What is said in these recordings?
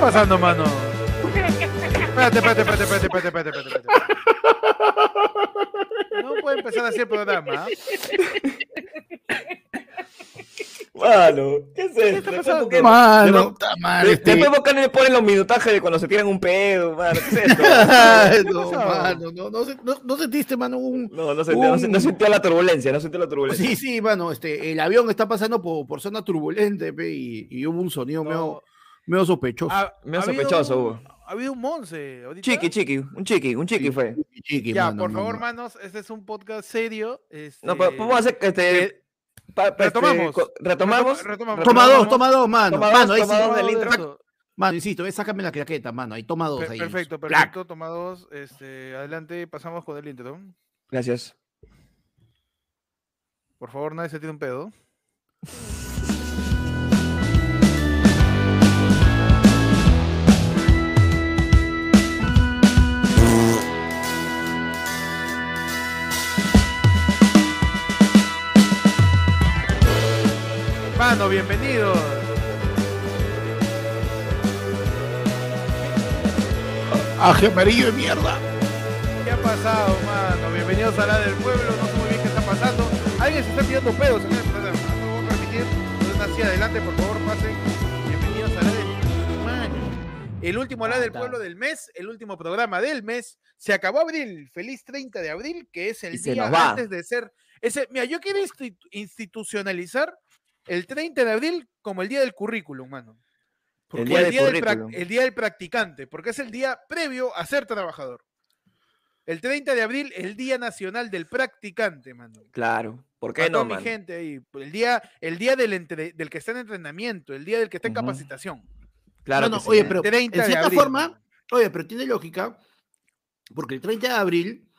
pasando, mano? Espérate, espérate, espérate, espérate, espérate, espérate, espérate. No puede empezar así el programa. Mano, ¿qué es ¿Qué esto? está Después pasando? porque- Mano, después- puta madre, este- Después Boca le ponen los minutajes de cuando se tiran un pedo, mano. ¿Qué es esto? No, mano, no, no, se- no- no sentiste, mano, un... No, no, sentí, no, se- no sintió la turbulencia, no sintió la turbulencia. Sí, sí, mano, este, el avión está pasando por, por zona turbulente, pe, y, y hubo un sonido medio. Medio sospechoso. Ha- Medio sospechoso, Hugo. Ha habido un Monse. ahorita. Chiqui, chiqui, un chiqui, un chiqui fue. Chiqui, Ya, mano, por favor, no. manos, este es un podcast serio. Este, No, pero podemos hacer que este. eh, pa- pa- este, retomamos. retomamos. Retoma- retomamos. Toma dos, toma dos, mano. Toma mano, dos, ahí toma sí, dos del intro. mano, insisto, sácame la claqueta, mano, ahí toma dos. Per- ahí. Perfecto, perfecto. Toma dos. Este, adelante, pasamos con el intro. Gracias. Por favor, nadie se tire un pedo. Bienvenidos. Aje amarillo de mierda. ¿Qué ha pasado, mano? Bienvenidos a la del pueblo. No sé muy bien qué está pasando. Alguien se está tirando pedos programa. No me voy a permitir. Entonces, hacia adelante, por favor, pasen. Bienvenidos a la del mano. El último la del pueblo del mes, el último programa del mes. Se acabó abril. Feliz 30 de abril, que es el Y día antes de ser. Ese, mira, yo quiero institu- institucionalizar el 30 de abril como el día del currículum, mano. El día del del prac- currículum. el día del practicante, porque es el día previo a ser trabajador. El 30 de abril, el Día Nacional del Practicante, mano. Claro. ¿Por qué no, toda mi gente ahí. El día, el día del, entre- del que está en entrenamiento, el día del que está en capacitación. Claro. No, no, que sí. oye, pero 30 en de cierta abril, forma, oye, pero tiene lógica, porque el 30 de abril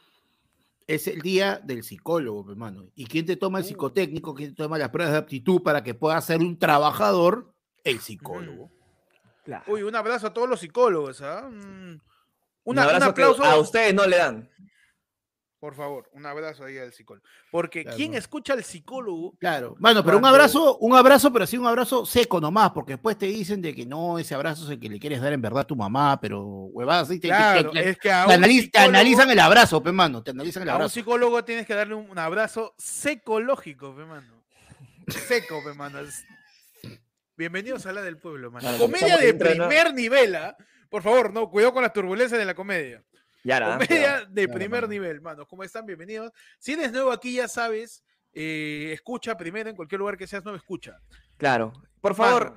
es el día del psicólogo, hermano. ¿Y quién te toma el Uh. psicotécnico? ¿Quién te toma las pruebas de aptitud para que pueda ser un trabajador? El psicólogo. Claro. Uy, un abrazo a todos los psicólogos, ¿ah? Un, Un una- un aplauso, a ustedes no le dan. Por favor, un abrazo ahí al psicólogo. Porque Claro. ¿quién escucha al psicólogo? Claro. Bueno, pero un abrazo, un abrazo, pero así un abrazo seco nomás, porque después te dicen de que no, ese abrazo es el que le quieres dar en verdad a tu mamá, pero huevadas te- te- Claro, te- es que te analiz- te analizan el abrazo, pe mano, te analizan el A un abrazo. psicólogo tienes que darle un, abrazo psicológico, pe mano. Seco, pe mano. Bienvenidos a la del pueblo, mano. Claro, Comedia de primer nivel, ¿ah? Por favor, no, cuidado con las turbulencias de la comedia. Ya. Comedia de primer nivel, mano. ¿Cómo están? Bienvenidos. Si eres nuevo aquí, ya sabes, eh, escucha primero en cualquier lugar que seas nuevo, escucha. Claro. Por favor,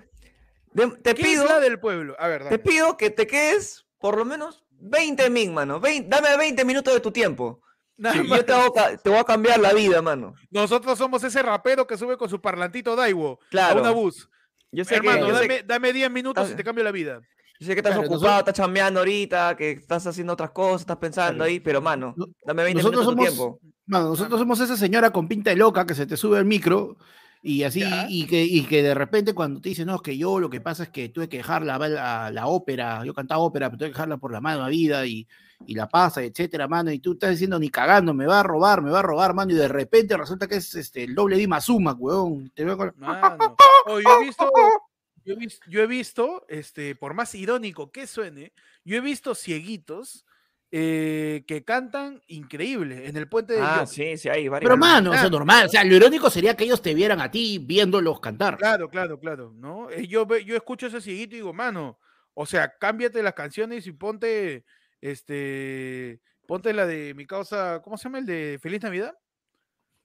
de- te ¿qué pido. es la del pueblo? A ver, Te pido que te quedes por lo menos 20 min, mano. Vein- dame 20 minutos de tu tiempo. Nada yo te voy, a, ca- te voy a cambiar la vida, mano. Nosotros somos ese rapero que sube con su parlantito Daiwo Claro. a una bus. Yo sé Hermano, que, yo sé, dame, dame 10 minutos y te cambio la vida. Yo sé que estás Claro, ocupado, nosotros- estás chambeando ahorita, que estás haciendo otras cosas, estás pensando Claro. ahí, pero mano, No- dame 20 nosotros minutos de tiempo. Mano, nosotros somos esa señora con pinta de loca que se te sube al micro y así, Ya. y que, y que de repente cuando te dicen, no, es que yo lo que pasa es que tuve que dejar la, la, la ópera, yo cantaba ópera, pero tuve que dejarla por la mala vida y, y la pasa, etcétera, mano, y tú estás diciendo, ni cagando, me va a robar, me va a robar, mano, y de repente resulta que es este, el doble de Mazuma, weón. Te veo con la- Mano. Oh, yo he visto, yo he visto, yo he visto, este, por más irónico que suene, yo he visto cieguitos eh, que cantan increíble en el puente de Ah, sí, sí, hay varios. Pero, mano, o sea, normal, o sea, lo irónico sería que ellos te vieran a ti viéndolos cantar. Claro, claro, claro, ¿no? Eh, Yo, yo escucho ese cieguito y digo, mano, o sea, cámbiate las canciones y ponte, este, ponte la de mi causa, ¿cómo se llama el de Feliz Navidad?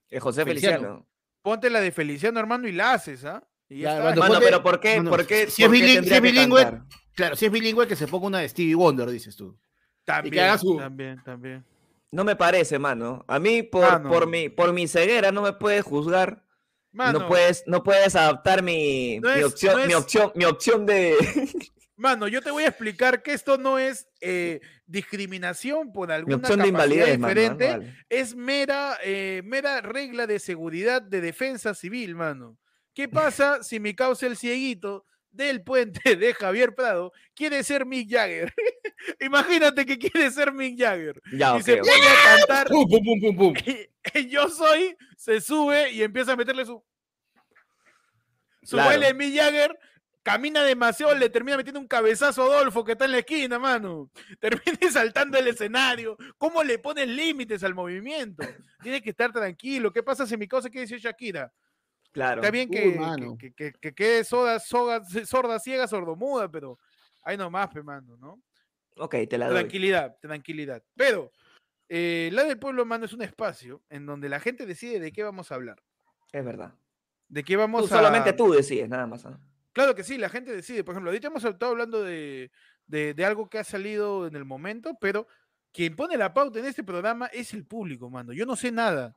Eh, José Feliciano. Feliciano. Ponte la de Feliciano, hermano, y la haces, ¿ah? Y ya mano, pero ¿por qué? ¿Por qué? si es si bilingüe? Claro, si es bilingüe, que se ponga una de Stevie Wonder, dices tú. También, haga su- también, también. No me parece, mano. A mí, por, Mano. por, mi, por mi ceguera, no me puedes juzgar. Mano, No puedes, no puedes adaptar mi, No mi es- opción, no mi opción, mi opción de. Mano, yo te voy a explicar que esto no es eh, discriminación por mi alguna opción de invalidez, mano. diferente, vale. es mera, eh, mera regla de seguridad de defensa civil, mano. ¿Qué pasa si mi causa el cieguito del puente de Javier Prado quiere ser Mick Jagger? Imagínate que quiere ser Mick Jagger Ya, y se pone a cantar Pum, pum, pum, pum, pum. y yo soy, se sube y empieza a meterle su su Claro. baile de Mick Jagger. camina demasiado, le termina metiendo un cabezazo a Adolfo que está en la esquina, mano. Termina saltando el escenario. ¿Cómo le pones límites al movimiento? Tiene que estar tranquilo. ¿Qué pasa si mi cosa que dice Shakira? Claro. Está bien Uy, que, que, que, que quede soda, soga- sorda, ciega, sordomuda, pero ahí nomás, pe, mano, ¿no? Ok, te la doy. Tranquilidad, tranquilidad. Pero eh, la del pueblo, mano, es un espacio en donde la gente decide de qué vamos a hablar. Es verdad. De qué vamos Tú, a... solamente tú decides, nada más. ¿ah? Claro que sí, la gente decide. Por ejemplo, ahorita hemos estado hablando de, de- de algo que ha salido en el momento, pero quien pone la pauta en este programa es el público, mano. Yo no sé nada.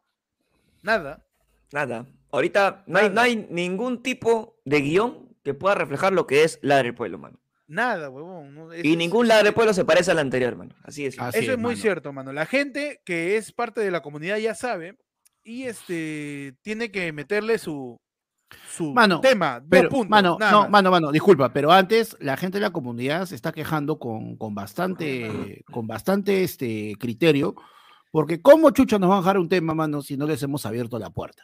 Nada. Nada. Ahorita no hay, no hay ningún tipo de guion que pueda reflejar lo que es Ladre del Pueblo, mano. Nada, huevón. no, Y ningún Ladre del Pueblo se parece al anterior, mano. Así es. Así Eso es, es muy mano. cierto, mano. La gente que es parte de la comunidad ya sabe y este tiene que meterle su, su Mano, tema. dos Pero, puntos, mano, no, más. mano, mano, disculpa, pero antes la gente de la comunidad se está quejando con, con bastante, con bastante este criterio, porque ¿cómo chucha nos van a dejar un tema, mano, si no les hemos abierto la puerta?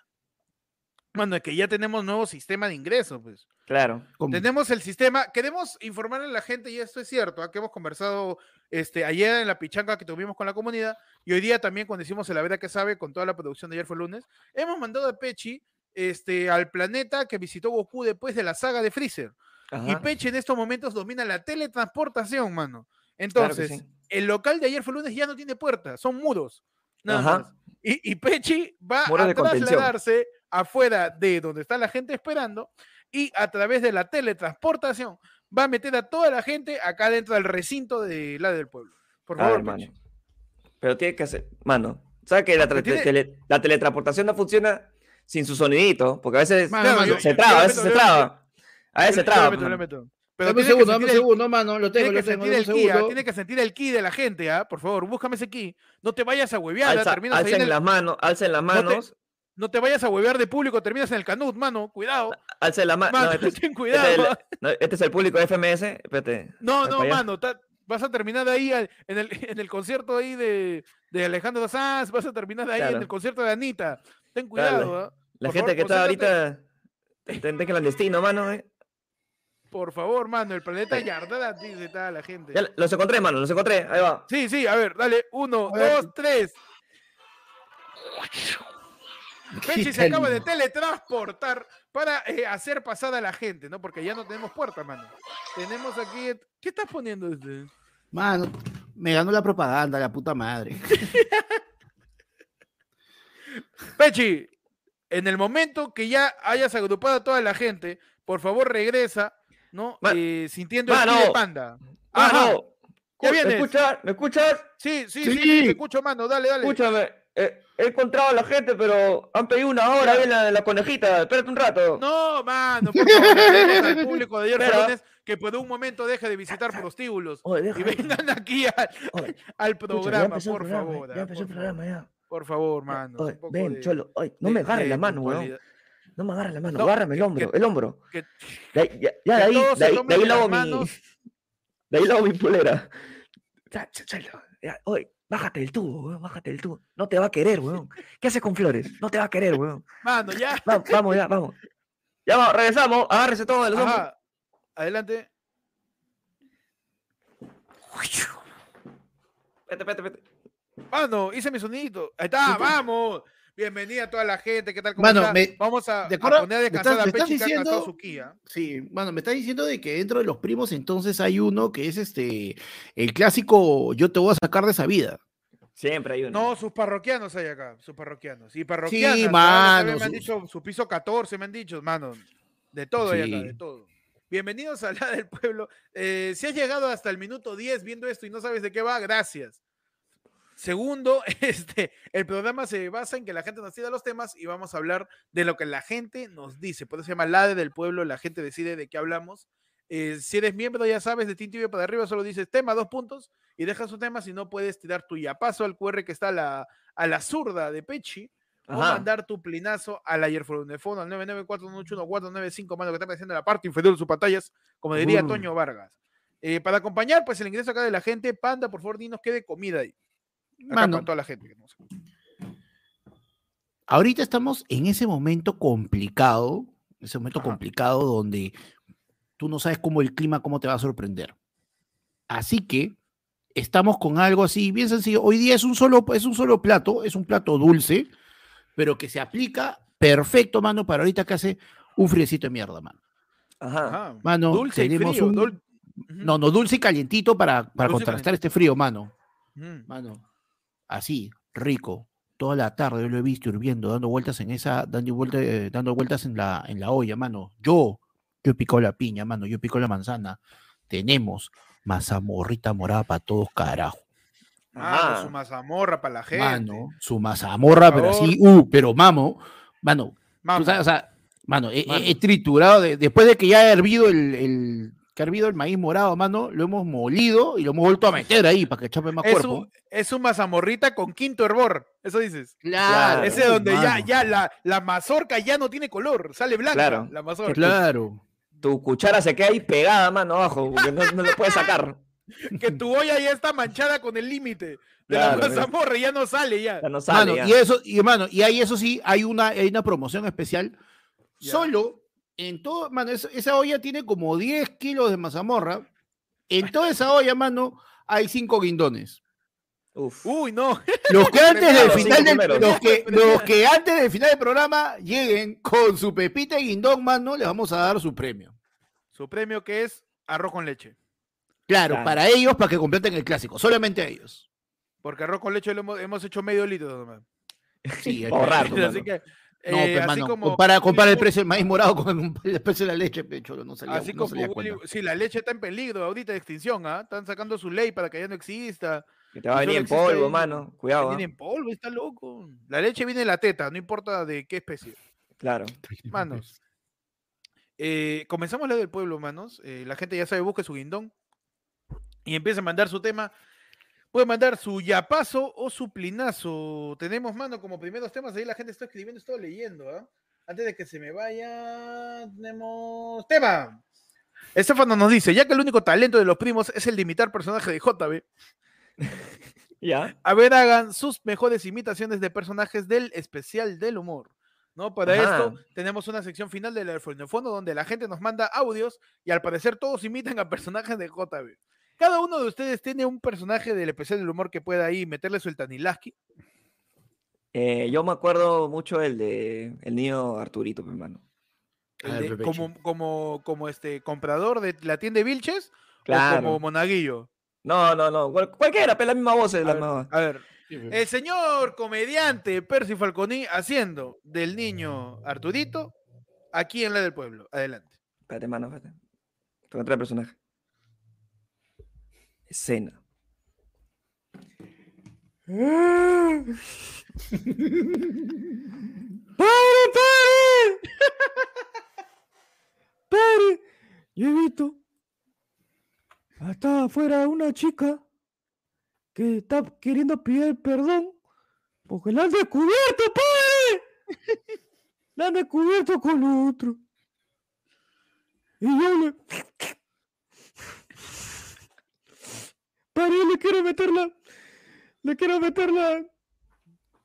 Mano, es que ya tenemos nuevo sistema de ingreso, pues. Claro. ¿Cómo? Tenemos el sistema, queremos informarle a la gente, y esto es cierto, ¿ah? que hemos conversado este, ayer en la pichanga que tuvimos con la comunidad, y hoy día también cuando hicimos el La Verdad que Sabe, con toda la producción de ayer fue lunes, hemos mandado a Pechi este, al planeta que visitó Goku después de la saga de Freezer. Y. Pechi en estos momentos domina la teletransportación, mano. Claro Entonces, sí. el local de ayer fue lunes ya no tiene puertas, son muros. Nada Ajá. más. Y, y Pechi va Muros a trasladarse afuera de donde está la gente esperando y a través de la teletransportación va a meter a toda la gente acá dentro del recinto de la del pueblo. Por favor, ver, mano. Pechi. Pero tiene que hacer. Mano, ¿sabes que la, tiene- tele- la teletransportación no funciona sin su sonidito? Porque a veces Mano, Claro, mano, se yo- traba, yo a veces se yo le traba. A veces se traba. Pero Dame un segundo, dame un el- segundo, mano, lo tengo, Tiene lo que tengo, sentir el ki, ¿ah? tiene que sentir el ki de la gente, ¿ah? Por favor, búscame ese ki. No te vayas a huevear, ¿ah? Alza- terminas ahí en alcen el- las manos, alcen las No te- manos. no te vayas a huevear de público, terminas en el canut, mano, cuidado. Alcen las manos. Mano, No, este, es, ten este cuidado. es el- ¿ah? no, este es el público de FMS. Espérate. No, no, mano, ta- vas a terminar ahí al- en el, en el concierto ahí de, de Alejandro Sanz, vas a terminar ahí en Claro. el concierto de Anita. Ten cuidado, ¿ah? La Por gente favor, que está ahorita. Ten clandestino, mano. eh. Por favor, mano, el planeta Yardada dice está la gente. Ya los encontré, mano, los encontré. Ahí va. Sí, sí, a ver, dale, uno, A ver. dos, tres. Pechi se acaba de teletransportar para eh, hacer pasar a la gente, ¿no? Porque ya no tenemos puerta, mano. Tenemos aquí. ¿Qué estás poniendo este? Mano, me ganó la propaganda, la puta madre. Pechi, en el momento que ya hayas agrupado a toda la gente, por favor regresa, ¿no? Ma- Eh, sintiendo el de panda. Mano, Ya ¿me vienes. escuchas? ¿Me escuchas? Sí, sí, sí, Sí. sí, te escucho, mano. Dale, dale. Escúchame. eh, he encontrado a la gente, pero han pedido una hora en la, la conejita. Espérate un rato. No, mano, por favor, al público de ayer Espera. lunes que por un momento deje de visitar prostíbulos Oye, y vengan aquí al, Oye, programa, por programa, favor. Ya ah, empezó el por programa, favor. ya. Por favor, mano. Oye, ven, de- cholo. No de- me agarres de la mano, weón. No me agarres la mano. No, agárrame el hombro, que- el hombro. que- ya, de ahí, de ahí, de las mi. De ahí lo hago mi polera. Ya, ya, Oye, bájate del tubo, weón. Bájate del tubo. No te va a querer, weón. ¿Qué haces con flores? No te va a querer, weón. Mano, ya. Va- vamos, ya, vamos. Ya vamos, regresamos. Agárrese todo de los hombros. Ajá. Adelante. Vete, vete, vete. Mano, hice mi sonidito. Ahí está, vamos. Bienvenida a toda la gente. ¿Qué tal? ¿Cómo Mano, está? me- Vamos a, ¿de a acuerdo? poner a ¿Me descansar estás- a me estás Pechi que ha gastado diciendo? su Kia. Sí, bueno, me está diciendo de que dentro de los primos entonces hay uno que es este, el clásico yo te voy a sacar de esa vida. Siempre hay uno. No, sus parroquianos hay acá, sus parroquianos. Y parroquianas. Sí, mano, Me han dicho su piso 14, me han dicho, mano. De todo hay acá, Sí. de todo. Bienvenidos a la del pueblo. Eh, si has llegado hasta el minuto 10 viendo esto y no sabes de qué va, gracias. Segundo, este, el programa se basa en que la gente nos decida los temas y vamos a hablar de lo que la gente nos dice. Por eso se llama la de del pueblo, la gente decide de qué hablamos. Eh, si eres miembro, ya sabes, de Team TV para arriba, solo dices tema, dos puntos, y dejas su tema, si no puedes tirar tu paso al QR que está a la, a la zurda de Pechi, o Ajá. mandar tu plinazo al ayer de fondo al 994181495, mano, que está apareciendo en la parte inferior de sus pantallas, como diría Uh. Toño Vargas. Eh, para acompañar, pues el ingreso acá de la gente, Panda, por favor, dinos qué de comida ahí. Acá Mano, para toda la gente. ahorita estamos en ese momento complicado, ese momento Ajá. complicado donde tú no sabes cómo el clima, cómo te va a sorprender. Así que estamos con algo así, bien sencillo. Hoy día es un solo, es un solo plato, es un plato dulce, pero que se aplica perfecto, mano, para ahorita que hace un friecito de mierda, mano. Ajá. Mano, Dulce y tenemos frío. un- dul-. No, no, dulce y calientito para, para Dulce y contrastar este frío, mano. Mano, así, rico. Toda la tarde yo lo he visto hirviendo, dando vueltas en esa, dando, vuelta- eh, dando vueltas en la, en la olla, mano. Yo, yo pico la piña, mano, yo pico la manzana. Tenemos mazamorrita morada para todos, carajo. Ah, Ajá. su mazamorra para la gente. Mano, su mazamorra, pero así, uh, pero mamo, mano, tú Vamos. sabes, o sea, mano, he, he- Mano. he triturado, de- después de que ya ha hervido el, el- que ha hervido el maíz morado, mano, lo hemos molido y lo hemos vuelto a meter ahí para que chape más es, cuerpo. un, es un mazamorrita con quinto hervor. Eso dices. Claro. Ese donde ya, mano. ya la, la mazorca ya no tiene color, sale blanca Claro. la mazorca. Claro. Tu cuchara se queda ahí pegada, mano, abajo, porque no, no lo puedes sacar. Que tu olla ya está manchada con el límite de Claro, la mazamorra, ya no sale ya. Ya no sale. Mano, ya. y eso, y hermano, y ahí eso sí, hay una, hay una promoción especial. Ya. Solo en todo, mano, esa, esa olla tiene como 10 kilos de mazamorra. En toda esa olla, mano, hay 5 guindones. Uf. Uy, no. Los que antes del final del, los que, los que antes del final del programa lleguen con su pepita y guindón, mano, les vamos a dar su premio. Su premio que es arroz con leche. Claro, Claro. para ellos, para que completen el clásico, solamente a ellos. Porque arroz con leche lo hemos, hemos hecho medio litro nomás. Sí, es Ahorrar. Así que. No, eh, pero, así mano, como compara, compara el precio del maíz morado con el precio de la leche, pecho, no salía, Así no como salía Willy- sí, la leche está en peligro ahorita de extinción, ¿ah? Están sacando su ley para que ya no exista. Que te va a venir en polvo, ahí- mano. Cuidado. Viene ¿ah? en polvo, está loco. La leche viene de la teta, no importa de qué especie. Claro. Manos. eh, comenzamos la del pueblo, manos. eh, la gente ya sabe, busque su guindón y empieza a mandar su tema. Puede mandar su yapazo o su plinazo. Tenemos, mano, como primeros temas. Ahí la gente está escribiendo, estoy leyendo. ¿ah? Antes de que se me vaya, tenemos tema. Estefano nos dice, ya que el único talento de los primos es el de imitar personajes de JB, Ya. a ver, hagan sus mejores imitaciones de personajes del especial del humor. ¿no? Para Ajá. esto tenemos una sección final del fondo donde la gente nos manda audios y al parecer todos imitan a personajes de JB. Cada uno de ustedes tiene un personaje del especial del humor que pueda ahí meterle su el Tanilaski. Eh, yo me acuerdo mucho el de el niño Arturito, mi hermano. el Ah, el de- como, como, como este comprador de la tienda de Vilches o Claro. como monaguillo. No, no, no. cual- cualquiera, pero la misma voz es A la ver, misma. a ver, el señor comediante Percy Falconi haciendo del niño Arturito aquí en la del pueblo. Adelante. Espérate, mano, espérate. Te voy a traer el personaje. Escena. ¡Padre, padre! ¡Padre! Yo he visto hasta afuera una chica que está queriendo pedir perdón porque la han descubierto, padre. La han descubierto con otro. Y yo le... Le quiero meterla... Le quiero meterla...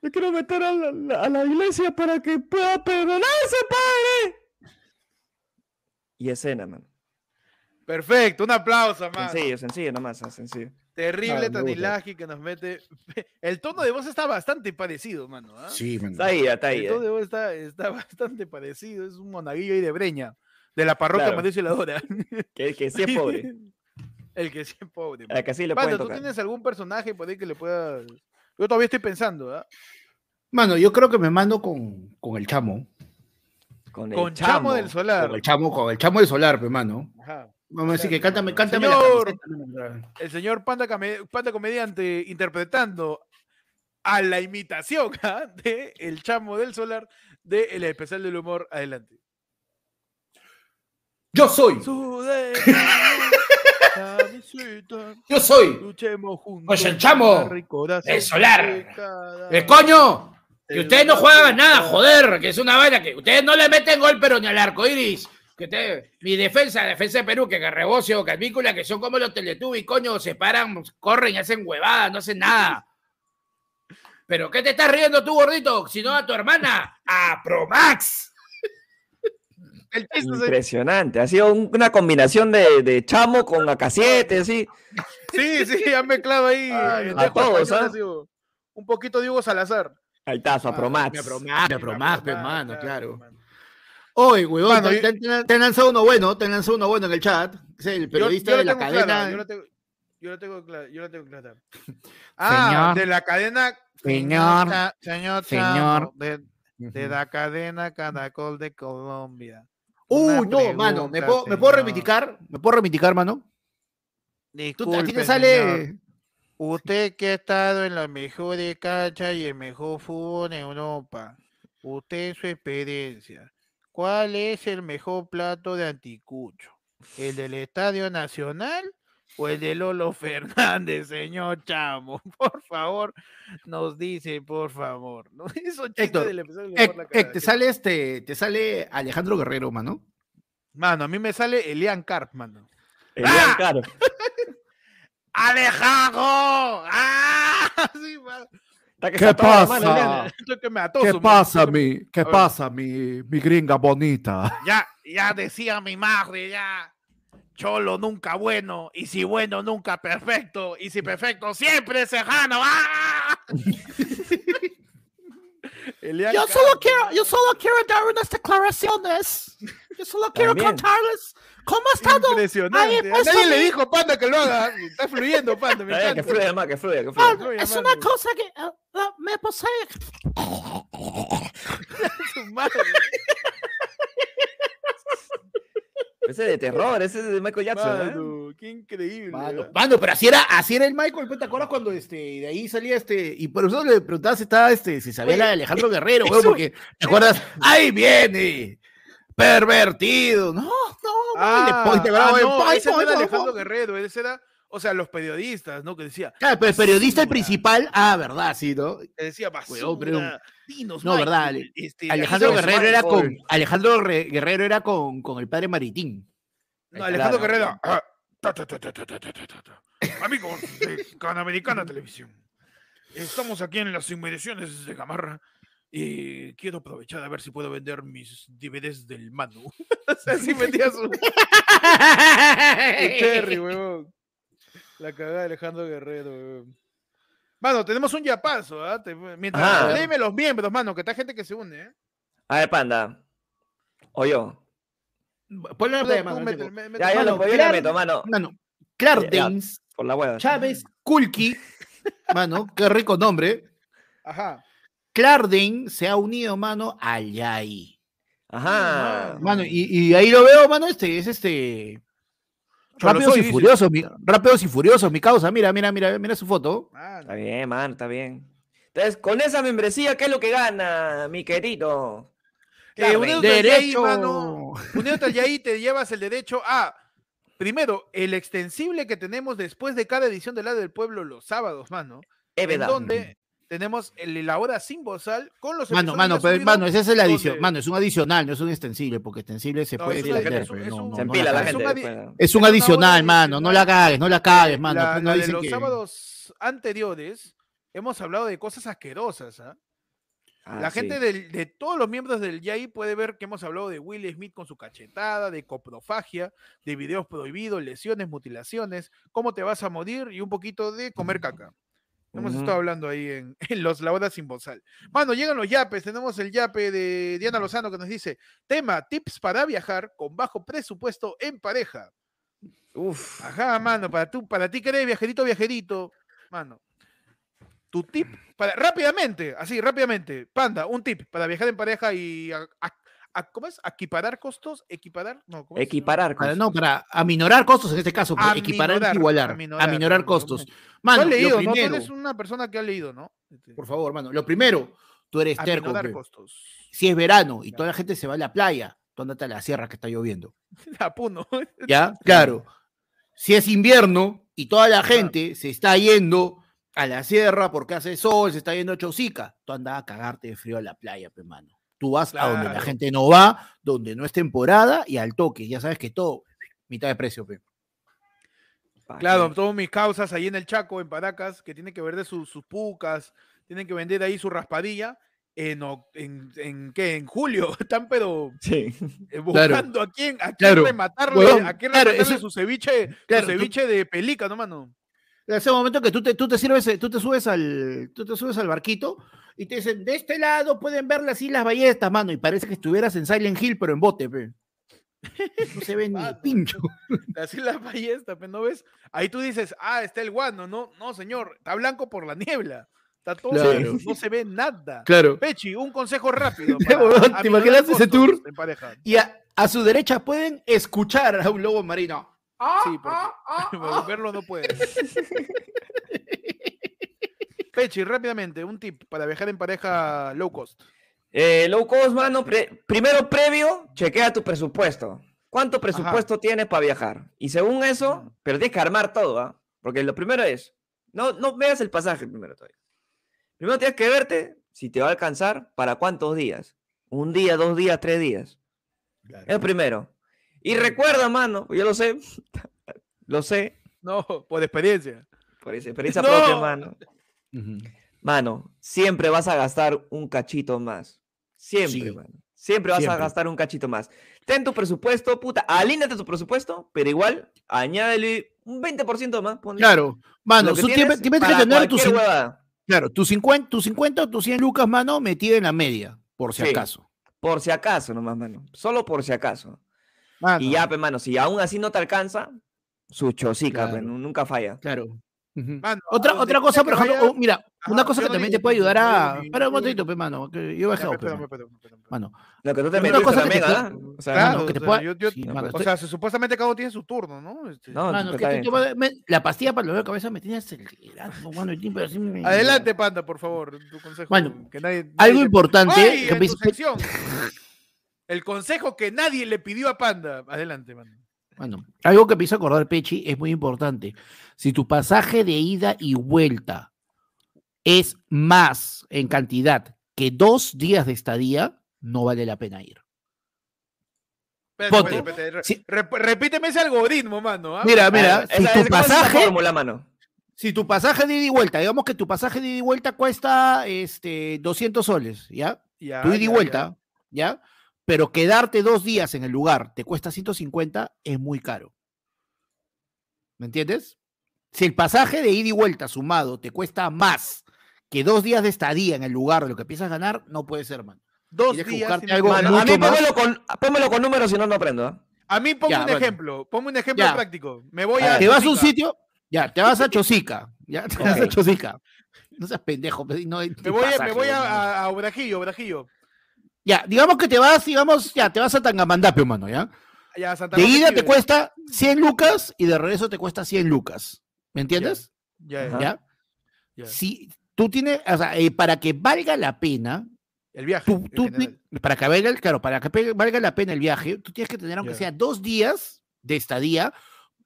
Le quiero meter a la, a la iglesia para que pueda perdonarse, padre. Y escena, man. Perfecto, un aplauso más. Sencillo, sencillo nomás, ah, sencillo. Terrible Ah. Tanilaski que nos mete. El tono de voz está bastante parecido, mano. ¿ah? Sí, man. Está ahí, está ahí. El eh. tono de voz está, está bastante parecido. Es un monaguillo ahí de Breña, de la parroquia Claro. Que, que sí es pobre. El que sí es pobre. Que así le Pando, ¿tú tocar. tienes algún personaje por ahí que le pueda.? Yo todavía estoy pensando, ¿ah? Mano, yo creo que me mando con, con el chamo. Con, el Con Chamo del Solar. Con el chamo, con el chamo del solar, pues, mano. Ajá. Vamos a decir que cántame, cántame Señor. El señor Panda, Panda Comediante interpretando a la imitación ¿ah? de El Chamo del Solar de El Especial del Humor. Adelante. Yo soy, yo soy luchemos juntos. Pues el chamo, el solar, ¡El coño! Que ustedes no juegan nada, joder, que es una vaina que ustedes no le meten gol, pero ni al arco iris. Que mi defensa, la defensa de Perú, que Garrebocio, Calvícula, que son como los Teletubbies, coño, se paran, corren y hacen huevadas, no hacen nada. ¿Pero qué te estás riendo tú, gordito? Si no a tu hermana, a Promax. El chiste, señor. Impresionante. Ha sido un- una combinación de, de chamo con AK7, así. Sí, sí, han mezclado ahí. Ay, a todos, español, ¿ah? Un poquito de Hugo Salazar. Ahí está, su Ah, Apromax. Apromax, pe, Claro, claro. Oye, huevón, Mano, te, te- te- te han lanzado uno bueno, te han lanzado uno bueno en el chat. Es el periodista yo de la cadena. clara, yo lo tengo, yo lo tengo clara, yo lo tengo clara. Ah, Señor. de la cadena. Señor. Señor. Señor. De, de la cadena Caracol de Colombia. Uy, no, mano, ¿me puedo, ¿me puedo reivindicar? ¿Me puedo reivindicar, mano? Tú, a ti Disculpe, te sale... señor. Usted que ha estado en la mejor cancha y el mejor fútbol en Europa. Usted en su experiencia. ¿Cuál es el mejor plato de anticucho? ¿El del Estadio Nacional o el de Lolo Fernández, señor Chamo? Por favor, nos dice, por favor. ¿no? Héctor, del episodio la Cara, te sale este, te sale Alejandro Guerrero, mano. Mano, a mí me sale Elian Carp, mano. Elian ¡Ah! Caro. ¡Alejandro! ¡Ah! Sí, mano. ¿Qué pasa? mano, Elian. Estoy que me atoso, ¿Qué pasa, mi, qué pasa, mi, mi gringa bonita? Ya, ya decía mi madre, ya. Cholo nunca bueno, y si bueno nunca perfecto, y si perfecto siempre cejano. ¡Ah! Yo solo quiero, yo solo quiero dar unas declaraciones. Yo solo quiero También. contarles cómo ha estado. Impresionante. Pues, nadie le dijo, Panda, que lo haga. Está fluyendo, Panda. Me que fluya más, que fluya, que Ah, fluya. es una cosa que ah, me posee. Su madre. Ese es de terror, ese es de Michael Jackson. ¿eh? Mano, qué increíble. Mano, pero así era, así era el Michael, ¿te acuerdas cuando este, de ahí salía este, y por eso le preguntaba si estaba este, si sabía la de Alejandro Guerrero, eso- porque te acuerdas, ahí viene, pervertido, no, no, no, te ah, grababa el no, ese no era Alejandro. Guerrero, ese era, o sea, los periodistas, ¿no? Que decía. Claro, pero el periodista principal, ah, verdad, sí, ¿no? Que decía pues, oh, basura, pero... dinos, No, verdad. Este, Alejandro Guerrero era con. Alejandro Guerrero era con, con el padre Maritín. No, Alejandro Guerrero. Ah, Amigos de Canamericana Televisión. Estamos aquí en las inmediaciones de Gamarra. Y quiero aprovechar a ver si puedo vender mis DVDs del Manu. o sea, así vendía su. Qué cherry, huevón. La cagada de Alejandro Guerrero, weón. Mano, tenemos un yapazo, ¿ah? Te- Mientras, Ajá. léeme los miembros, mano, que está gente que se une, ¿eh? A ver, panda. O yo. Ponle la Tú- playa, tú mano, mete- chico. me- mete- Ya, ya Mano, lo yo le claro. meto, mano. Mano, Por la hueva. Chávez, Kulki, mano, qué rico nombre. Ajá. Clarden se ha unido, mano, al Yai. Ajá. Mano, y, y ahí lo veo, mano, este, es este. Rápidos y furiosos, mi, rápidos y furiosos, mi causa. Mira, mira, mira, mira su foto. Está bien, mano, está bien. Entonces, con esa membresía, ¿qué es lo que gana, mi querido? Eh, Yai, Derecho. mano, uniéndote al Yai, te llevas el derecho a, primero, el extensible que tenemos después de cada edición del lado del pueblo los sábados, mano. Es En verdad. donde tenemos el, la hora sin bozal con los Mano, mano, pero, mano, esa es la adición. donde- Mano, es un adicional, no es un extensible, porque extensible se No, puede es un- es extender, es no- un- adicional, mano, no la adicional. cagues, no la cagues, mano. la, después no la de dicen los que- sábados anteriores hemos hablado de cosas asquerosas, ¿ah? Ah, La sí. gente del- de todos los miembros del YAI puede ver que hemos hablado de Will Smith con su cachetada, de coprofagia, de videos prohibidos, lesiones, mutilaciones, cómo te vas a morir y un poquito de comer caca. Hemos estado hablando ahí en, en los La Hora sin bozal. Mano, llegan los yapes. Tenemos el yape de Diana Lozano que nos dice: tema, tips para viajar con bajo presupuesto en pareja. Uf. Ajá, mano, para tú, para ti que eres viajerito, viajerito, mano. Tu tip para rápidamente, así, rápidamente, panda, un tip para viajar en pareja y a- a- a- ¿cómo es? Equiparar costos, equiparar, no, ¿cómo? Equiparar. Para, cosas. no, para aminorar costos en este caso, Aminorar, equiparar es igualar, aminorar, costos. Mano, has leído, lo ¿no? Tú eres una persona que ha leído, ¿no? Este, por favor, mano, lo primero, tú eres terco, costos. si es verano y toda la gente se va a la playa, tú andate a la sierra que está lloviendo. Apuno. ¿Ya? Claro. Si es invierno y toda la gente se está yendo a la sierra porque hace sol, se está yendo a Chosica, tú andas a cagarte de frío a la playa, pe mano. Tú vas a donde la gente no va, donde no es temporada y al toque. Ya sabes que todo, mitad de precio, pe. ¿Pa' Claro, qué? todas mis causas ahí en el Chaco, en Paracas, que tienen que vender sus, sus pucas, tienen que vender ahí su raspadilla. en, en, en qué, en julio, están pero Sí. eh, buscando a quién, a quién Claro. rematarle, a quién claro, rematarle eso- su ceviche, su tú- ceviche de pelícano, mano. En ese momento que tú te, tú te sirves, eh, tú te subes al, tú te subes al barquito y te dicen, de este lado pueden ver las Islas Ballestas, mano, y parece que estuvieras en Silent Hill, pero en bote, pe. No se ve ni pincho. Así la ballesta, pero no ves. Ahí tú dices, ah, está el guano. No, no, señor, está blanco por la niebla. Está todo, Claro. no se ve nada. Claro. Pechi, un consejo rápido. Para ¿te imaginas ese tour? en pareja. Y a, a su derecha pueden escuchar a un lobo marino. Sí, porque pero verlo no puede. Pechi, rápidamente, un tip para viajar en pareja low cost. Eh, low cost, mano, pre- primero previo, chequea tu presupuesto. ¿Cuánto presupuesto tienes para viajar? Y según eso, pero tienes que armar todo, ¿ah? Porque lo primero es, no, no veas el pasaje primero todavía. Primero tienes que verte si te va a alcanzar para cuántos días. Un día, dos días, tres días. Es lo primero. Y recuerda, mano, yo lo sé, lo sé, No, por experiencia. por esa experiencia No. propia, mano. Mano, siempre vas a gastar un cachito más. Siempre, Sí. mano. Siempre vas a gastar un cachito más. Ten tu presupuesto, puta, alíneate tu presupuesto, pero igual añádele un 20% más. ponle. Claro. Mano, que tú tienes tienes, que tener tus, claro, tus 50, tus 50 o tus 100 lucas, mano, metido en la media, por si Sí. acaso. por si acaso nomás, mano. Solo por si acaso. Mano, Y ya, pe, mano, si aún así no te alcanza, su chocica, pe, Claro. nu- nunca falla. Claro. Mano, Otra, donde otra cosa, por ejemplo, vaya- oh, mira, una Ajá, cosa yo que no también te puede no ayudar a. Espera un no momentito, pe, mano, que yo he bajado, mano. Mano, Lo que tú te Una cosa que también, ¿ah? O sea, Claro, que te pueda- yo- yo- sí, no, mano, pues, o sea, se- supuestamente cada uno tiene su turno, ¿no? Este, No, Mano, pues, que está tú bien. te vas- me- la pastilla para el dolor de cabeza me tiene acelerado, mano. así me- Adelante, Panda, por favor, tu consejo. Bueno, que nadie, nadie Algo importante ¡Ay! que en me tu dice- sección. El consejo que nadie le pidió a Panda. Adelante, mano. Bueno, algo que me hizo acordar Pechi es muy importante. Si tu pasaje de ida y vuelta es más en cantidad que dos días de estadía, no vale la pena ir. Espérate, Ponte. espérate, espérate, re- Sí. rep- repíteme ese algoritmo, mano. ¿ah? Mira, Ah, mira, esa- si tu ¿cómo es esa pasaje, fórmula, mano? si tu pasaje de ida y vuelta, digamos que tu pasaje de ida y vuelta cuesta este 200 soles, ¿ya? Ya, tu ida y ya. vuelta, ¿ya? Pero quedarte dos días en el lugar te cuesta 150, es muy caro. ¿Me entiendes? Si el pasaje de ida y vuelta sumado te cuesta más que dos días de estadía en el lugar de lo que piensas ganar, no puede ser, man. Dos Tienes días. algo a mí pónmelo con, pónmelo con números, si no, no aprendo. ¿ah? A mí pongo Ya, un bueno. ejemplo. Pongo un ejemplo Ya. práctico. Me voy A. Te vas a un sitio, ya, te vas a Chosica, ya, te vas a. Chosica. No seas pendejo, no hay Me voy, me voy a, weón. a, a Obrajillo, Obrajillo. Ya, digamos que te vas, digamos, ya, te vas a Tangamandapio, mano, ¿ya? De ida te cuesta 100 lucas y de regreso te cuesta 100 lucas. ¿Me entiendes? Ya, Ajá. ¿Ya? ya. Si tú tienes, o sea, eh, para que valga la pena, El viaje. tú, para que valga, claro, para que pe- valga la pena el viaje, tú tienes que tener, aunque sea dos días de estadía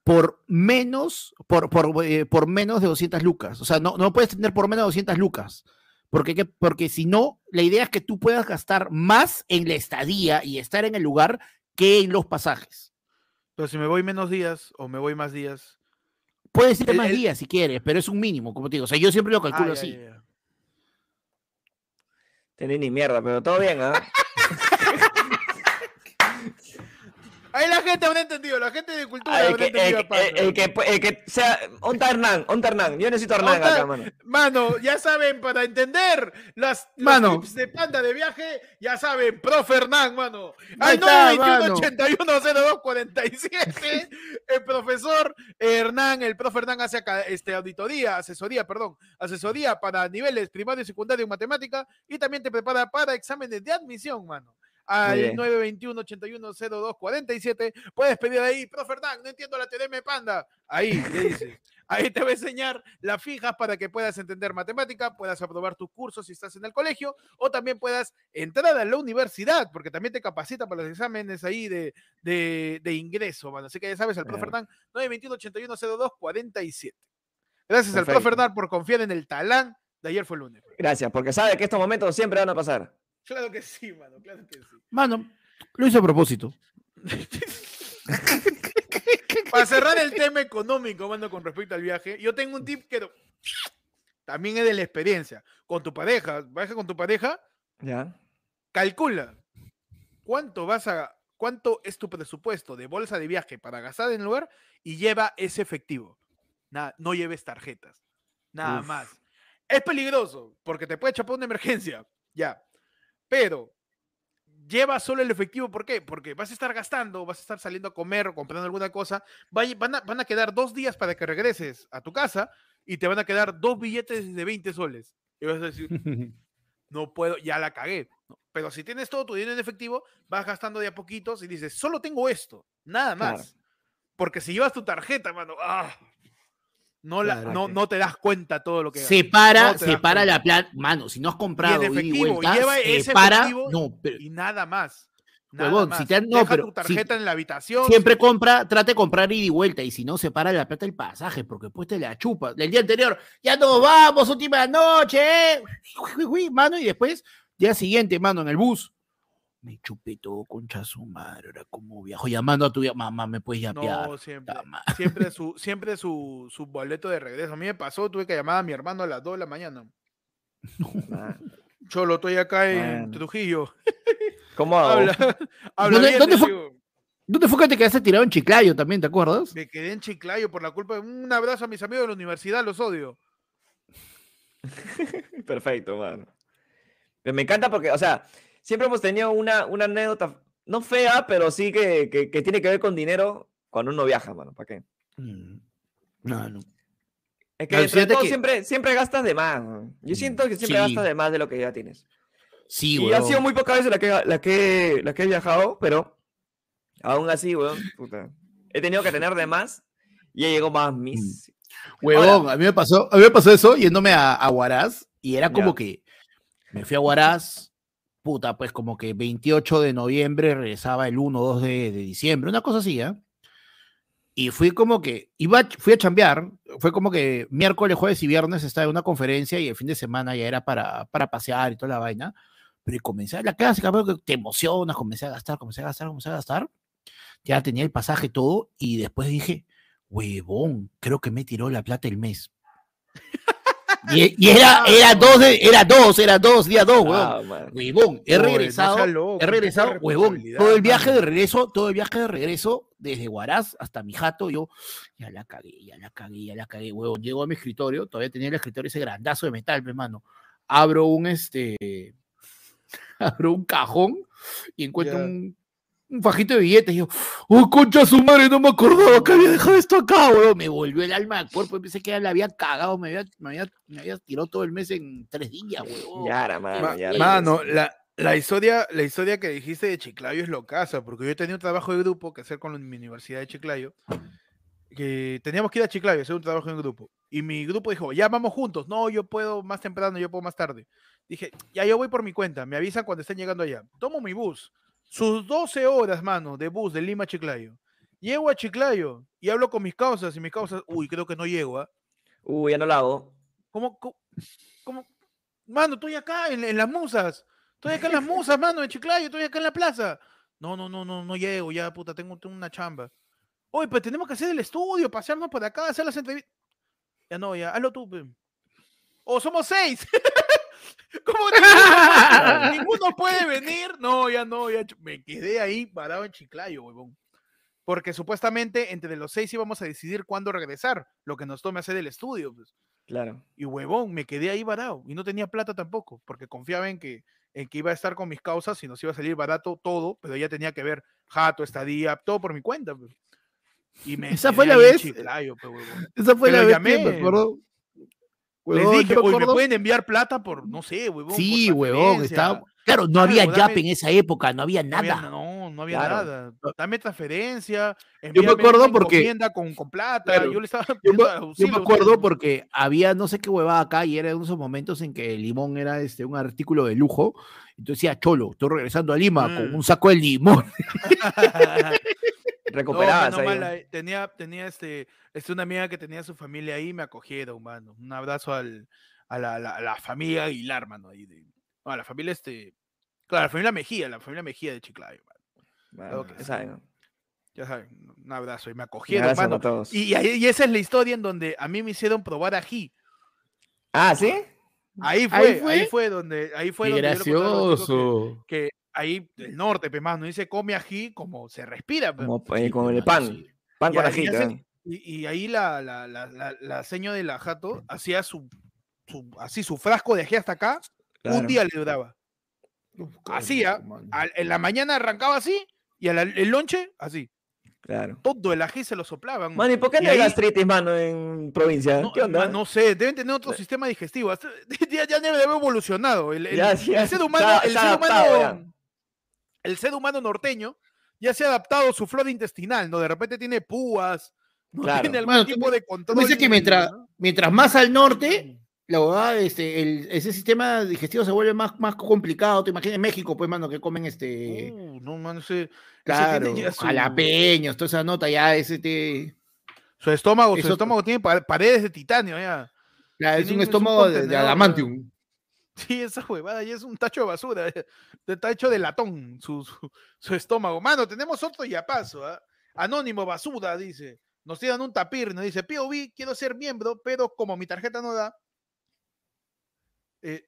por menos, por, por, eh, por menos de 200 lucas. O sea, no, no puedes tener por menos de 200 lucas. Porque, ¿qué? porque si no, la idea es que tú puedas gastar más en la estadía y estar en el lugar que en los pasajes. Pero si me voy menos días o me voy más días. Puedes ir El- más el- días si quieres, pero es un mínimo, como te digo. O sea, yo siempre lo Ah, calculo ya, así. ya, ya. Tenés ni mierda, pero todo bien, ¿ah? Ahí la gente habrá entendido, la gente de cultura Ah, el, habrá que, entendido el, que- el que, el que sea. Onta Hernán, Onta Hernán. Yo necesito a Hernán Onta- acá, mano. Mano, ya saben, para entender las, los Mano. tips de panda de viaje, ya saben, profe Hernán, mano. Está, 921-810247, el profesor Hernán, el profe Hernán hace acá, este, auditoría, asesoría, perdón, asesoría para niveles primario y secundario en matemática y también te prepara para exámenes de admisión, mano. Al bien. 921-810247 puedes pedir ahí, profe Hernán, no entiendo la TDM Panda. Ahí, le dices. Ahí te va a enseñar las fijas para que puedas entender matemática, puedas aprobar tus cursos si estás en el colegio o también puedas entrar a la universidad, porque también te capacita para los exámenes ahí de, de, de ingreso, mano. Así que ya sabes, el profe. Hernán, 921-810247. Gracias al profe. Hernán por confiar en el talán de ayer fue el lunes. Gracias, porque sabe que estos momentos siempre van a pasar. Claro que sí, mano, claro que sí. Mano, lo hice a propósito. Para cerrar el tema económico, mano, con respecto al viaje, yo tengo un tip que también es de la experiencia. Con tu pareja, viaja con tu pareja, Ya. Calcula cuánto vas a cuánto es tu presupuesto de bolsa de viaje para gastar en el lugar y lleva ese efectivo. Nada, no lleves tarjetas. Nada Uf. más. Es peligroso porque te puede chapar una emergencia. Ya. Pero lleva solo el efectivo. ¿Por qué? Porque vas a estar gastando, vas a estar saliendo a comer o comprando alguna cosa. Van a, van a quedar dos días para que regreses a tu casa y te van a quedar dos billetes de 20 soles. Y vas a decir, no puedo, ya la cagué. Pero si tienes todo tu dinero en efectivo, vas gastando de a poquitos y dices, solo tengo esto, nada Claro. más. Porque si llevas tu tarjeta, mano, ah, no, la, Claro. no, no te das cuenta todo lo que Separa, No separa la plata. Mano, si no has comprado ida y efectivo, vuelta, lleva ese separa. efectivo No, pero y nada más. Nada Huevón, más. si te han- no, Deja pero tu si- tarjeta en la habitación. siempre compra, trate de comprar ida y vuelta. Y si no, separa la plata del pasaje, porque después te la chupa. El día anterior, ya nos vamos, última noche, ¿eh? Mano, y después, día siguiente, mano, en el bus. Me chupé todo, concha su madre. Ahora, como viajo llamando a tu vieja, mamá, me puedes yapear. No, siempre. Siempre su, siempre su, su boleto de regreso. A mí me pasó, tuve que llamar a mi hermano a las 2 de la mañana. Ah, Cholo, estoy acá en. Trujillo. ¿Cómo hago? Habla, habla ¿Dónde- bien, dónde le fue? ¿Dónde fue que te quedaste tirado en Chiclayo también, te acuerdas? Me quedé en Chiclayo por la culpa de un abrazo a mis amigos de la universidad, los odio. Perfecto, mano. Pero me encanta porque, o sea, siempre hemos tenido una, una anécdota, no fea, pero sí que, que, que tiene que ver con dinero cuando uno viaja, mano. ¿Para qué? Mm, No, no. Es que No, todo que- siempre, siempre gastas de más. Yo siento que siempre Sí. gastas de más de lo que ya tienes. Sí, Y ha sido muy pocas veces la que, la que, la que he viajado, pero aún así, weón, puta, he tenido que tener de más y ya llegó más mis... Huevón, a mí me pasó, a mí me pasó eso yéndome a, a Huaraz y era como Ya. que me fui a Huaraz, puta, pues como que 28 de noviembre regresaba el 1 2 de, de diciembre, una cosa así, ¿ah? Y fui como que, iba, fui a chambear, fue como que miércoles, jueves y viernes estaba en una conferencia y el fin de semana ya era para, para pasear y toda la vaina. Pero comencé la clásica, que te emocionas, comencé a gastar, comencé a gastar, comencé a gastar. Ya tenía el pasaje todo y después dije, huevón, creo que me tiró la plata el mes. Y, y era, era dos, de- era dos, era dos, día dos, huevón. Ah. Huevón, he no regresado, loco, he regresado, huevón, todo el viaje de regreso, todo el viaje de regreso, desde Huaraz hasta mi jato, yo, ya la cagué, ya la cagué, ya la cagué, huevón, llego a mi escritorio, todavía tenía el escritorio ese grandazo de metal, mi hermano, abro un, este, abro un cajón y encuentro un, un fajito de billetes, y yo, oh, concha su madre, no me acordaba que había dejado esto acá, huevón, me volvió el alma al cuerpo, pensé que ya la había cagado, me había, me había, me había tirado todo el mes en tres días, huevón. Ya era, mano, Ma- ya era. Mano, la, la historia, la historia que dijiste de Chiclayo es locaza, porque yo tenía un trabajo de grupo que hacer con mi universidad de Chiclayo, que teníamos que ir a Chiclayo a hacer un trabajo en grupo. Y mi grupo dijo, ya vamos juntos. No, yo puedo más temprano, yo puedo más tarde. Dije, ya yo voy por mi cuenta, me avisan cuando estén llegando allá. Tomo mi bus. Sus 12 horas, mano, de bus de Lima a Chiclayo. Llego a Chiclayo y hablo con mis causas y mis causas, uy, creo que no llego, ¿ah? Uy, ya no lo hago. ¿Cómo, cómo, cómo? Mano, estoy acá en, en las musas. Estoy acá en las musas, mano, en Chiclayo, estoy acá en la plaza. No, no, no, no, no llego, ya, puta, tengo, tengo una chamba. Oye, pues tenemos que hacer el estudio, pasearnos por acá, hacer las entrevistas. Ya no, ya, hazlo tú. pe. O somos seis. ¿Cómo ninguno, ninguno puede venir? No, ya no, ya. Me quedé ahí parado en Chiclayo, huevón. Porque supuestamente entre los seis íbamos a decidir cuándo regresar, lo que nos tome hacer el estudio. Pues. Claro. Y huevón, me quedé ahí varado y no tenía plata tampoco, porque confiaba en que, en que iba a estar con mis causas y nos iba a salir barato todo, pero ya tenía que ver jato, estadía, todo por mi cuenta. pues. Y me Esa fue la vez- Chiclayo, pues, huevón. Esa fue la vez que llamé. me acuerdo. Les dije, yo me "Oye, ¿me pueden enviar plata por, no sé, huevón? Sí, huevón, estaba. Claro, no había Algo, Yap en esa época, no había No había, nada. no, no había Claro. nada. Dame transferencia. me envíame acuerdo porque- Con, con plata. Claro, Yo le estaba Yo me, pidiendo yo auxilio me acuerdo ¿no? porque había no sé qué huevada acá y era uno de esos momentos en que el limón era este, un artículo de lujo. Entonces decía, Cholo, estoy regresando a Lima con Mm. un saco de limón. Recuperabas No, ahí, tenía, tenía este, este, una amiga que tenía su familia ahí, me acogieron, mano. Un abrazo al, a, la, la- a la familia Aguilar, mano. Ahí de, no, a la familia, este, claro, la familia Mejía, la familia Mejía de Chiclayo, mano. Que ya saben, ¿no? Ya saben, un abrazo y me acogieron, abrazo mano. a todos. Y, y ahí- y esa es la historia en donde a mí me hicieron probar ají. Ah, ¿sí? Ahí fue, Ahí ahí fue. donde, ahí fue Qué donde yo gracioso. Que, que ahí el norte, mano, y se come ají como se respira, pe. Como, eh, Sí, con el pan. sí. Pan con Ya, ají. también. Y, y ahí la, la, la, la, la seño de la jato hacía su, su- así su frasco de ají hasta acá, Claro. un día le duraba. Al- en la mañana arrancaba así y al el lonche así. Claro. Todo el ají se lo soplaban. Mano, ¿y por qué Y no hay ahí- gastritis, mano, en provincia? No, ¿Qué onda? no sé, deben tener otro sistema digestivo. Ya, ya debe haber evolucionado. El, el- Ya, el ser se humano, ha- el ser adaptado humano, el ser humano norteño ya se ha adaptado a su flora intestinal, ¿no? De repente tiene púas, no Claro. tiene algún Bueno, tú- tipo de control. me dices que mientras, ¿no? mientras más al norte, la verdad, este, el, ese sistema digestivo se vuelve más, más complicado. Te imaginas en México, pues, mano, que comen este. Uh, no, mano, ese, claro, su, jalapeños, toda esa nota ya, ese te. su estómago, su estómago tiene pa- paredes de titanio ya. claro, es un un- es un estómago de, de adamantium. Sí, esa huevada ya es un tacho de basura. Está hecho de latón su, su, su estómago. Mano, tenemos otro ya paso. ¿ah? Anónimo basura, dice. Nos tiran un tapir, nos dice, POV, quiero ser miembro, pero como mi tarjeta no da. Eh,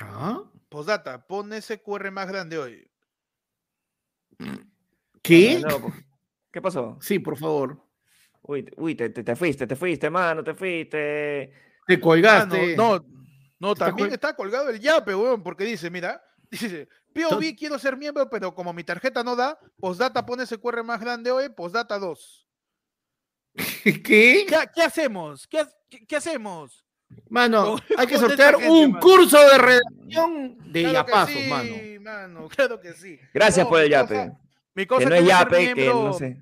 ¿Ah? postdata, pon ese QR más grande hoy. ¿Qué? ¿Qué pasó? Sí, por favor. Uy, te- uy te, te, te fuiste, te fuiste, mano, te fuiste. Te no, colgaste. no, no, Está también está colgado el yape, weón, porque dice, mira, dice, POV, quiero ser miembro, pero como mi tarjeta no da, postdata, pone ese QR más grande hoy, postdata 2. ¿Qué? ¿Qué, qué hacemos? ¿Qué, qué- qué hacemos? Mano, hay que sortear gente, un mano. curso de redacción de Claro que yapazo, sí, mano. mano, Claro que sí. Gracias No, por el yape. Mi Que causa no es yape, que no sé.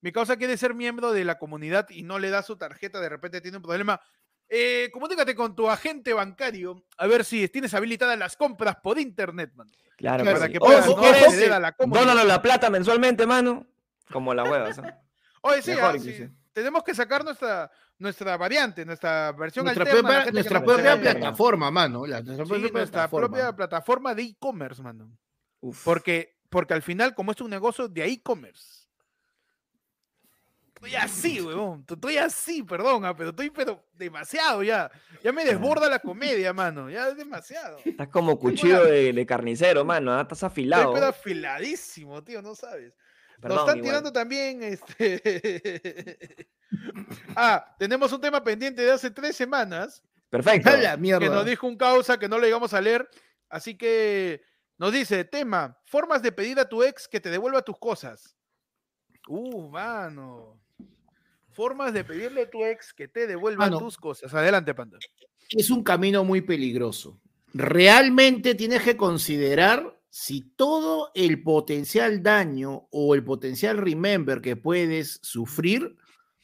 Mi causa quiere ser miembro de la comunidad y no le da su tarjeta, de repente tiene un problema. Eh, comunícate con tu agente bancario a ver si tienes habilitadas las compras por internet, mano. Claro, Claro, Para sí. que puedas no acceder a la comunidad. Dónalo la plata mensualmente, mano. Como la hueva. ¿sabes? Oye, sí, Mejor ah, sí, inclusive. tenemos que sacar nuestra, nuestra variante, nuestra versión Nuestra alterna. propia, nuestra propia plataforma, mano. la- nuestra Sí, propia nuestra plataforma. propia plataforma de e-commerce, mano. Uf. Porque, porque al final, como es un negocio de e-commerce. Estoy así, weón. Estoy así, perdón, ah, pero estoy pero demasiado ya. Ya me desborda la comedia, mano. Ya es demasiado. Estoy Estás como cuchillo de, de carnicero, mano. ¿ah? Estás afilado. pero afiladísimo, tío, no sabes. Nos Perdón, están igual. tirando también este. ah, tenemos un tema pendiente de hace tres semanas Perfecto. Que nos dijo un causa que no le llegamos a leer. Así que nos dice, tema, formas de pedir a tu ex que te devuelva tus cosas. Uh, mano. Formas de pedirle a tu ex que te devuelva Mano. tus cosas. Adelante, Panda. es un camino muy peligroso. Realmente tienes que considerar si todo el potencial daño o el potencial remember que puedes sufrir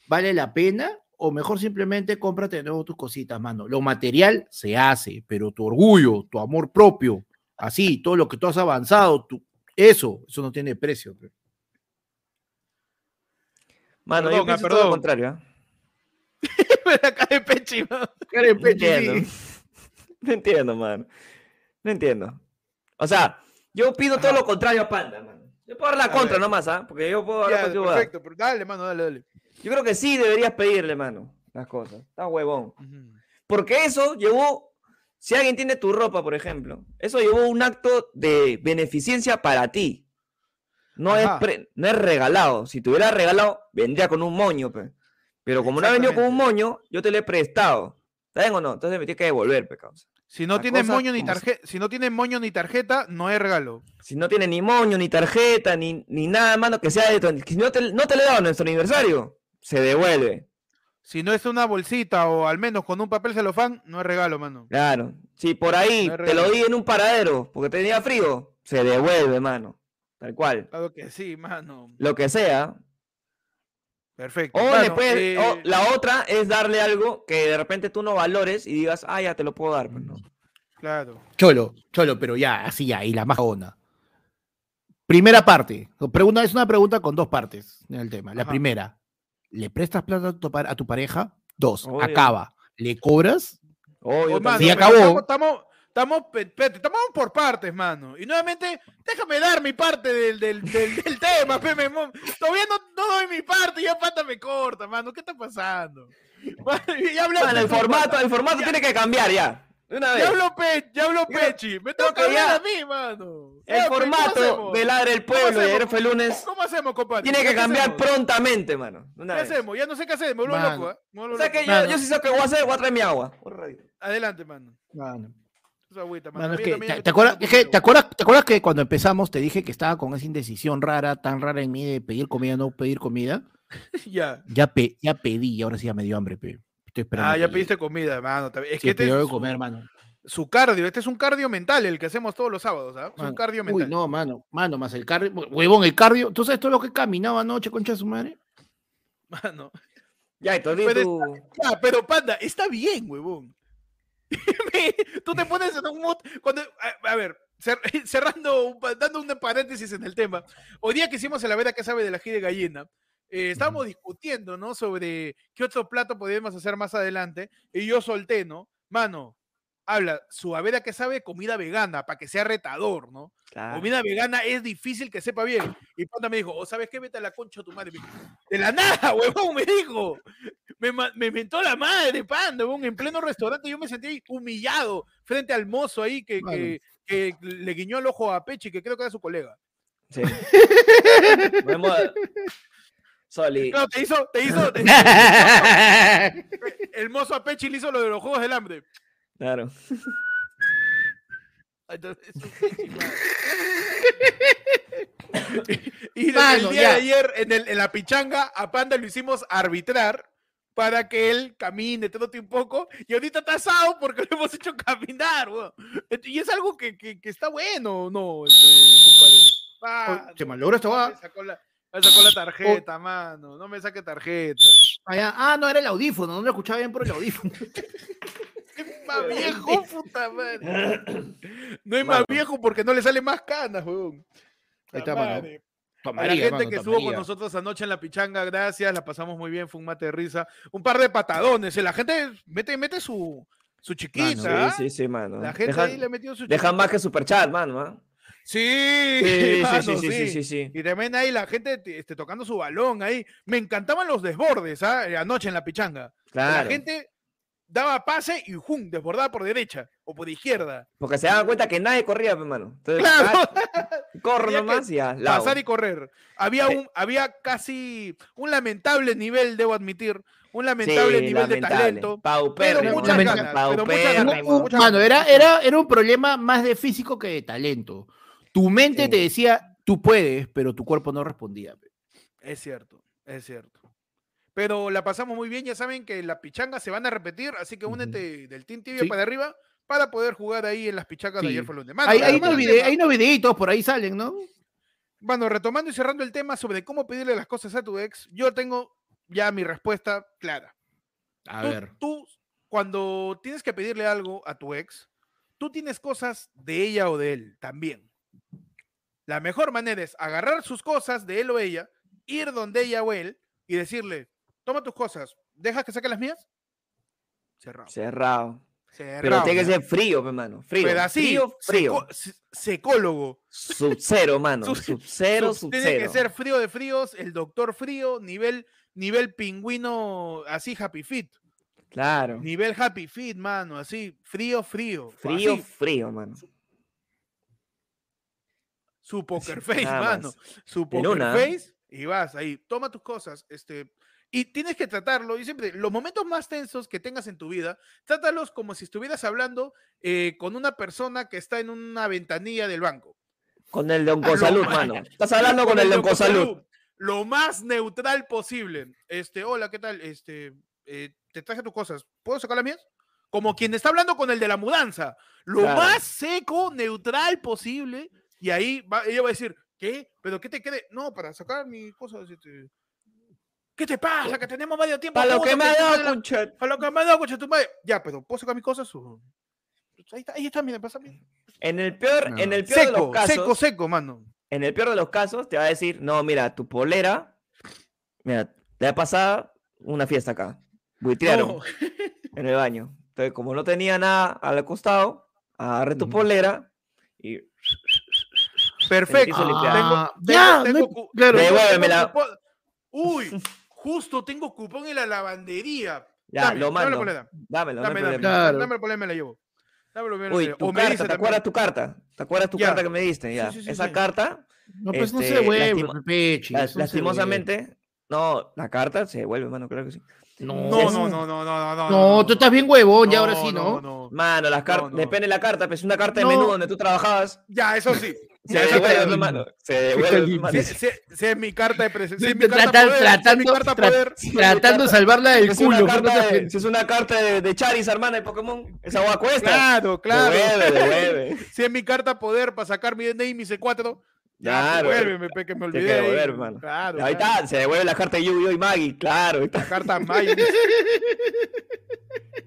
vale la pena o mejor simplemente cómprate de nuevo tus cositas, mano. Lo material se hace, pero tu orgullo, tu amor propio, así, todo lo que tú has avanzado, tu- eso, eso no tiene precio. pe. Mano, Perdón, yo ah, todo lo contrario. ¿ah? Acá de pechi, mano. Cara de No entiendo. No entiendo, mano. No entiendo. O sea, yo pido todo lo contrario a Panda, mano. Yo puedo dar la A contra ver. nomás, ¿ah? Porque yo puedo hablar Ya, contigo, perfecto, pero dale, mano, dale, dale. Yo creo que sí deberías pedirle, mano, las cosas. Está huevón. Porque eso llevó, si alguien tiene tu ropa, por ejemplo, eso llevó un acto de beneficencia para ti. No es, pre- no es regalado. Si te hubiera regalado, vendría con un moño, pe. Pero como no ha venido con un moño, yo te lo he prestado. ¿Está bien o no? Entonces me tienes que devolver, pe, causa. Si no tienes moño ni tarjeta, si no tienes moño ni tarjeta, no es regalo. Si no tiene ni moño, ni tarjeta, ni, ni nada, mano, que sea de tu... Si no te, no te le he dado nuestro aniversario, se devuelve. Si no es una bolsita o al menos con un papel celofán, no es regalo, mano. Claro. Si por ahí No te lo di en un paradero porque tenía frío, se devuelve, mano. Tal cual. Claro que sí, mano. Lo que sea. Perfecto. O, eh, la otra es darle algo que de repente tú no valores y digas, ah, ya te lo puedo dar. pues, ¿no? Claro. Cholo, cholo, pero ya, así ya, y la más onda. Primera parte. Pregunta, es una pregunta con dos partes en el tema. La Ajá. primera, ¿le prestas plata a tu, a tu pareja? Dos, Obvio. acaba. ¿Le cobras? Oh, mano, también. Sí, acabó. Estamos, estamos, por partes, mano. Y nuevamente, déjame dar mi parte del, del, del, del tema, pe, me mo- Todavía no, no doy mi parte y ya pata me corta, mano. ¿Qué está pasando? ya Mano, el formato, el formato Ya- tiene que cambiar ya. De una vez. Ya habló, Pe- ya habló Yo- Pechi. Me toca que hablar ya- a mí, mano. El Ya, Pe, ¿cómo formato de Ladre el ¿Cómo Pueblo y hacemos? ayer fue lunes ¿Cómo hacemos, compadre? tiene ¿Ya que cambiar hacemos? prontamente, mano. De una ¿Qué vez. hacemos? Ya no sé qué hacer, me vuelvo loco, ¿eh? Me vuelvo O sea loco. que yo, yo sí sé que voy a hacer, voy a traer mi agua. Adelante, mano. Mano. Esa agüita, mano. Mano, A es mí que, también ¿te, te acuerdas, es que, poquito. ¿te, acuerdas, ¿Te acuerdas que cuando empezamos te dije que estaba con esa indecisión rara, tan rara en mí de pedir comida, no pedir comida? Ya. Ya, pe- ya pedí y ahora sí ya me dio hambre, pe. Estoy esperando. Ah, ya pediste comida, mano. está bien. Es. Sí, que este pero es de su, comer, hermano. su cardio. Este es un cardio mental, el que hacemos todos los sábados, ¿ah? Es un cardio Uy, mental. no, mano, mano, más el cardio. Huevón, el cardio. ¿Tú sabes todo lo que he caminado anoche, concha de su madre? Mano. Ya, entonces Pero tú. Ah, pero panda, está bien, huevón. Tú te pones en un mood cuando a, a ver, cer- cerrando dando un paréntesis en el tema. Hoy día que hicimos la vera que sabe del ají de gallina, eh, estábamos discutiendo, ¿no? Sobre qué otro plato podríamos hacer más adelante y yo solté, ¿no? Mano, habla, su avera que sabe comida vegana para que sea retador, ¿no? Claro. Comida vegana es difícil que sepa bien. Y Panda me dijo, ¿o sabes qué? Vete a la concha de tu madre. De la nada, huevón, me dijo. Me, me mentó la madre, Panda, en pleno restaurante. Yo me sentí humillado frente al mozo ahí que, Claro. que, que le guiñó el ojo a Pechi, que creo que era su colega. Sí. Vemos. Soli. Claro, te hizo, te hizo, te- el mozo a Pechi le hizo lo de los juegos del hambre. Claro. Entonces, y desde Mano, el día ya. de ayer en, el- en la pichanga a Panda lo hicimos arbitrar para que él camine, trote un poco, y ahorita está asado porque lo hemos hecho caminar, weón. Y es algo que, que- que está bueno, ¿no? Este, compadre? Oye, se malogró esta me sacó la, sacó la tarjeta, mano. No me saque tarjeta. Ah. Ah, no, era el audífono, no lo escuchaba bien por el audífono. Más viejo, puta madre. No es más viejo porque no le sale más canas, weón. Ahí está, mano. A la gente mano, que estuvo con nosotros anoche en la pichanga, gracias, la pasamos muy bien, fue un mate de risa. Un par de patadones, eh, la gente mete, mete su, su chiquita. Sí, ¿ah? sí, sí, mano. La gente Dejan, ahí le metió su dejan más que superchat, mano. ¿ah? Sí, Sí, sí, mano, sí, sí, sí, sí, sí. Y también ahí la gente te- este, tocando su balón ahí. Me encantaban los desbordes, ¿ah? Eh, Anoche en la pichanga. Claro. La gente daba pase y ¡jum! desbordaba por derecha o por izquierda. Porque se daban cuenta que nadie corría, pues, mano. Entonces, Claro. ah, corro nomás y pasar y correr. Había Sí. un, había casi un lamentable nivel, debo admitir, un lamentable Sí, nivel de talento. Paupérrimo, pero muchas ganas, pero muchas ganas, Un- muchas Mano, ganas. era, era, era un problema más de físico que de talento. Tu mente Sí. te decía, tú puedes, pero tu cuerpo no respondía. Es cierto, es cierto. Pero la pasamos muy bien, ya saben que las pichangas se van a repetir, así que únete del Team Tibia Sí. para arriba para poder jugar ahí en las pichangas de ayer fue lunes. Mano, Hay, hay unos hay unos videitos por ahí salen, ¿no? Bueno, retomando y cerrando el tema sobre cómo pedirle las cosas a tu ex, yo tengo ya mi respuesta clara. A tú, ver. tú, cuando tienes que pedirle algo a tu ex, tú tienes cosas de ella o de él también. La mejor manera es agarrar sus cosas de él o ella, ir donde ella o él y decirle, toma tus cosas, ¿dejas que saque las mías? Cerrado. Cerrado. Pero tiene que ser frío, pues, mano. Frío. Pero así, Frío, frío. secólogo. Sub-cero, mano. Sub- Sub-cero, Sub- Tiene que sub-cero. ser frío de fríos, el doctor frío, nivel, nivel pingüino, así happy fit. Claro. Nivel happy fit, mano, así, frío, frío. Frío, así, frío, mano. su poker face, Nada mano. más. Su poker face y vas ahí, toma tus cosas, este, y tienes que tratarlo, y siempre, los momentos más tensos que tengas en tu vida, trátalos como si estuvieras hablando eh, con una persona que está en una ventanilla del banco. Con el de Oncosalud, mano. Estás hablando con el de Oncosalud. Lo más neutral posible. Este, hola, ¿qué tal? Este, eh, te traje tus cosas. ¿Puedo sacar las mías? Como quien está hablando con el de la mudanza. Lo Claro. más seco, neutral posible. Y ahí va- ella va a decir, ¿qué? ¿Pero qué te quede? No, para sacar mis cosas. este, ¿Qué te pasa? Que tenemos medio tiempo. Para lo que me ha dado, la- concha. Para lo que me ha dado, concha tu madre. Ya, pero ¿puedo sacar mis cosas? o- Ahí está, ahí está, mira, pásame. En el peor, No. en el peor de los Seco, casos, seco, seco, mano. en el peor de los casos, te va a decir, no, mira, tu polera, mira, le ha pasado una fiesta acá. Buitrearon No. en el baño. Entonces, como no tenía nada al costado, agarré tu polera y Perfecto. Tengo- Ah, tengo- ya, tengo no claro. Devuélvemela. Uy, justo tengo cupón en la lavandería. Ya, Dame, lo dame mando. Dámelo, no hay Dame, dame, problema. Claro. dame el problema y me la llevo. Dámelo, Uy, tu O me carta, ¿te también. acuerdas tu carta? ¿Te acuerdas tu Ya. carta que me diste? Ya. sí, sí, Esa sí. carta, No, pues no Este, se devuelve, la- no se lastimosamente, no, la carta se devuelve, mano, creo que sí. No, No, no, no, no, no, no. No, tú estás bien huevón, ya ahora sí, ¿no? no. Mano, las cartas, no. depende de la carta, pues una carta de No. menú donde tú trabajabas, Ya, eso sí. Se devuelve, bien. mano. Se devuelve, mano. Si es mi carta de presencia, tratando, de salvarla del culo. si es una carta de, Charizard, hermana, de Pokémon, esa agua cuesta. Claro, claro. Si es mi carta poder para sacar mi DNA y mi C4, ya, Claro. devuélveme, pe, que me Tiene olvidé. que devolver, hermano. Claro, Ahí claro. está, se devuelve la carta de Yu-Gi-Oh! y Maggie, claro. ahí está. La carta Magic.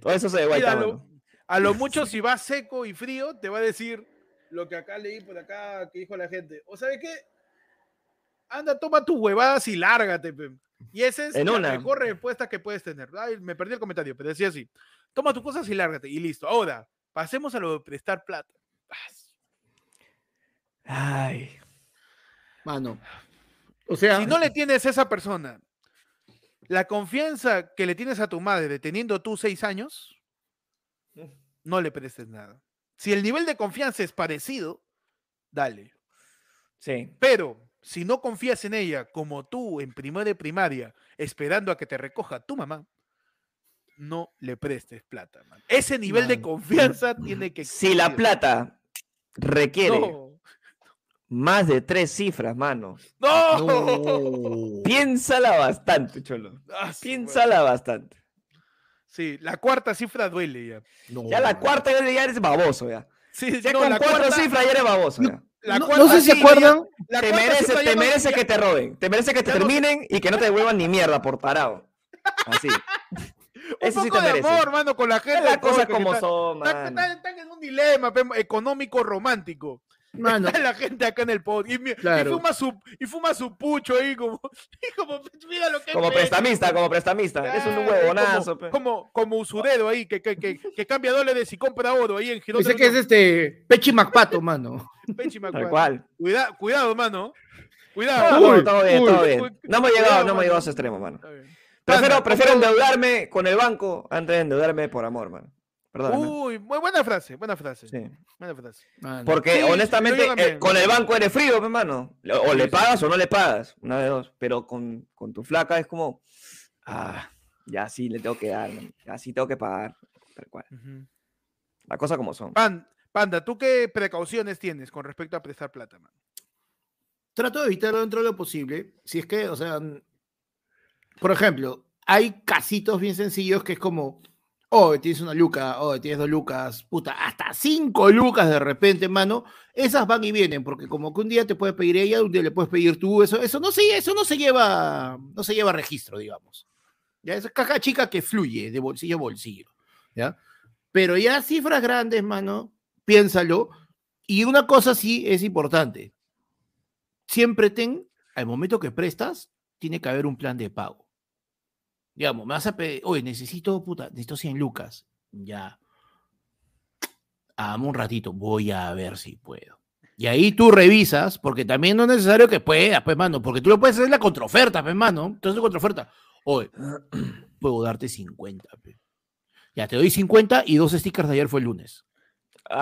Todo eso se devuelve, a a lo mucho, si va seco y frío, te va a decir lo que acá leí por acá que dijo la gente. ¿O sabe qué? Anda, toma tus huevadas y lárgate. pe. Y esa es En la una. mejor respuesta que puedes tener. Ay, me perdí el comentario, pero decía así. Toma tus cosas y lárgate. Y listo. Ahora, pasemos a lo de prestar plata. Ay. Mano. O sea, Si no le tienes a esa persona la confianza que le tienes a tu madre teniendo tú seis años, no le prestes nada. Si el nivel de confianza es parecido, dale. Sí. Pero si no confías en ella como tú en primero de primaria, esperando a que te recoja tu mamá, no le prestes plata. man. Ese nivel de confianza tiene que Si la existir. plata requiere No. más de tres cifras, mano, No. no. piénsala bastante, cholo. Ah, Piénsala bastante. Sí, la cuarta cifra duele ya. No. Ya la cuarta ya ya eres baboso, ya. Sí, Ya no, con la cuatro cuarta- cifras ya eres baboso, ya. la no, cuarta no sé si se ya- acuerdan. Te merece, te no- merece ya- que te roben. Te merece que te terminen y que no te devuelvan ni mierda por parado. Así. Un Eso sí poco te de merece. amor, mano, con la gente. Las cosas como está- son, Están, en un dilema pe, económico romántico. Mano, Está la gente acá en el pod y, fuma su y fuma su pucho ahí como, y como mira lo que Como prestamista, como prestamista. Eres un huevonazo, como, como, como usurero ahí que, que, que, que cambia dólares y compra oro ahí en Girón. dice que es este Pechi Macpato, mano. Pechi Tal cual. Cuida- cuidado, mano. No, Cuidado. no, Uy, todo bien, uy, todo bien. uy, No hemos llegado, no hemos llegado a ese extremo, mano. Prefiero, prefiero ¿cómo- endeudarme con el banco antes de endeudarme por amor, mano. Perdóname. Uy, muy buena frase, buena frase. Sí. Buena frase. Mano. Porque Sí, honestamente, eh, con el banco eres frío, pe, mano. O le pagas o no le pagas, una de dos. Pero con, con tu flaca es como, ah, ya sí le tengo que dar, man, ya sí tengo que pagar. Tal cual. Ujú. La cosa como son. Pan- Panda, ¿tú qué precauciones tienes con respecto a prestar plata, man? trato de evitarlo dentro de lo posible. Si es que, o sea, por ejemplo, hay casitos bien sencillos que es como, oh, tienes una luca, oh, tienes dos lucas, puta, hasta cinco lucas de repente, mano. Esas van y vienen, porque como que un día te puede pedir ella, un día le puedes pedir tú, eso, eso no se, eso no se lleva, no se lleva registro, digamos. Ya es caja chica que fluye de bolsillo a bolsillo, ¿ya? Pero ya cifras grandes, mano, piénsalo. Y una cosa sí es importante siempre ten, al momento que prestas, tiene que haber un plan de pago. Digamos, me vas a pedir, oye, necesito, puta, necesito 100 lucas. Ya. Dame un ratito, voy a ver si puedo. Y ahí tú revisas, porque también no es necesario que puedas, pues, mano, porque tú lo puedes hacer en la contraoferta, pues, mano. Entonces, contraoferta. Oye, puedo darte 50, pe. Ya, te doy 50 y dos stickers de ayer fue el lunes.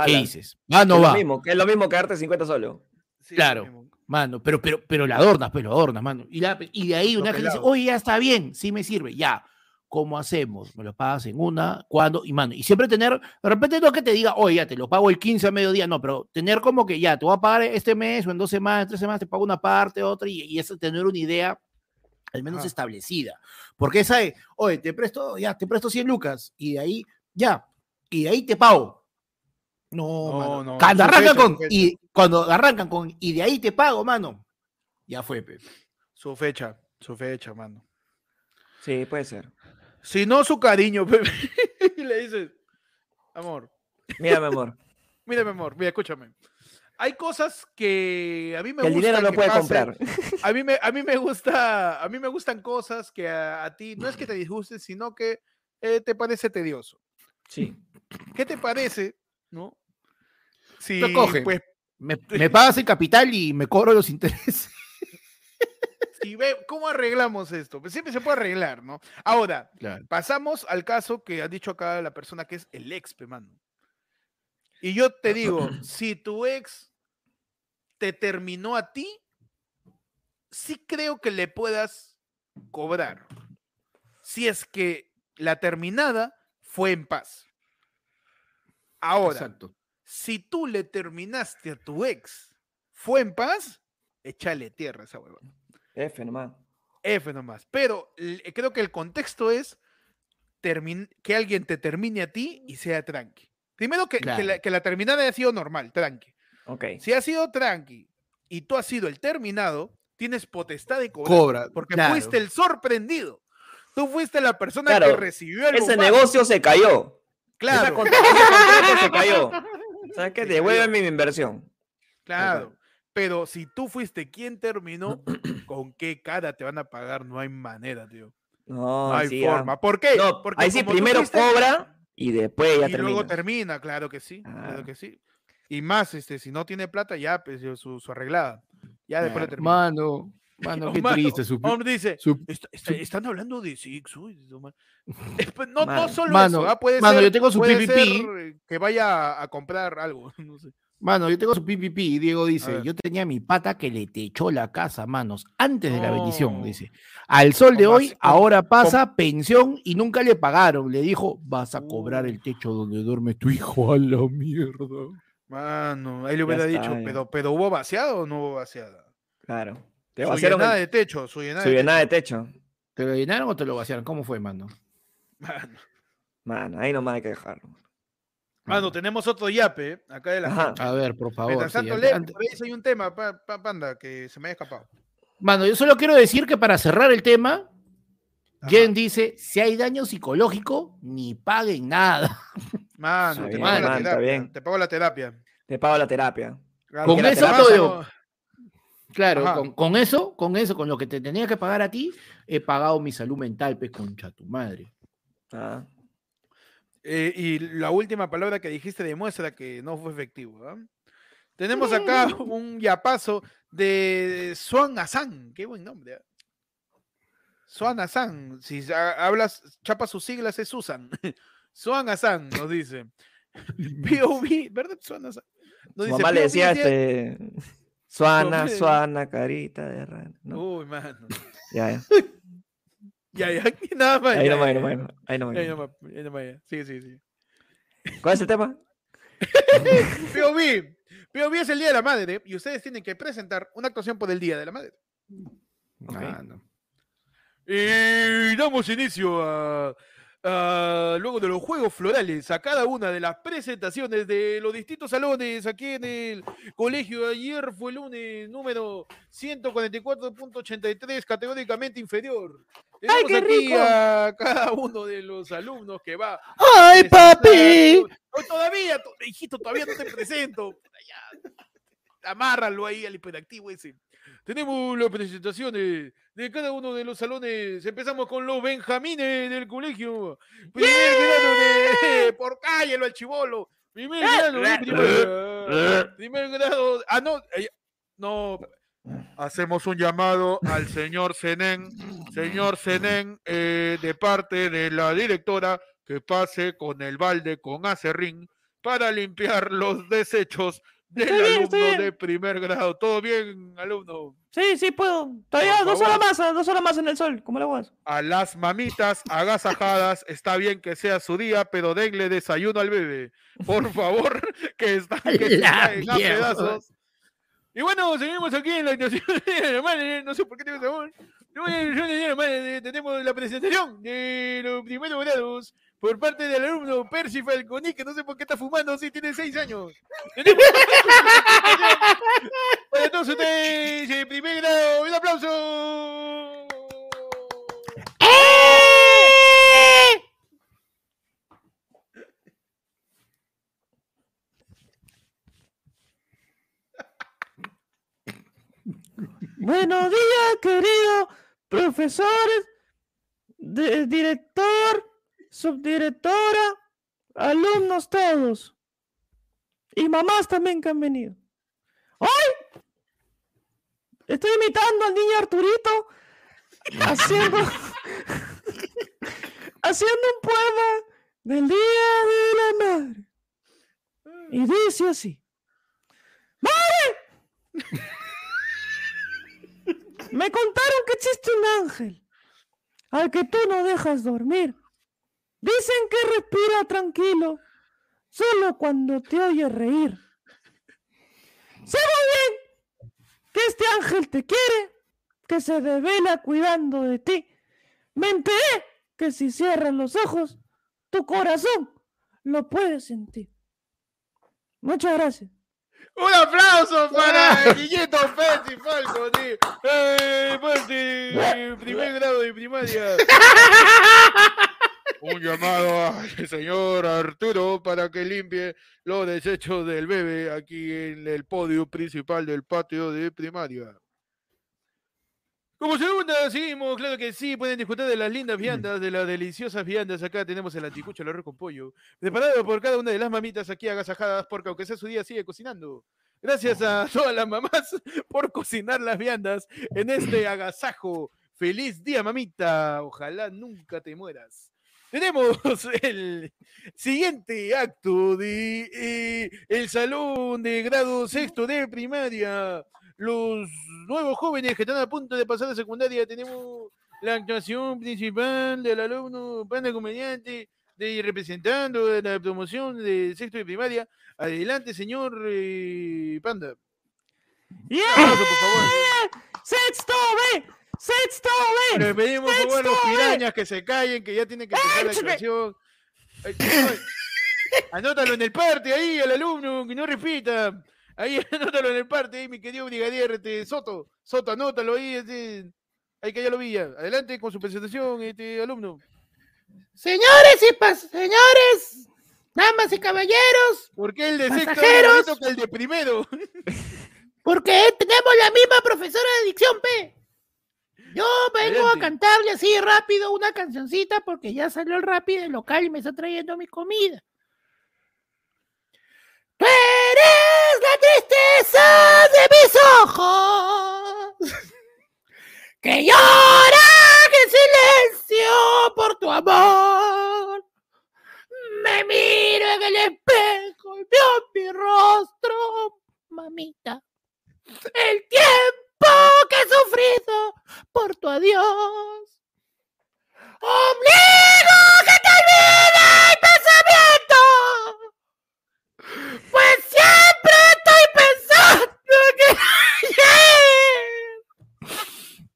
¿Qué dices? Va, no es va. Lo mismo, que es lo mismo que darte 50 solo. Sí, Claro. Mano, pero, pero, pero la adornas, pues lo adornas, mano. Y, la- y de ahí una vez dice, oye, ya está bien, sí me sirve, ya. ¿Cómo hacemos? Me lo pagas en una, cuando, y mano, y siempre tener, de repente no que te diga, oye, ya te lo pago el 15 a mediodía, no, pero tener como que ya, te voy a pagar este mes o en dos semanas, en tres semanas, te pago una parte, otra, y, y eso tener una idea al menos Ajá. establecida. Porque esa es, oye, te presto, ya, te presto 100 lucas, y de ahí, ya, y de ahí te pago. No, No, mano. no, Cuando arrancan fecha, con, y cuando arrancan con, y de ahí te pago, mano. Ya fue, pe. Su fecha, su fecha, mano. Sí, puede ser. Si no, su cariño, pe. y le dices, amor, Mira, mi amor. mira, mi amor, mira, escúchame. Hay cosas que a mí me que el gusta dinero no que puede pasen. comprar. A mí me, a mí me gusta, a mí me gustan cosas que a, a ti no es que te disgusten, sino que eh, te parece tedioso. Sí. ¿Qué te parece, no? Coge. pues, Me, me pagas el capital y me cobro los intereses. y ve cómo arreglamos esto. Pues siempre se puede arreglar, ¿no? Ahora, Claro. pasamos al caso que ha dicho acá la persona que es el ex, mano. Y yo te digo, si tu ex te terminó a ti, sí creo que le puedas cobrar. Si es que la terminada fue en paz. Ahora, Exacto. Si tú le terminaste a tu ex, fue en paz, échale tierra a esa hueva. F nomás. F nomás. Pero l- creo que el contexto es termin- que alguien te termine a ti y sea tranqui. Primero que, que la, Claro. que la terminada haya sido normal, tranqui. Ok. Si ha sido tranqui y tú has sido el terminado, tienes potestad de cobrar. Cobra. Porque claro. fuiste el sorprendido. Tú fuiste la persona que recibió el Ese negocio se cayó. Esa Claro, contra- ese contrato se cayó. ¿Sabes qué? Devuélveme mi inversión. claro. Pero si tú fuiste quien terminó, ¿con qué cara te van a pagar? No hay manera, tío. No, No hay sí, ah. forma. ¿Por qué? No, Porque ahí sí, primero fuiste- cobra y después ya y termina. luego termina, claro que sí, Ah. claro que sí. Y más, este, si no tiene plata, ya, pues, su, su arreglada. Ya después le Claro. termina. Mano, mano, qué triste. Su, dice, su- "Está- está- su- están hablando de Six. uy, no Eh, pues, no, solo mano, eso, ¿ah? puede mano, ser, yo tengo su puede PPP. eh, que vaya a comprar algo. No sé. Mano, yo tengo su PPP y Diego dice, yo tenía a mi pata que le techó la casa, manos, antes de la bendición, No. dice. Al sol de hoy, ahora pasa pensión y nunca le pagaron. Le dijo, vas a cobrar Uh. el techo donde duerme tu hijo a la mierda. Mano, ahí le hubiera está, dicho, ya. pero, pero ¿hubo vaciado o no hubo vaciada? Claro. Te Su vaciaron llenada el- de techo, su llenada su de llenada de techo. ¿Te lo llenaron o te lo vaciaron? ¿Cómo fue, mano? Mano. Mano, ahí nomás hay que dejarlo. Mano, tenemos otro yape eh, acá de la Ajá. A ver, por favor. Mientras sí, tanto, antes- ahí hay un tema, pa- pa- panda, que se me haya escapado. Mano, yo solo quiero decir que para cerrar el tema, Ajá. Jen dice, si hay daño psicológico, ni paguen nada. Mano, te bien, pago man, terapia. bien. Te pago la terapia. Te pago la terapia. Claro, Con eso todo- no- Claro, con, con eso, con eso, con lo que te tenía que pagar a ti, he pagado mi salud mental, pues, concha tu madre. Ah, Eh, y la última palabra que dijiste demuestra que no fue efectivo. ¿ah? Tenemos acá un yapazo de Swan Hassan. Qué buen nombre. ¿ah? Swan Hassan. Si ha- hablas, chapa sus siglas, es Susan. Swan Hassan nos dice. POV, ¿verdad? Swan Hassan. Nos Su dice, mamá le decía- este. Suana, suana, carita de rana. ¿no? Uy, mano. Ya, ya. Ya, ya, nada más. Ahí nomás, ahí nomás, ahí nomás, ahí nomás. Ahí nomás, ya. Sí, sí, sí. ¿Cuál es el tema? POV. POV es el Día de la Madre y ustedes tienen que presentar una actuación por el Día de la Madre. Ok. Mano. Y damos inicio a, a- luego de los juegos florales a cada una de las presentaciones de los distintos salones aquí en el colegio. Ayer fue el lunes número 144.83, categóricamente inferior. Tenemos qué aquí rico! a cada uno de los alumnos que va. ¡Ay, papi! No, todavía, to- hijito, todavía no te presento. Amárralo ahí al hiperactivo ese. Tenemos las presentaciones de cada uno de los salones. Empezamos con los benjamines del colegio. Primer grado de. Por cállalo al chivolo. Primer grado de primaria. Primer grado. Ah, no. eh, No. Hacemos un llamado al señor Zenén. Señor Zenén, eh, de parte de la directora, que pase con el balde con acerrín para limpiar los desechos del Estoy alumno bien. de primer grado. ¿Todo bien, alumno? Sí, sí, puedo. Todavía Por dos horas más, ah, dos horas más en el sol. ¿Cómo lo hago? A las mamitas agasajadas, está bien que sea su día, pero denle desayuno al bebé. Por favor, que están que caen a pedazos. Y bueno, seguimos aquí en la actuación de no sé por qué tengo sabor. Tenemos la presentación de los primeros grados por parte del alumno Percy Falconi, que no sé por qué está fumando si tiene seis años. Para todos ustedes, en primer grado, un aplauso. Buenos días, querido profesores, de- director, subdirectora, alumnos todos. Y mamás también que han venido. Hoy Estoy imitando al niño Arturito haciendo, haciendo un poema del Día de la Madre. Y dice así. ¡Madre! Me contaron que existe un ángel al que tú no dejas dormir. Dicen que respira tranquilo solo cuando te oye reír. Sé muy bien que este ángel te quiere, que se devela cuidando de ti. Me enteré que si cierras los ojos, tu corazón lo puede sentir. Muchas gracias. Un aplauso para Guilleto Pérez Falco de eh, primer grado de primaria. Un llamado al señor Arturo para que limpie los desechos del bebé aquí en el podio principal del patio de primaria. Como segunda, seguimos, claro que sí, pueden disfrutar de las lindas viandas, de las deliciosas viandas. Acá tenemos el anticucho, el arroz con pollo, preparado por cada una de las mamitas aquí agasajadas, porque aunque sea su día, sigue cocinando. Gracias a todas las mamás por cocinar las viandas en este agasajo. Feliz día, mamita. Ojalá nunca te mueras. Tenemos el siguiente acto de eh, el salón de grado sexto de primaria los nuevos jóvenes que están a punto de pasar a secundaria. Tenemos la actuación principal del alumno Panda Comediante, de representando la promoción de sexto de primaria. Adelante, señor eh, Panda. ¡Yeah! por favor. ¡Sexto B! ¡Sexto B! Le pedimos por favor a los pirañas que se callen, que ya tienen que empezar la canción. Anótalo en el parte ahí, al alumno, que no repita. Ahí, anótalo en el parte, ahí, mi querido brigadier este, Soto. Soto, anótalo ahí, este, ahí que ya lo vi ya. Adelante con su presentación, este alumno. Señores y pas- señores, damas y caballeros, ¿Por qué el de sexto es que el de primero? porque tenemos la misma profesora de dicción, P. Yo vengo a cantarle así rápido una cancioncita porque ya salió el rápido del local y me está trayendo mi comida. Tú eres la tristeza de mis ojos que lloran en silencio por tu amor. Me miro en el espejo y veo mi rostro, mamita. El tiempo que he sufrido por tu adiós. Obligo que te olvide el pensamiento. Pues siempre estoy pensando que.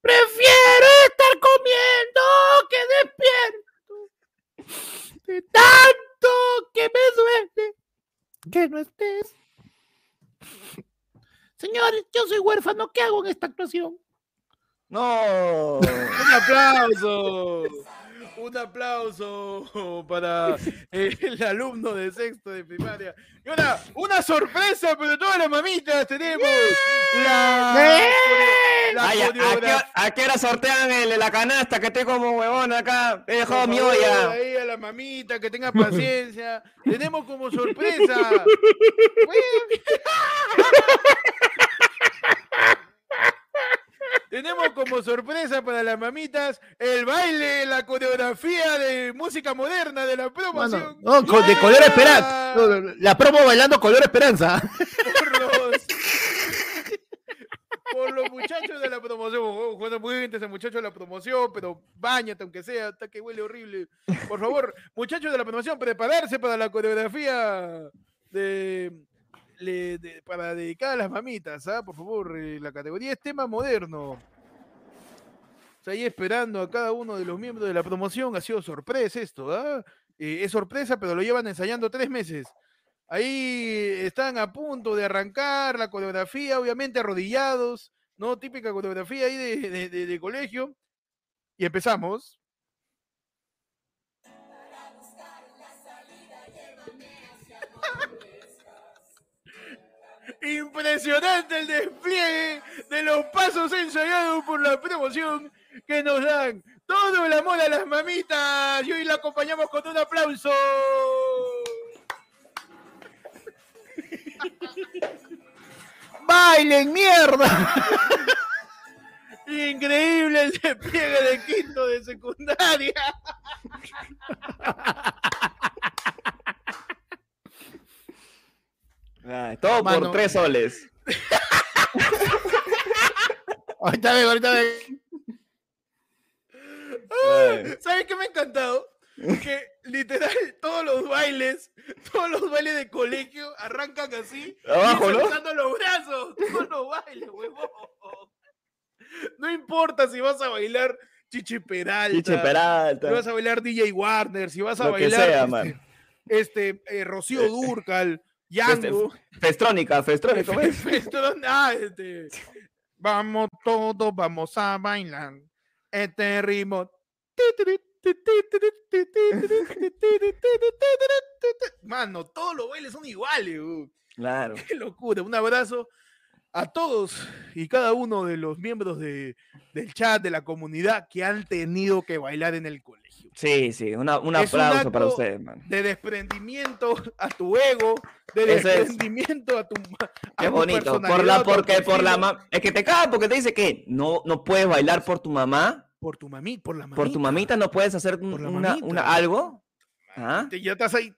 Prefiero estar comiendo que despierto. De tanto que me duele que no estés. Señores, yo soy huérfano. ¿Qué hago en esta actuación? No. Un aplauso. Un aplauso para el alumno de sexto de primaria. Y ahora, una sorpresa, pero todas las mamitas tenemos la, la Ay, ¿a, qué, a qué hora sortean el, la canasta? Que estoy como huevón acá. He dejado mi olla. Ahí a la mamita, que tenga paciencia. Tenemos como sorpresa. Tenemos como sorpresa para las mamitas el baile, la coreografía de música moderna de la promoción. no, de color esperanza. La promo bailando color esperanza. por los, por los muchachos de la promoción. Oh, Juega muy bien ese muchacho de la promoción, pero bañate aunque sea, hasta que huele horrible. Por favor, muchachos de la promoción, prepararse para la coreografía de, para dedicar a las mamitas, ¿ah? Por favor, eh, la categoría es tema moderno. Está ahí esperando a cada uno de los miembros de la promoción. Ha sido sorpresa esto, ¿ah? Eh, es sorpresa, pero lo llevan ensayando tres meses. Ahí están a punto de arrancar la coreografía, obviamente arrodillados, ¿no? Típica coreografía ahí de- de colegio. Y empezamos. Impresionante el despliegue de los pasos ensayados por la promoción que nos dan todo el amor a las mamitas. Y hoy la acompañamos con un aplauso. ¡Bailen, mierda! increíble el despliegue de quinto de secundaria. Ay, todo Mano. por tres soles. Ahorita vengo, ahorita vengo. ¿Sabes qué me ha encantado? Que literal todos los bailes, todos los bailes de colegio arrancan así, Abajo, ¿no? soltando los brazos, todos los bailes, huevón. No importa si vas a bailar Chichi Peralta, Chiche Peralta. si vas a bailar DJ Warner, si vas a Lo bailar sea, este, este, eh, Rocío Durcal, Yango, Festrónica, Festrónica. ah, este, vamos todos, vamos a bailar este ritmo. Mano, todos los bailes son iguales. Claro. Qué locura. Un abrazo a todos y cada uno de los miembros de, del chat, de la comunidad que han tenido que bailar en el colegio. Sí, sí, una- un Es un aplauso para ustedes, man. De desprendimiento a tu ego, de Eso es. desprendimiento a tu, a Qué bonito. Por la, porque por la autoestima. ma- Es que te caga porque te dice que no, no puedes bailar por tu mamá, Por tu mami, por la mamita. por tu mamita no puedes hacer una, mamita. una- algo. ¿Ah? Te- Ya estás ahí.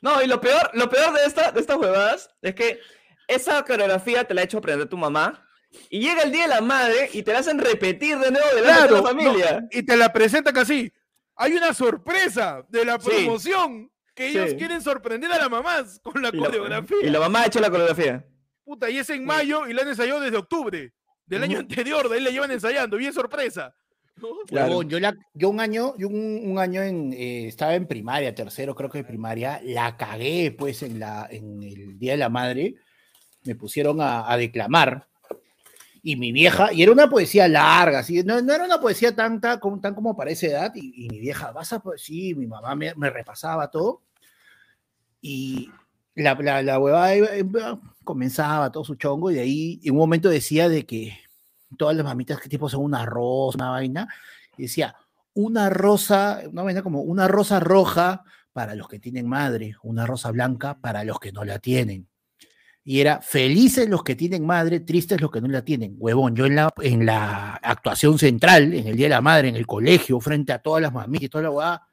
No, y lo peor, lo peor de, esta, de estas huevadas es que esa coreografía te la ha hecho aprender tu mamá y llega el día de la madre y te la hacen repetir de nuevo delante Claro, de la familia. no, y te la presentan así. Hay una sorpresa de la Sí. promoción que ellos Sí. quieren sorprender a la mamá con la Y la, coreografía. y la mamá ha hecho la coreografía. Puta, y es en mayo y la han ensayado desde octubre del año anterior. De ahí la llevan ensayando. Bien sorpresa. Claro. Yo, la, yo un año, yo un, un año en, eh, estaba en primaria, tercero creo que de primaria, la cagué pues en, la, en el Día de la Madre, me pusieron a, a declamar y mi vieja, y era una poesía larga, así, no, no era una poesía tan, tan, como- para esa edad, y, mi vieja, vas a, pues sí, mi mamá me, me repasaba todo, y la, la, la huevada comenzaba todo su chongo, y ahí en un momento decía de que todas las mamitas que tipo son una rosa, una vaina, y decía, una rosa, una vaina como una rosa roja para los que tienen madre, una rosa blanca para los que no la tienen. Y era felices los que tienen madre, tristes los que no la tienen. Huevón, yo en la, en la actuación central, en el Día de la Madre, en el colegio, frente a todas las mamitas y toda la huevada,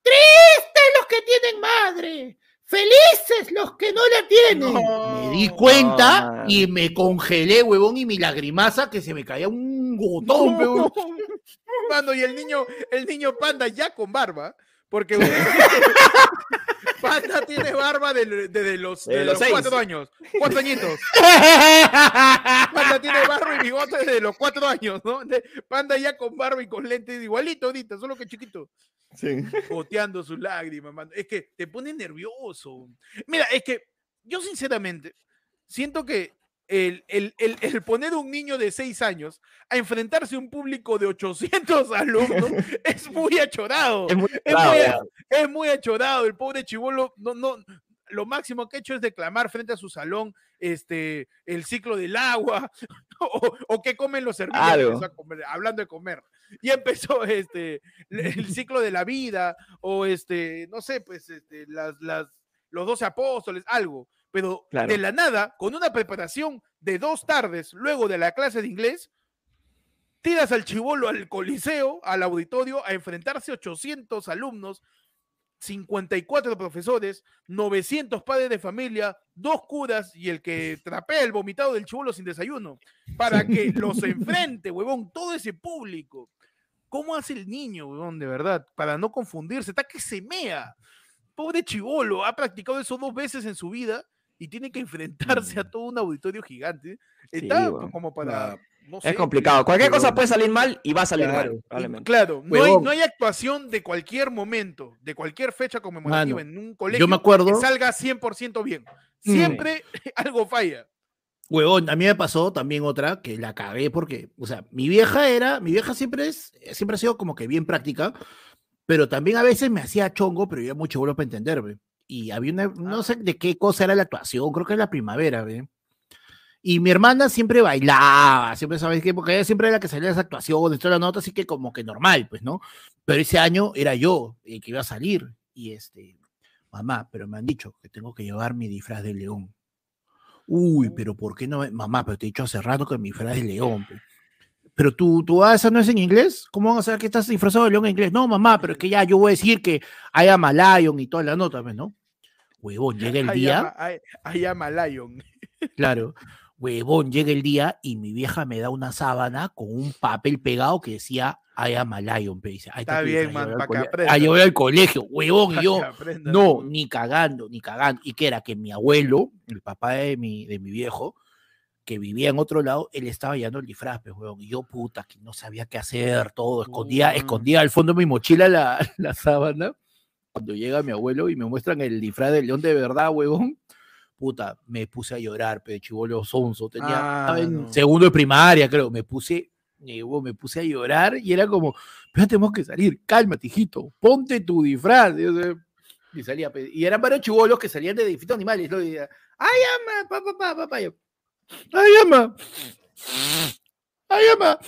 tristes los que tienen madre, felices los que no la tienen. me di No, cuenta y me congelé, huevón, y mi lagrimaza que se me caía un gotón, huevón. Mano, y el niño, el niño panda ya con barba, porque panda tiene barba de, de- de los, De de los los seis. cuatro años. Cuatro añitos. Panda tiene barba y bigote desde los cuatro años, ¿no? Panda ya con barba y con lentes igualito ahorita, solo que chiquito. Sí. Goteando sus lágrimas, mano. Es que te pone nervioso. Mira, es que yo sinceramente siento que el, el- el- el poner un niño de seis años a enfrentarse a un público de 800 alumnos es muy achorado. Es muy Es bravo, muy, es muy achorado. El pobre chivolo no, no, lo máximo que ha hecho es declamar frente a su salón este, el ciclo del agua o, o qué comen los Algo. hablando de comer. Y empezó este, el ciclo de la vida o este, no sé, pues este, las, las, los doce apóstoles, algo. Pero Claro. de la nada, con una preparación de dos tardes luego de la clase de inglés, tiras al chivolo al coliseo, al auditorio, a enfrentarse a 800 alumnos, 54 profesores, 900 padres de familia, dos curas y el que trapea el vomitado del chivolo sin desayuno, para que los enfrente, huevón, todo ese público. ¿Cómo hace el niño, huevón, de verdad? Para no confundirse, está que se mea. Pobre chivolo, ha practicado eso dos veces en su vida y tiene que enfrentarse a todo un auditorio gigante. Está Mm. huevón. como para... no sé, Es complicado. Cualquier cosa Huevón. puede salir mal y va a salir Claro. mal, probablemente. Claro, no hay, no hay actuación de cualquier momento, de cualquier fecha conmemorativa Mano, en un colegio Yo me acuerdo, que salga 100% bien. Mm. Siempre algo falla. huevón, a mí me pasó también otra que la cagué porque, o sea, mi vieja era, mi vieja siempre es, siempre ha sido como que bien práctica, pero también a veces me hacía chongo, pero yo mucho vuelo para entenderme. Y había una, no sé de qué cosa era la actuación, creo que es la primavera, ¿ve? Y mi hermana siempre bailaba, siempre, ¿sabes qué? Porque ella siempre era la que salía de las actuaciones, toda la nota, así que como que normal, pues, ¿no? Pero ese año era yo el que iba a salir. Y este, mamá, pero me han dicho que tengo que llevar mi disfraz de león. Uy, pero ¿por qué no? Mamá, pero te he dicho hace rato que mi frase es león. pe". Pero tú, tú, ah, esa no es en inglés. ¿Cómo van a saber que estás disfrazado de león en inglés? No, mamá, pero es que ya yo voy a decir que am a lion y toda la nota, pues, ¿no? Huevón, llega el día. am a- I- I am a lion. Claro. Huevón, llega el día y mi vieja me da una sábana con un papel pegado que decía I am a lion. pe". Dice, "Ahí Está bien, man, llevar pa' al que aprenda. a llevar al colegio, huevón. Y yo, no, ni cagando, ni cagando. Y que era que mi abuelo, el papá de mi, de mi viejo, que vivía en otro lado, él estaba llevando el disfraz, pues, huevón. Y yo, puta, que no sabía qué hacer, todo. Escondía, Mm. escondía al fondo de mi mochila la, la sábana. Cuando llega mi abuelo y me muestran el disfraz del león de verdad, huevón. Puta, me puse a llorar, pe, chivolo sonso. Tenía, Ah, no. segundo de primaria, creo. Me puse, eh, me puse a llorar y era como, pero tenemos que salir, cálmate, hijito, ponte tu disfraz. Y, yo, sé, y salía, y eran varios chivolos que salían de distintos animales. Y decía, ay, ama, papá, papá, papá. Yo, ay, ama, ay, ama,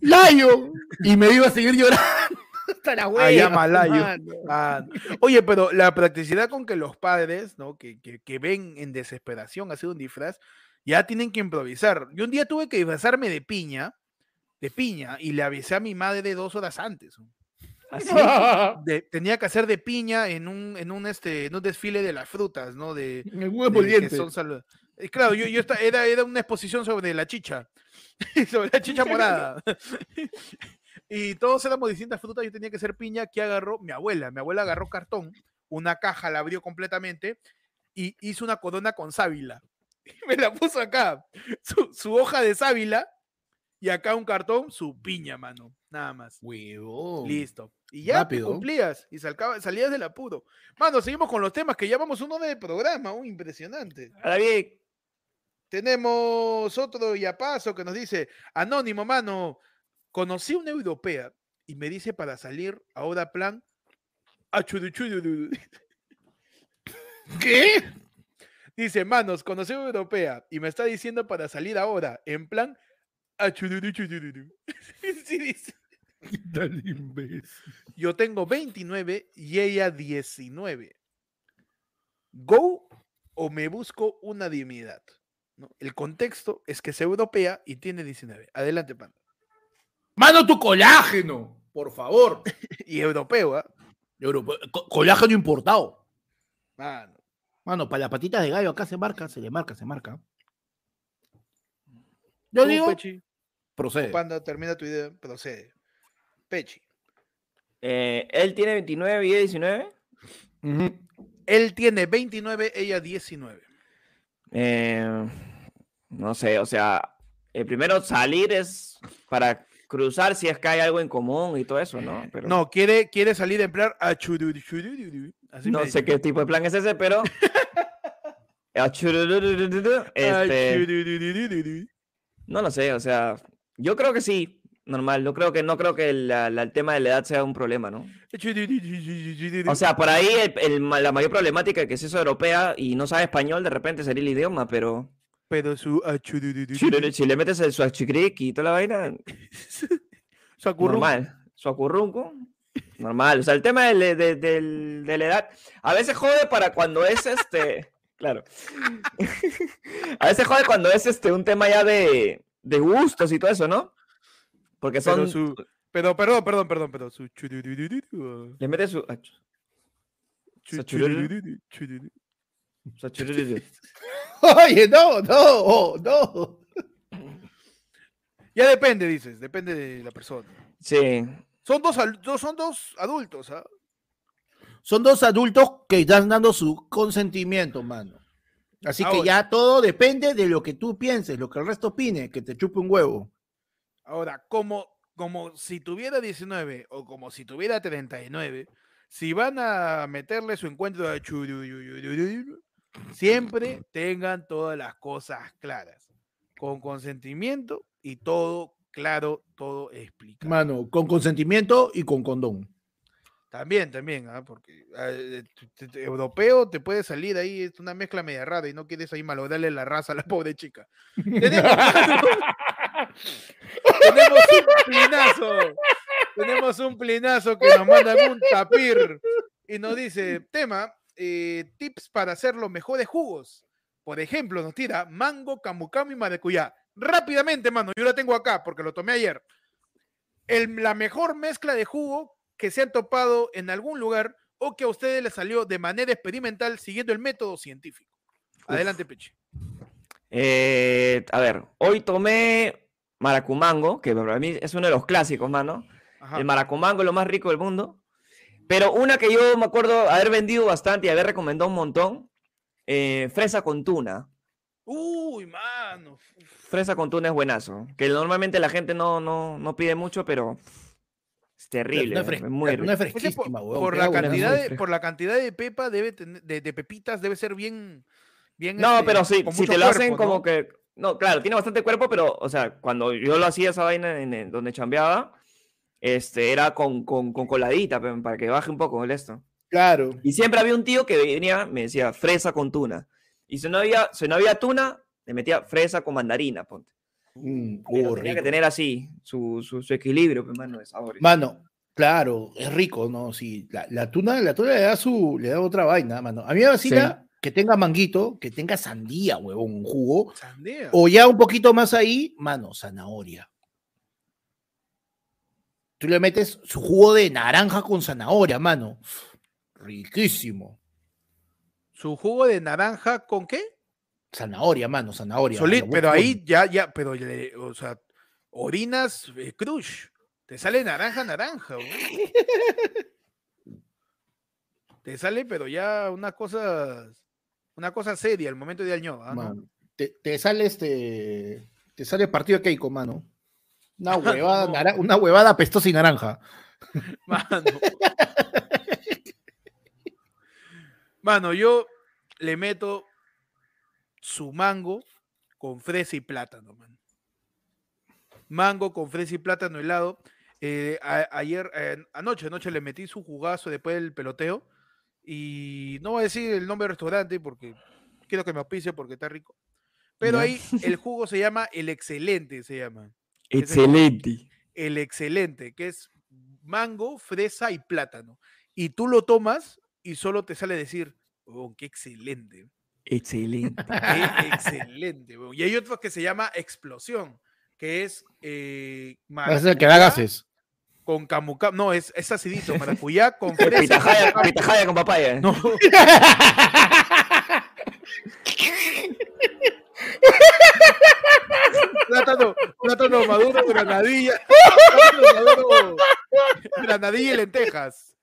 Lion. Y me iba a seguir llorando hasta la hueva. I am a lion. mano. Ah, oye, pero la practicidad con que los padres, ¿no? Que, que, que ven en desesperación hacer un disfraz, ya tienen que improvisar. Yo un día tuve que disfrazarme de piña, de piña, y le avisé a mi madre dos horas antes. Así. De- tenía que hacer de piña en un, en un, este, en un desfile de las frutas, ¿no? De, En el huevo de son salu- Eh, Claro, yo, yo esta- era, era una exposición sobre la chicha, sobre la chicha morada. y todos éramos distintas frutas, yo tenía que ser piña, que agarró mi abuela. Mi abuela agarró cartón, una caja la abrió completamente y hizo una corona con sábila. Me la puso acá, su, su hoja de sábila y acá un cartón, su piña, mano, nada más. Huevón. Listo. Y ya rápido. cumplías y salcaba- salías del apuro. Mano, seguimos con los temas que ya vamos uno de programa, un impresionante. Ahora bien, Tenemos otro yapazo que nos dice, anónimo, mano, conocí una europea y me dice para salir ahora plan achuruchururu". ¿Qué? Dice, manos, conocí una europea y me está diciendo para salir ahora en plan achuruchururu". Sí, dice. ¿Qué tal imbécil? Yo tengo 29 y ella 19. ¿Go o me busco una dignidad? ¿No? El contexto es que es europea y tiene 19. Adelante, pan. Mano, tu colágeno, por favor. Y europeo, ¿ah? Europa- co- colágeno importado. Mano. Mano, para las patitas de gallo acá se marca, se le marca, se marca. Yo Tú, digo, Pechi, procede. Panda, termina tu idea, procede. Pechi. eh, él tiene 29 y ella 19. Ujú. Él tiene 29, ella 19. Eh, no sé, o sea, el primero salir es para cruzar si es que hay algo en común y todo eso, ¿no? Pero No, quiere, quiere salir achuruchururu. Así no sé dice. qué tipo de plan es ese, pero. este, Achurururururu. no lo sé, o sea, yo creo que sí, normal. Yo creo que no creo que la- la- el tema de la edad sea un problema, ¿no? O sea, por ahí el- la mayor problemática que es eso europea y no sabe español, de repente sería el idioma, pero pero su achururururu. si le metes el suachicric y toda la vaina, Su acurrunco. normal. Su acurrunco, normal. O sea, el tema de, de- del- de la edad, a veces jode para cuando es este, claro. a veces jode cuando es este un tema ya de, de gustos y todo eso, ¿no? Porque Pero son, su- Pero, perdón, perdón, perdón, perdón. Su le metes su... ah, Chu- Su chururu. Oye, no, no, no. Ya depende, dices, depende de la persona. Sí, Son dos, son dos adultos, ¿ah? Son dos adultos que están dando su consentimiento, mano. Así que Ahora. ya todo depende de lo que tú pienses, lo que el resto opine, que te chupe un huevo. Ahora, como, como si tuviera 19 o como si tuviera 39, si van a meterle su encuentro a churururururu, siempre tengan todas las cosas claras, con consentimiento y todo claro, todo explicado. Mano, con consentimiento y con condón. También, también, ¿ah? porque ah, eh, europeo te puede salir ahí, es una mezcla media rara y no quieres ahí malograrle la raza a la pobre chica. Tenemos, tenemos un plinazo, tenemos un plinazo que nos manda un tapir y nos dice, tema, eh, tips para hacer los mejores jugos. por ejemplo, nos tira mango, camu camu y maracuyá. Rápidamente, mano, yo la tengo acá porque lo tomé ayer. El- la mejor mezcla de jugo que se han topado en algún lugar o que a ustedes les salió de manera experimental siguiendo el método científico. Adelante, Peche. Eh, a ver, hoy tomé maracumango, que para mí es uno de los clásicos, mano. Ajá. El maracumango es lo más rico del mundo. Pero una que yo me acuerdo haber vendido bastante y haber recomendado un montón, eh, fresa con tuna. Uy, mano. Fresa con tuna es buenazo. Que normalmente la gente no, no, no pide mucho, pero es terrible. No es es, fres- muy no es rico. Es que por, fresquísima, por la cantidad de, por la cantidad de pepa debe tener- de, de pepitas debe ser bien, bien No, este, pero con si te lo hacen cuerpo, como ¿no? que. No, claro, tiene bastante cuerpo, pero, o sea, cuando yo lo hacía esa vaina en, en donde chambeaba, este, era con, con, con coladita, para que baje un poco el esto. Claro. Y siempre había un tío que venía, me decía fresa con tuna. Y si no había, si no había tuna, le metía fresa con mandarina, ponte. Mm, uh, tenía que tener así su, su, su equilibrio, pe, mano, de sabores. Mano, claro, es rico, ¿no? Sí, la, la tuna, la tuna le da su, le da otra vaina, mano. A mí me vacila que tenga manguito, que tenga sandía, huevón, un jugo. Sandía. O ya un poquito más ahí, mano, zanahoria. Tú le metes su jugo de naranja con zanahoria, mano. Riquísimo. Su jugo de naranja con qué? Zanahoria, mano, zanahoria. Solid, mano, pero ahí ya, ya, pero, le- o sea, orinas eh, crush. Te sale naranja, naranja. güey. Te sale, pero ya una cosa, una cosa seria al momento de año. ¿ah, no? Te, te sale este. Te sale partido de Keiko, mano. Una huevada, No. nara- una huevada pestosa y naranja. Mano. Mano, yo le meto su mango con fresa y plátano, mano. Mango con fresa y plátano helado. Eh, a- ayer, eh, anoche, anoche le metí su jugazo después del peloteo. Y no voy a decir el nombre del restaurante porque quiero que me auspice porque está rico. Pero ahí el jugo se llama El Excelente, se llama. Excelente. el excelente, que es mango, fresa y plátano. Y tú lo tomas y solo te sale decir, oh, qué excelente, Excelente. qué excelente. weón". Y hay otro que se llama explosión, que es eh, Es el que gases. con camuca, no, es, es acidito, maracuyá con fresa. pitahaya con papaya. No. plátano, plátano maduro, granadilla, plátano maduro, granadilla y lentejas.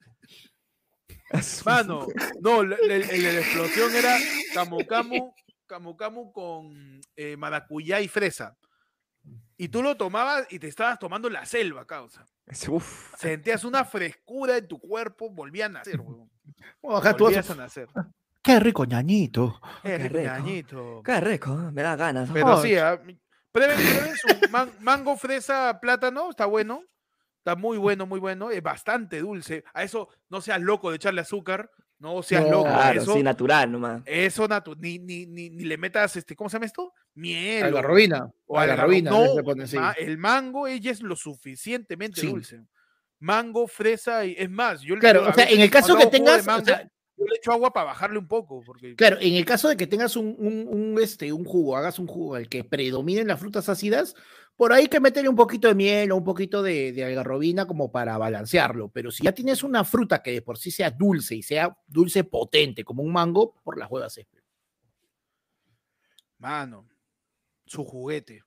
Mano, no, la, la- la- la explosión era camu camu, camu camu con eh, maracuyá y fresa. Y tú lo tomabas y te estabas tomando la selva, causa. Uf. Sentías una frescura en tu cuerpo, volvía a nacer, a- Volvías a nacer. Qué rico ñañito. Qué qué rico, ñañito. Qué rico, me da ganas. Pero Ay. sí, ah, prueben, prueben su man- mango, fresa, plátano, está bueno. Está muy bueno, muy bueno. Es bastante dulce. A eso no seas loco de echarle azúcar. No seas No. loco. Claro, eso, sí, natural nomás. eso natu- ni, ni, ni, ni le metas, este, ¿cómo se llama esto? Miel. Algarrobina. o Algarrobina. No, ponen, sí. ma- el mango ella es lo suficientemente Sí. dulce. Mango, fresa y es más. Yo, Claro, o sea, en el caso que tengas, o mango, sea, yo le echo agua para bajarle un poco. Porque Claro, en el caso de que tengas un, un, un, este, un jugo, hagas un jugo el que predominen las frutas ácidas, por ahí que meterle un poquito de miel o un poquito de, de algarrobina como para balancearlo. Pero si ya tienes una fruta que de por sí sea dulce y sea dulce potente como un mango, por las huevas es. Mano, su juguete.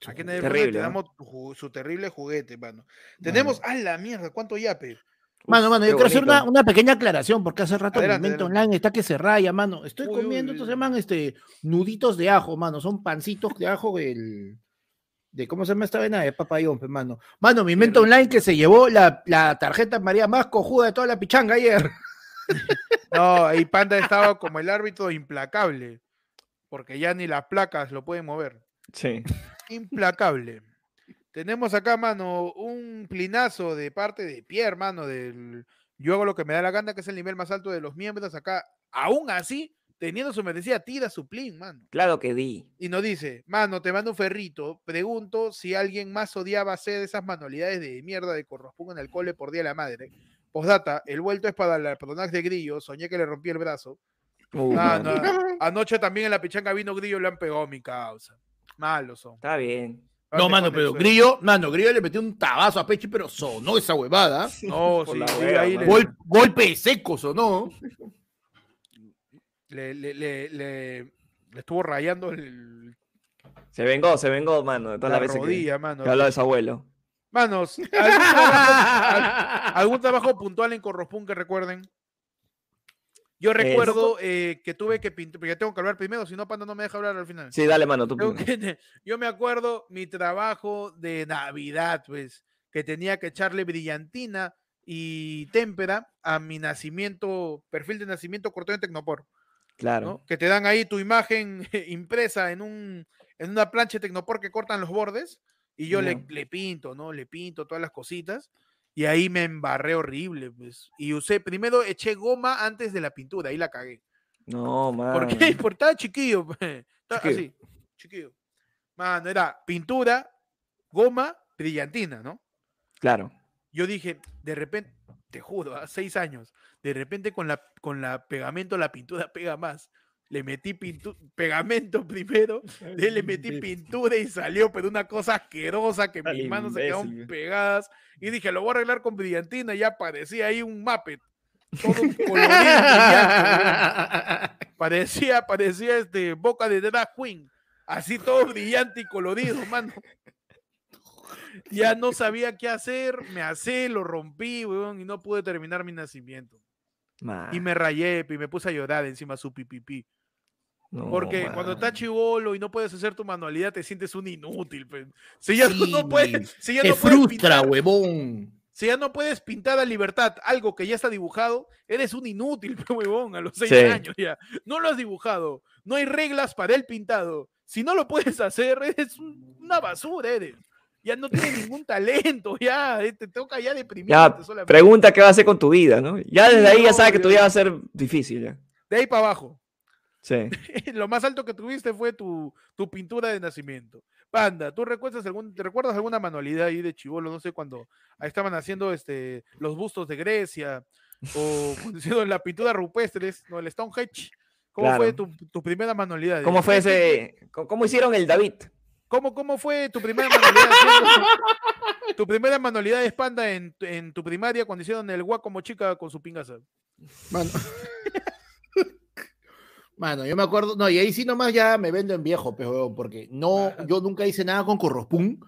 Su Aquí en el Terrible, te damos ju- su terrible juguete, mano. Tenemos, a la mierda, ¿cuánto yape? Mano, mano, yo quiero hacer una, una pequeña aclaración porque hace rato Adelante, mi mente adelante. online está que se raya, mano. Estoy Uy, uy, comiendo, uy, estos se uy. llaman este, nuditos de ajo, mano. Son pancitos de ajo del, de cómo se llama esta vena de papayón, pe, mano. Mano, mi mente online que se llevó la, la tarjeta María más cojuda de toda la pichanga ayer. No, ahí Panda estaba como el árbitro implacable, porque ya ni las placas lo pueden mover. Sí. Implacable. Tenemos acá, mano, un plinazo de parte de Pierre, mano, del yo hago lo que me da la gana, que es el nivel más alto de los miembros acá. Aún así, teniendo su merecida, tira su plin, mano. Claro que di. Y nos dice, mano, te mando un ferrito. Pregunto si alguien más odiaba hacer esas manualidades de mierda de corrospongo en el cole por día de la madre. Postdata, el vuelto es para el personaje de Grillo. Soñé que le rompí el brazo. Uh, Ah, anoche también en la pichanga vino Grillo le han pegado mi causa. Malos son. Está bien. No, mano, pero. Grillo, mano, Grillo le metió un tabazo a Pechi, pero sonó esa huevada. No, sí, sí, hueva, ahí le, Gol- golpe seco sonó. le, le, le, le- le estuvo rayando el, Se vengó, se vengó, mano, de todas la las veces que- rodilla, mano. que habló de su abuelo. Manos, ¿algún trabajo, al- algún trabajo puntual en Corrospun que recuerden? Yo recuerdo eh, que tuve que pintar, porque tengo que hablar primero, si no, Panda no me deja hablar al final. Sí, dale, mano, tú que- yo me acuerdo mi trabajo de Navidad, pues, que tenía que echarle brillantina y témpera a mi nacimiento, perfil de nacimiento cortado en Tecnopor, Claro. ¿no? Que te dan ahí tu imagen impresa en, un, en una plancha de Tecnopor que cortan los bordes y yo le, le pinto, ¿no? Le pinto todas las cositas y ahí me embarré horrible, pues. Y usé, primero eché goma antes de la pintura, ahí la cagué. No, mano. ¿Por qué? Porque estaba chiquillo. pe. Estaba Chiquillo. así, chiquillo. Mano, era pintura, goma, brillantina, ¿no? Claro. Yo dije, de repente, te juro, a seis años, de repente con la, con la pegamento la pintura pega más. Le metí pegamento primero, de le metí pintura y salió, pero una cosa asquerosa que Al mis manos se quedaron pegadas. Y dije, lo voy a arreglar con brillantina. Y ya parecía ahí un Muppet. Todo colorido, Parecía, parecía este boca de drag queen. Así todo brillante y colorido, mano. Ya no sabía qué hacer, me asé, lo rompí, weón, y no pude terminar mi nacimiento. Y me rayé, y me puse a llorar encima su pipipi. No, Porque cuando estás chivolo y no puedes hacer tu manualidad, te sientes un inútil. pe. Si ya no- puedes, si ya Te no frustra, pintar- huevón. si ya no puedes pintar a libertad algo que ya está dibujado, eres un inútil, pe, huevón, a los seis Sí. años ya. No lo has dibujado, no hay reglas para el pintado. Si no lo puedes hacer, eres un- una basura, eres. Ya no tienes ningún talento, ya, eh, te toca ya deprimirte Ya, solamente. pregunta qué va a hacer con tu vida, ¿no? Ya Sí, desde ahí ya sabes que tu vida va a ser difícil, ya. De ahí para abajo. Sí. Lo más alto que tuviste fue tu, tu pintura de nacimiento. Panda, ¿tú recuerdas, algún, ¿te recuerdas alguna manualidad ahí de chivolo? No sé, cuando ahí estaban haciendo este, los bustos de Grecia o cuando hicieron la pintura rupestres, no, el Stonehenge. ¿Cómo fue tu, tu primera manualidad? ¿Cómo fue ¿Qué- qué- qué- ese? ¿Cómo hicieron el David? ¿Cómo, cómo fue tu primera manualidad? haciendo- tu primera manualidad de panda en, en tu primaria cuando hicieron el guaco chica con su pingaza. Mano. Mano, yo me acuerdo, no, y ahí sí nomás ya me vendo en viejo, pero porque no, yo nunca hice nada con Corrospun,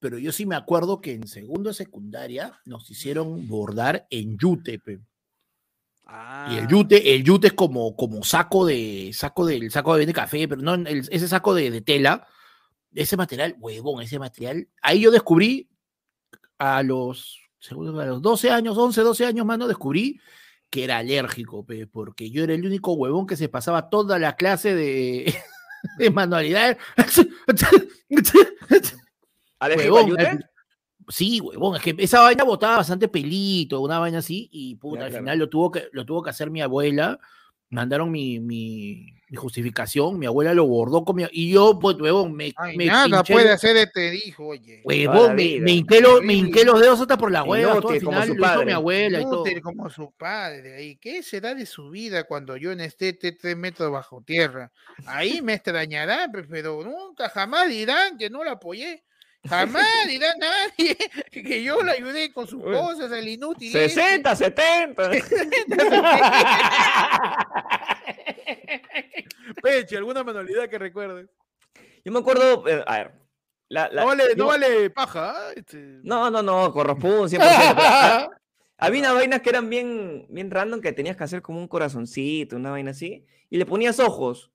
pero yo sí me acuerdo que en segundo de secundaria nos hicieron bordar en yute, pe. Y el yute, el yute es como, como saco de, saco del saco de vende café, pero no, el- ese saco de, de tela, ese material, huevón, ese material, ahí yo descubrí a los, seguro a los 12 años, 11, 12 años, mano, descubrí que era alérgico, pe, porque yo era el único huevón que se pasaba toda la clase de, de manualidades. ¿Alérgico Huevón, al Sí, huevón, es que esa vaina botaba bastante pelito, una vaina así, y puta, Ya, al claro. final lo tuvo, que, lo tuvo que hacer mi abuela. Mandaron mi, mi, mi justificación, mi abuela lo bordó con mi, y yo, pues, huevón, me, Ay, me nada pinché puede hacer este hijo, oye. Huevón, la me, vida. me hinqué los, me hinqué los dedos hasta por la hueva, todo al final su lo hizo mi padre. abuela y todo. Como su padre. ¿Y qué será de su vida cuando yo no esté te- tres metros bajo tierra? Ahí me extrañarán, pe- pero nunca, jamás dirán que no lo apoyé. Jamás dirá nadie que yo le ayudé con sus cosas, el inútil. ese. 60, 70. Peche, ¿alguna manualidad que recuerdes? Yo me acuerdo, eh, a ver. la- la- No vale, yo- no vale paja. ¿ah? Este, No, no, no, corrospun 100%. pero, ah, había unas vainas que eran bien, bien random que tenías que hacer como un corazoncito, una vaina así, y le ponías ojos.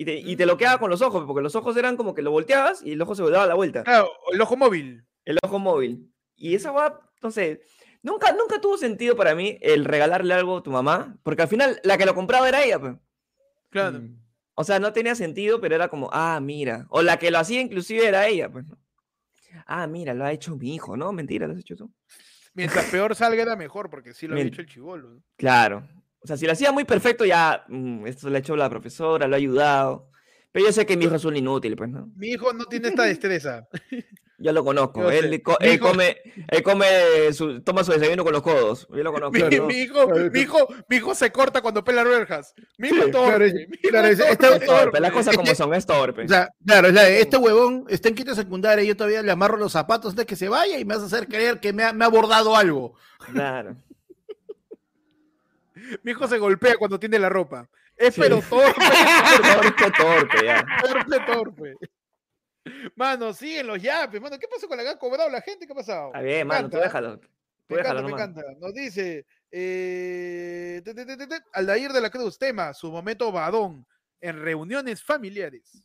Y te, y te lo quedaba con los ojos, porque los ojos eran como que lo volteabas y el ojo se daba la vuelta. Claro, el ojo móvil. El ojo móvil. Y esa va, no sé, nunca, nunca tuvo sentido para mí el regalarle algo a tu mamá, porque al final la que lo compraba era ella, pues. Claro. Mm. O sea, no tenía sentido, pero era como, ah, mira. O la que lo hacía inclusive era ella, pues. Ah, mira, lo ha hecho mi hijo, ¿no? Mentira, lo has hecho tú. Mientras peor salga era mejor, porque sí lo Mien- hecho el chivolo. ¿no? Claro. O sea, si lo hacía muy perfecto, ya, mm, esto lo ha hecho la profesora, lo ha ayudado. Pero yo sé que mi hijo es un inútil, pues, ¿no? Mi hijo no tiene esta destreza. Yo lo conozco. Yo. Él, co- Mi él hijo- come, él come su, toma su desayuno con los codos. Yo lo conozco. Mi, ¿no? mi hijo, mi, hijo, mi hijo se corta cuando pela verjas. Mi hijo Sí, torpe. claro, es- mi hijo claro, es es- torpe, esta- es Torpe, torpe. las cosas como son, es torpe. O sea, claro, este huevón está en quinta secundaria y yo todavía le amarro los zapatos antes de que se vaya y me vas a hacer creer que me ha, me ha abordado algo. Claro. Mi hijo se golpea cuando tiene la ropa. Es Sí. pero torpe, Torpe, torpe, ya. torpe, torpe. Mano, siguen los yapes, mano. ¿Qué pasó con la que ha cobrado la gente? ¿Qué ha pasado? Está bien, Me mano, tú encanta, déjalo. Tú Me déjalo encanta, me encanta. Nos dice eh, te, te, te, te, te, Aldair de la Cruz, tema, su momento badón en reuniones familiares.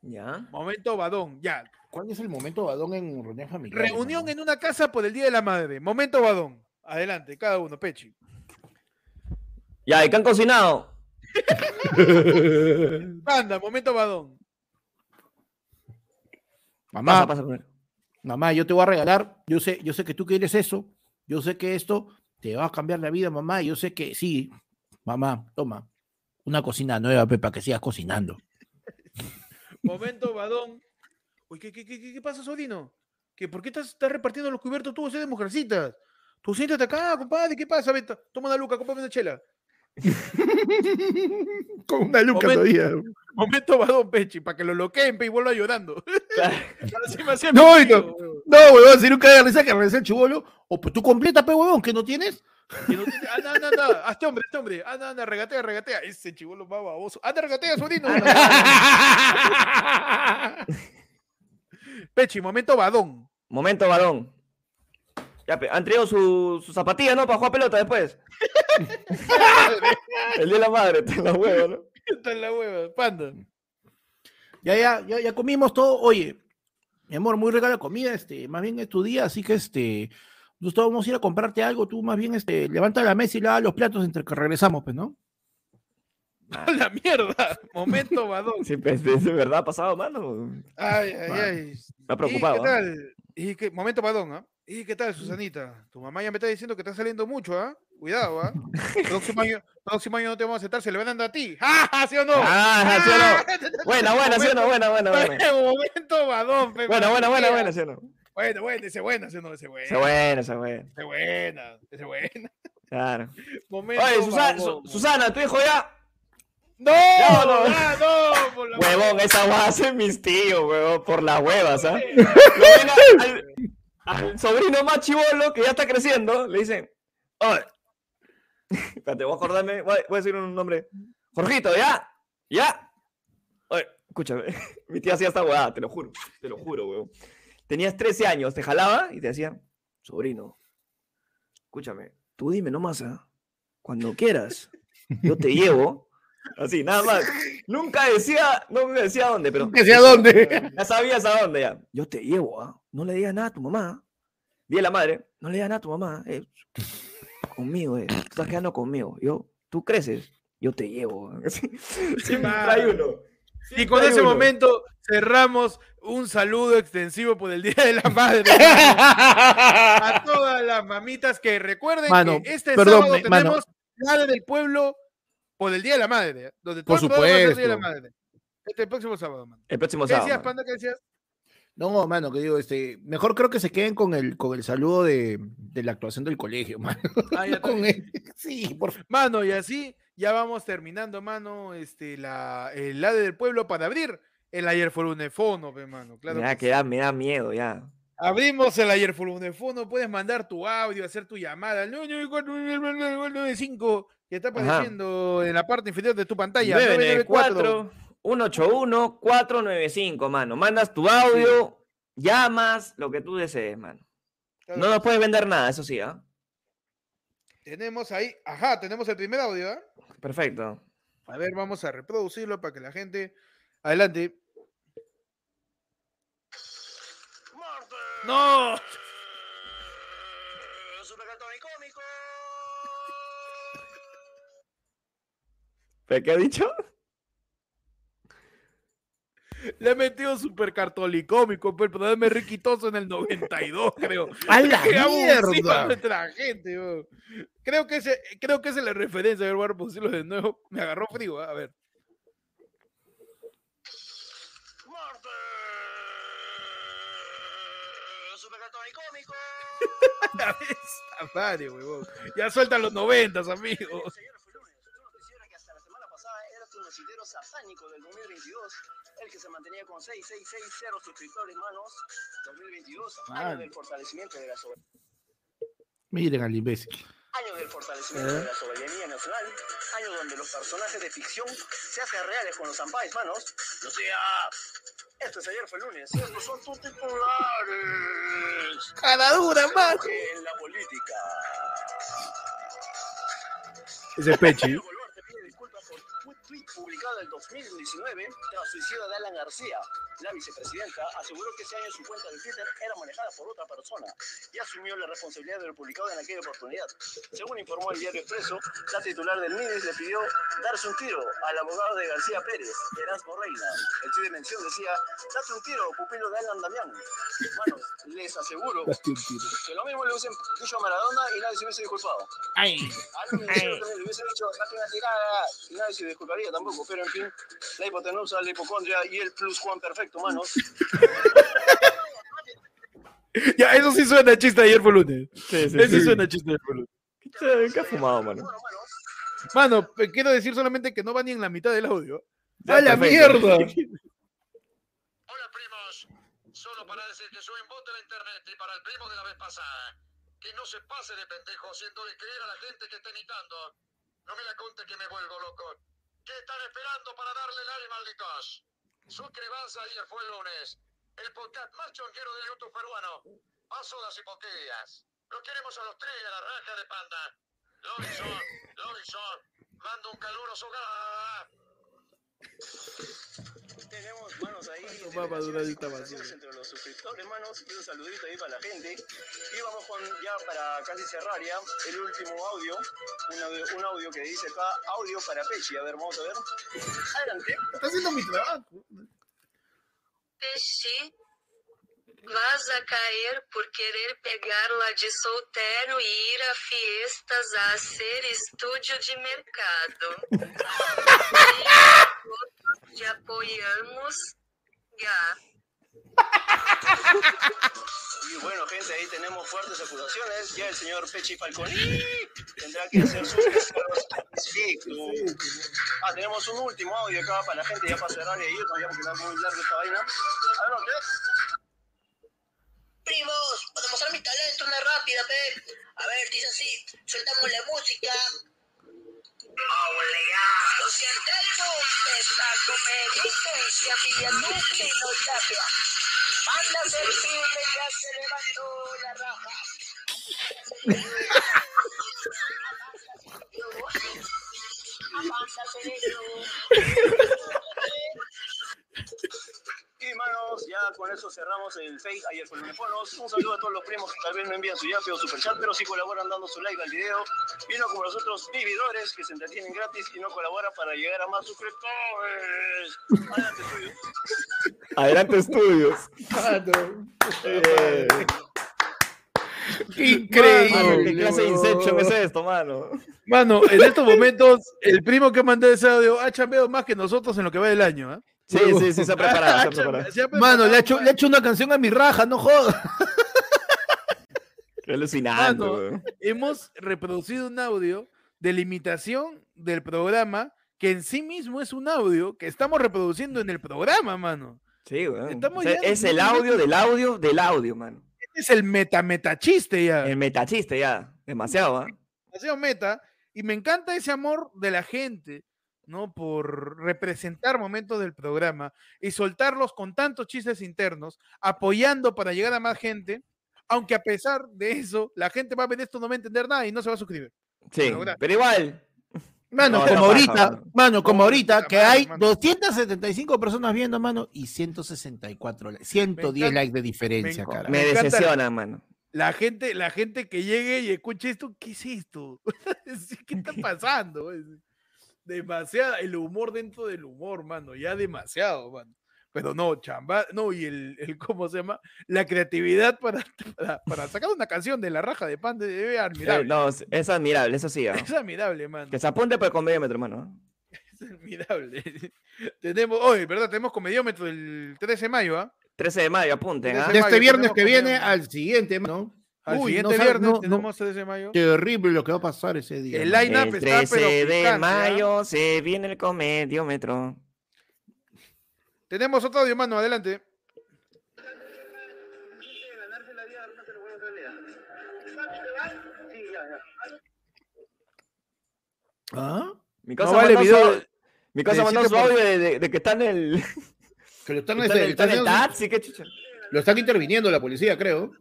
Ya. Momento badón, ya. ¿Cuál es el momento badón en reunión familiar? Reunión en una casa por el Día de la Madre. Momento badón. Adelante, cada uno, Pechi. Ya, ¿y qué han cocinado? Anda, momento badón. Mamá, Pasa, pasa, primero. mamá, yo te voy a regalar, yo sé, yo sé que tú quieres eso, yo sé que esto te va a cambiar la vida, mamá, yo sé que sí, mamá, toma, una cocina nueva, Pepa, que sigas cocinando. Momento badón. Uy, ¿qué, qué, qué, qué- qué pasa, sobrino? ¿Que ¿Por qué estás, estás repartiendo los cubiertos tú, de mujercitas? Tú siéntate acá, compadre, ¿qué pasa? Ven, to- toma una luca, cómprame una chela. Con una luca Momento- todavía. Momento badón, Pechi, para que lo loqueen pe, y vuelva llorando. Claro. No, no. weón. No, huevón, si nunca de risa que regrese el chivolo, o pues tú completa, pe, huevón, que no tienes. No tiene- Anda, anda, anda, hazte hombre, hazte hombre. Anda, anda, regatea, regatea. Ese chivolo más baboso. Anda, regatea, sobrino. Pechi, momento badón. Momento, balón. Ya, pe- han traído su, su zapatilla, ¿no? Para jugar pelota después. El día de la madre, está en la hueva, ¿no? Está en la hueva, panda. Ya, ya, ya, ya comimos todo. Oye, mi amor, muy rica la comida, este, más bien es tu día, así que este, nosotros vamos a ir a comprarte algo, tú más bien este, levanta la mesa y lava los platos entre que regresamos, pues, ¿no? A la mierda. Momento badón. Sí, pues, de de verdad ha pasado, mano. Ay, ay, ay. Me ha preocupado. ¿Y qué ¿ah? ¿Y qué? Momento badón, ¿ah? ¿Y qué tal, Susanita? Tu mamá ya me está diciendo que está saliendo mucho, ¿ah? Cuidado, ¿ah? Próximo año, próximo año no te vamos a aceptar, se le van dando a ti. ¡Ja, ja! ¿Sí o no? Ah, ¿sí o no? Buena, buena, ¿sí o no? Buena, buena, buena. Momento badón, Buena, buena, buena, buena, ¿sí o no? Buena, buena, ese buena, ese no, ese buena. Esa buena, esa buena. Ese buena, ese buena. Claro. Momento Oye, Susana, Su-. Susana, tu hijo ya. ¡No! Ya, no. ya, no! por la Huevón, esa va a ser mis tíos, huevón, por las huevas, ¿ah? Ven al, al sobrino más chivolo que ya está creciendo, le dicen, oye, espérate, voy a acordarme, voy a, voy a decir un nombre. Jorgito, ¿ya? ¿Ya? Oye, escúchame, mi tía hacía esta huevada, te lo juro, te lo juro, huevón. Tenías 13 años, te jalaba y te decía, sobrino, escúchame, tú dime nomás, ¿ah? Cuando quieras, yo te llevo. Así, nada más. Nunca decía, no me decía dónde, pero sea dónde. ya sabías a dónde ya. Yo te llevo, ¿ah? No le digas nada a tu mamá. Dile a la madre, no le digas nada a tu mamá. eh, Conmigo, eh. Tú estás quedando conmigo. Yo, tú creces, yo te llevo. Y con ese uno. momento cerramos un saludo extensivo por el Día de la Madre. a todas las mamitas que recuerden Mano, que este perdón, sábado me- tenemos la del pueblo por el Día de la Madre. ¿eh? Donde Por ser el Día de la supuesto. Madre. Este próximo sábado, mano. El próximo ¿Qué sábado. decías, mano. Panda? ¿Qué decías? No, mano, que digo, este, mejor creo que se queden con el, con el saludo de, de la actuación del colegio, mano. Ah, ya está Con bien. él. Sí, por favor. Mano, y así ya vamos terminando, mano, este, la, el lado del pueblo para abrir el ayer fue unefono, pe, mano. Claro Ya, que que sí. da- me da miedo, ya. Abrimos el ayer fue unefono, puedes mandar tu audio, hacer tu llamada al 994-995 que está Ajá. apareciendo en la parte inferior de tu pantalla. 994-181-495, mano. Mandas tu audio, llamas, lo que tú desees, mano. Claro No nos sí. puedes vender nada, eso sí, ¿ah? Tenemos ahí, ajá, tenemos el primer audio, ¿ah? Perfecto. A ver, vamos a reproducirlo para que la gente. Adelante. ¡No! ¿Pero qué ha dicho? Le ha metido super cartolicómico, pues, el programa es riquitoso en el 92, creo. ¡A la mierda! nuestra gente. Creo que ese, creo que esa es la referencia. A ver, voy a reproducirlo de nuevo. Me agarró frío, ¿ah? a ver. cómico. Madre, huevón. Ya sueltan los noventas, amigos. Satánico del 2022, el que se mantenía con 6660 suscriptores, manos. 2022, año del fortalecimiento de la soberanía. Miren al imbécil. Año del fortalecimiento de la soberanía nacional, año donde los personajes de ficción se hacen reales con los zampáis, manos. No sea. Esto es ayer fue lunes. Estos son tus titulares. Cara dura, man. En la política. Ese pechi. publicado en 2019 tras suicidio de Alan García. La vicepresidenta aseguró que ese año su cuenta de Twitter era manejada por otra persona y asumió la responsabilidad de lo publicado en aquella oportunidad. Según informó el diario Expreso, la titular del MIDIS le pidió darse un tiro al abogado de García Pérez, Erasmo Reina. El tweet de mención decía, date un tiro, pupilo de Alan Damián. Manos, les aseguro que lo mismo le hubiesen dicho a Maradona y nadie se hubiese disculpado. Ay. A mí también le hubiese dicho, date una tirada, y nadie se disculparía tampoco, pero en fin, la hipotenusa, la hipocondria y el plus Juan perfecto, manos. Ya, eso sí suena chiste ayer fue lunes. Sí, sí, Eso sí sí. suena a chiste ayer fue lunes. ¿Qué, qué has fumado, mano? Mano, eh, quiero decir solamente que no va ni en la mitad del audio. ¡A la mierda! Hola primos, solo para decir que soy un bot de la internet y para el primo de la vez pasada, que no se pase de pendejo haciéndole creer a la gente que está imitando. No me la conte que me vuelvo loco. ¿Qué están esperando para darle like, malditos? Suscríbanse ayer fue el lunes, el podcast más chonquero de YouTube peruano. Paso las hipocrías. Lo queremos a los tres y a la raja de panda. Lobison, Lobison, mando un caluroso. Tenemos manos ahí. ¿Cuánto va a durar esta conversaciones entre los suscriptores, manos, y un saludito ahí para la gente. Y vamos con, ya para casi cerrar ya, el último audio, un audio, un audio que dice acá, audio para Pechi. A ver, vamos a ver. Adelante. Está haciendo mi trabajo. Peixe, vas a cair por querer pegar-la de solteiro e ir a fiestas a ser estúdio de mercado. E outros te apoiamos, Gá. Y bueno, gente, ahí tenemos fuertes acusaciones. Ya el señor Pechi Falconi tendrá que hacer sus respecto. Ah, tenemos un último audio acá para la gente ya para cerrar y irnos ya porque está muy larga esta vaina. Adelante. Primos, para mostrar mi talento, una rápida, pe. A ver, dice así, soltamos la música. Lo siento, el mundo está comediante, había tu filosofía. Manda a ser firme, ya se levantó la raja. Avanza, cerebro. Eso cerramos el Fake Ayer fue el lunes. Bonos. Un saludo a todos los primos que tal vez no envían su yape o superchat, pero sí colaboran dando su like al video. Y no como los otros vividores que se entretienen gratis y no colaboran para llegar a más suscriptores. Adelante, tuyo. Adelante, estudios. Eh, mano, ¿Qué Increíble. clase de Inception es esto, mano? Mano, en estos momentos, el primo que mandó ese audio ha chambeado más que nosotros en lo que va del año. ¿ah? Sí, sí, sí, se ha preparado, se ha Ha preparado. Mano, le ha, hecho, preparado le ha hecho una canción a mi raja, no jodas. Qué alucinante, Mano, hemos reproducido un audio de la imitación del programa que en sí mismo es un audio que estamos reproduciendo en el programa, mano. Sí, weón. O sea, es el audio del audio del audio, mano. Este es el meta meta chiste ya. El metachiste ya. Demasiado, ¿ah? Demasiado meta. Y me encanta ese amor de la gente, ¿no? Por representar momentos del programa y soltarlos con tantos chistes internos, apoyando para llegar a más gente. Aunque a pesar de eso, la gente va a ver esto, no va a entender nada y no se va a suscribir. Sí, gracias. pero igual. Mano, No, como ahorita, mano. mano, como ahorita, que hay mano. 275 personas viendo, mano, y 164, likes, 110 encanta- likes de diferencia, enco- cara. Me la- decepciona, mano. La gente, la gente que llegue y escuche esto, ¿qué es esto? ¿Qué está pasando? Demasiado, el humor dentro del humor, mano, ya demasiado, mano. Pero no, chamba, no, y el, el ¿cómo se llama? La creatividad para, para, para sacar una canción de la raja de pan de debe Eh, admirable. no, es admirable, eso sí. ¿ah? Es admirable, mano. Que se apunte por el convédiómetro, hermano. Es admirable. tenemos, hoy, ¿verdad? Tenemos comediómetro el 13 de mayo, ¿ah? 13 de mayo, apunten, ¿ah? De este viernes que viene al siguiente, ¿no? Al Uy, siguiente no viernes no- no- tenemos 13 de mayo. Terrible lo que va a pasar ese día. El line-up El está, 13 pero de picante, ¿ah? mayo se viene el comediómetro. Tenemos otro audio, mano, adelante. ¿Ah? Mi No cosa vale mandó video. su, mi cosa mandó su 17%. audio de, de- de que está en el, Que lo están, está en este, el, está en el están- taxi, qué chucha. lo están interviniendo la policía, creo.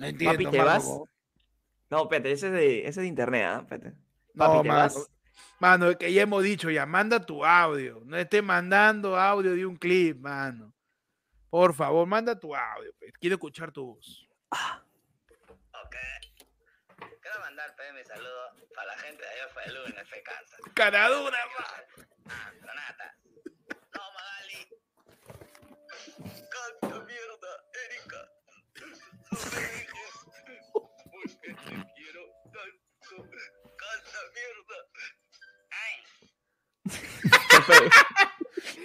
No entiendo, Papi, ¿te vas? No, espérate, ese es de, ese es de internet, ¿ah? No, Papi, ¿te mano. vas? Mano, es que ya hemos dicho, ya manda tu audio. No estés mandando audio de un clip, mano. Por favor, manda tu audio. pues. Quiero escuchar tu voz. Ok. Quiero mandar pe, mi saludo para la gente de allá fue el lunes, fe canta. Cara dura, mano. Ah, Renata. No, Magali. Canta mierda, Erika. No me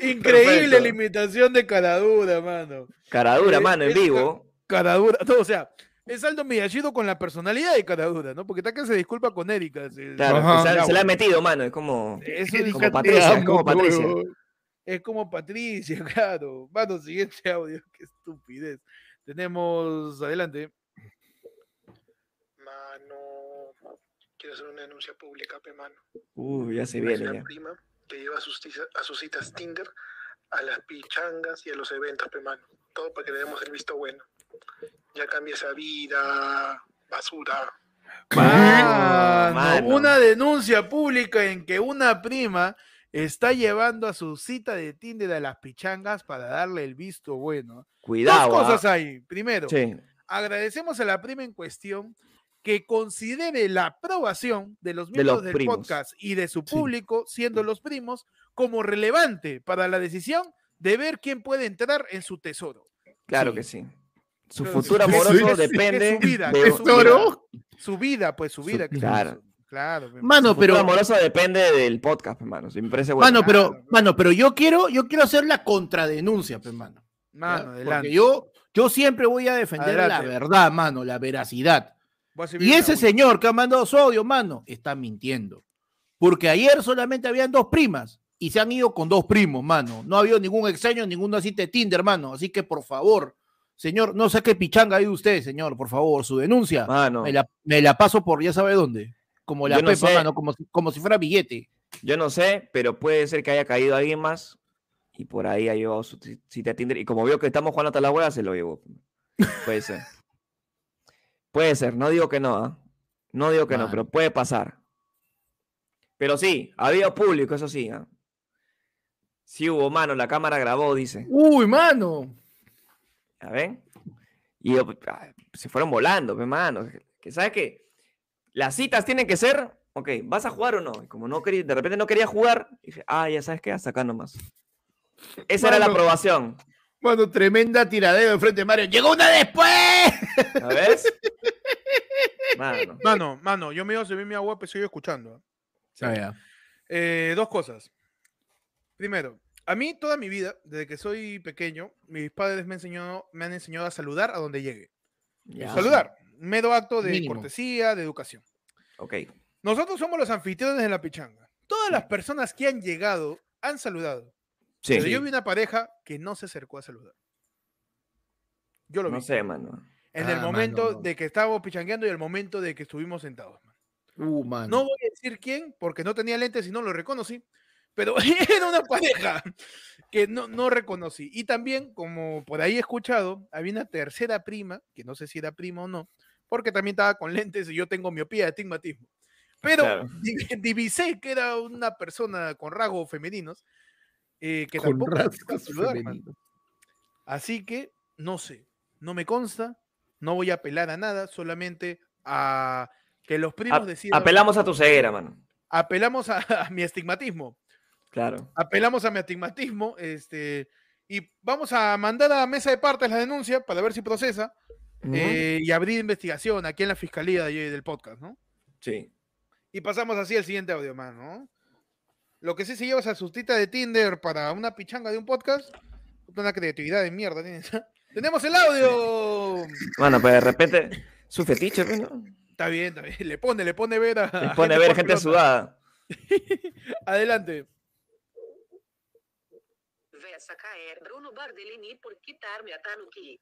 Increíble la imitación de cara dura, mano. Cara dura, Eh, mano, en vivo. Cara dura. No, o sea, es Aldo Miyashiro con la personalidad de cara dura, ¿no? Porque está que se disculpa con Erika. se- Claro, Ajá. se, Ya, se le ha metido, mano. Es como, es, como Patricia, es como Patricia. es como Patricia, claro. Mano, siguiente audio. Qué estupidez. Tenemos, adelante. Mano, quiero hacer una denuncia pública, pe mano. Uy, ya se viene la ya. prima que lleva a sus, a sus citas Tinder a las pichangas y a los eventos, pe mano. Todo para que le demos el visto bueno. Ya cambia esa vida, basura. Mano, mano. Una denuncia pública en que una prima está llevando a su cita de Tinder a las pichangas para darle el visto bueno. Cuidado. Dos ah. cosas hay. Primero, Sí. agradecemos a la prima en cuestión que considere la aprobación de los De miembros los del primos. podcast y de su Sí. público, siendo los primos, como relevante para la decisión de ver quién puede entrar en su tesoro. Claro Sí. que sí. Su Pero futuro amoroso sí, sí, depende es su vida, de es su Tesoro. Su vida, pues su Su- vida. que es claro. Claro. Mano, Su futuro pero. amoroso depende del podcast, hermano. Me parece bueno. Mano, pero, Claro. mano, pero yo quiero, yo quiero hacer la contradenuncia, pues, mano. Mano, adelante. Porque yo, yo siempre voy a defender la verdad, mano, la veracidad. Y ese señor que ha mandado su audio, mano, está mintiendo. Porque ayer solamente habían dos primas y se han ido con dos primos, mano. No ha habido ningún extraño, ninguna cita de Tinder, mano. Así que, por favor, señor, no saque pichanga ahí usted, señor, por favor, su denuncia. Mano, Me, la, me la paso por ya sabe dónde. Como la Yo no pepa, sé. mano, como si, como si fuera billete. yo no sé, pero puede ser que haya caído alguien más y por ahí ha llevado su ci- cita a Tinder. Y como vio que estamos jugando hasta la hueá, se lo llevó. Puede ser. Puede ser, no digo que no, ¿ah? No digo que no, pero puede pasar. Pero sí, había público, eso sí. ¿ah? Sí hubo, mano, la cámara grabó, dice. Uy, mano. ¿Ya ven? Y ah, se fueron volando, pues, mano. Que sabes que las citas tienen que ser, ok, ¿vas a jugar o no? Y como no quería, de repente no quería jugar, dije, ah, ya sabes qué, hasta acá nomás. Esa era la aprobación. Mano, tremenda tiradera de frente de Mario. ¡Llegó una después! ¿Ya ves? Mano. Mano, mano, yo me iba a servir mi agua, pero sigo escuchando. ¿ah? Eh, dos cosas. Primero, a mí toda mi vida, desde que soy pequeño, mis padres me, enseñó, me han enseñado a saludar a donde llegue. Ya. Saludar, mero acto de Mínimo. cortesía, de educación. Ok. Nosotros somos los anfitriones de la pichanga. Todas las personas que han llegado han saludado. Sí. Pero yo vi una pareja que no se acercó a saludar. Yo lo vi. No sé, mano. En el Ah, momento mano, no. de que estábamos pichangueando y el momento de que estuvimos sentados. man. Uh, mano. No voy a decir quién, porque no tenía lentes y no lo reconocí, pero era una pareja que no, no reconocí. Y también, como por ahí he escuchado, había una tercera prima, que no sé si era prima o no, porque también estaba con lentes y yo tengo miopía, astigmatismo. Pero Claro. di- divisé que era una persona con rasgos femeninos eh, que Con tampoco se acercó a rasgos saludar, man. femeninos. Así que no sé, no me consta, no voy a apelar a nada, solamente a que los primos A- decidan. apelamos a tu ceguera, mano. apelamos a, a mi estigmatismo, Claro. apelamos a mi estigmatismo, este, y vamos a mandar a mesa de partes la denuncia para ver si procesa Ujú. eh, y abrir investigación aquí en la fiscalía de- del podcast, ¿no? Sí. Y pasamos así al siguiente audio, mano. ¿no? Lo que sí se lleva esa sustita de Tinder para una pichanga de un podcast. Una creatividad de mierda. tienes. Tenemos el audio. Mano, pues de repente, su fetiche, ¿no? Está bien, está bien. Le pone, le pone ver a. Le pone a ver gente porfilonda. sudada. Adelante. Vessa caer Bruno Bardellini por quitarme a Tanuki.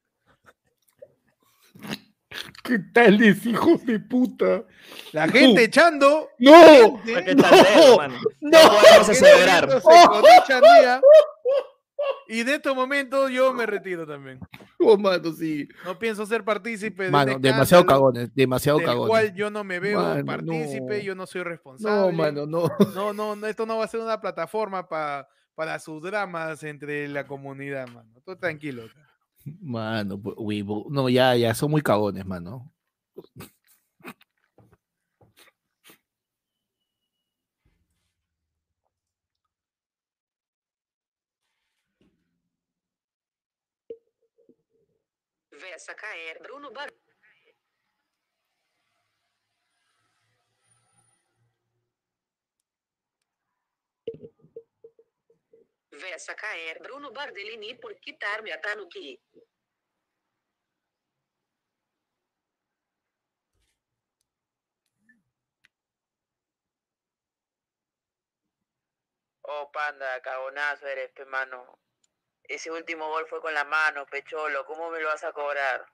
¿Qué tal es, hijos de puta? La gente echando. ¡No! gente, mano. ¡No! No riéndose con echan día. Y de estos momentos yo me retiro también. Oh, mano, sí. No pienso ser partícipe de Mano, un demasiado cagones, demasiado del cagones. cual yo no me veo Mano, partícipe, no. yo no soy responsable. No, mano, no. No, no, no, esto no va a ser una plataforma pa- para sus dramas entre la comunidad, mano. Tú tranquilo. Mano, pues, huevo. No, ya, ya, son muy cagones, mano. Vessa caer Bruno Bar. Vessa caer Bruno Bardellini por quitarme a Tanuki. Oh, panda, cagonazo eres, pe mano. Ese último gol fue con la mano, pecholo. ¿Cómo me lo vas a cobrar?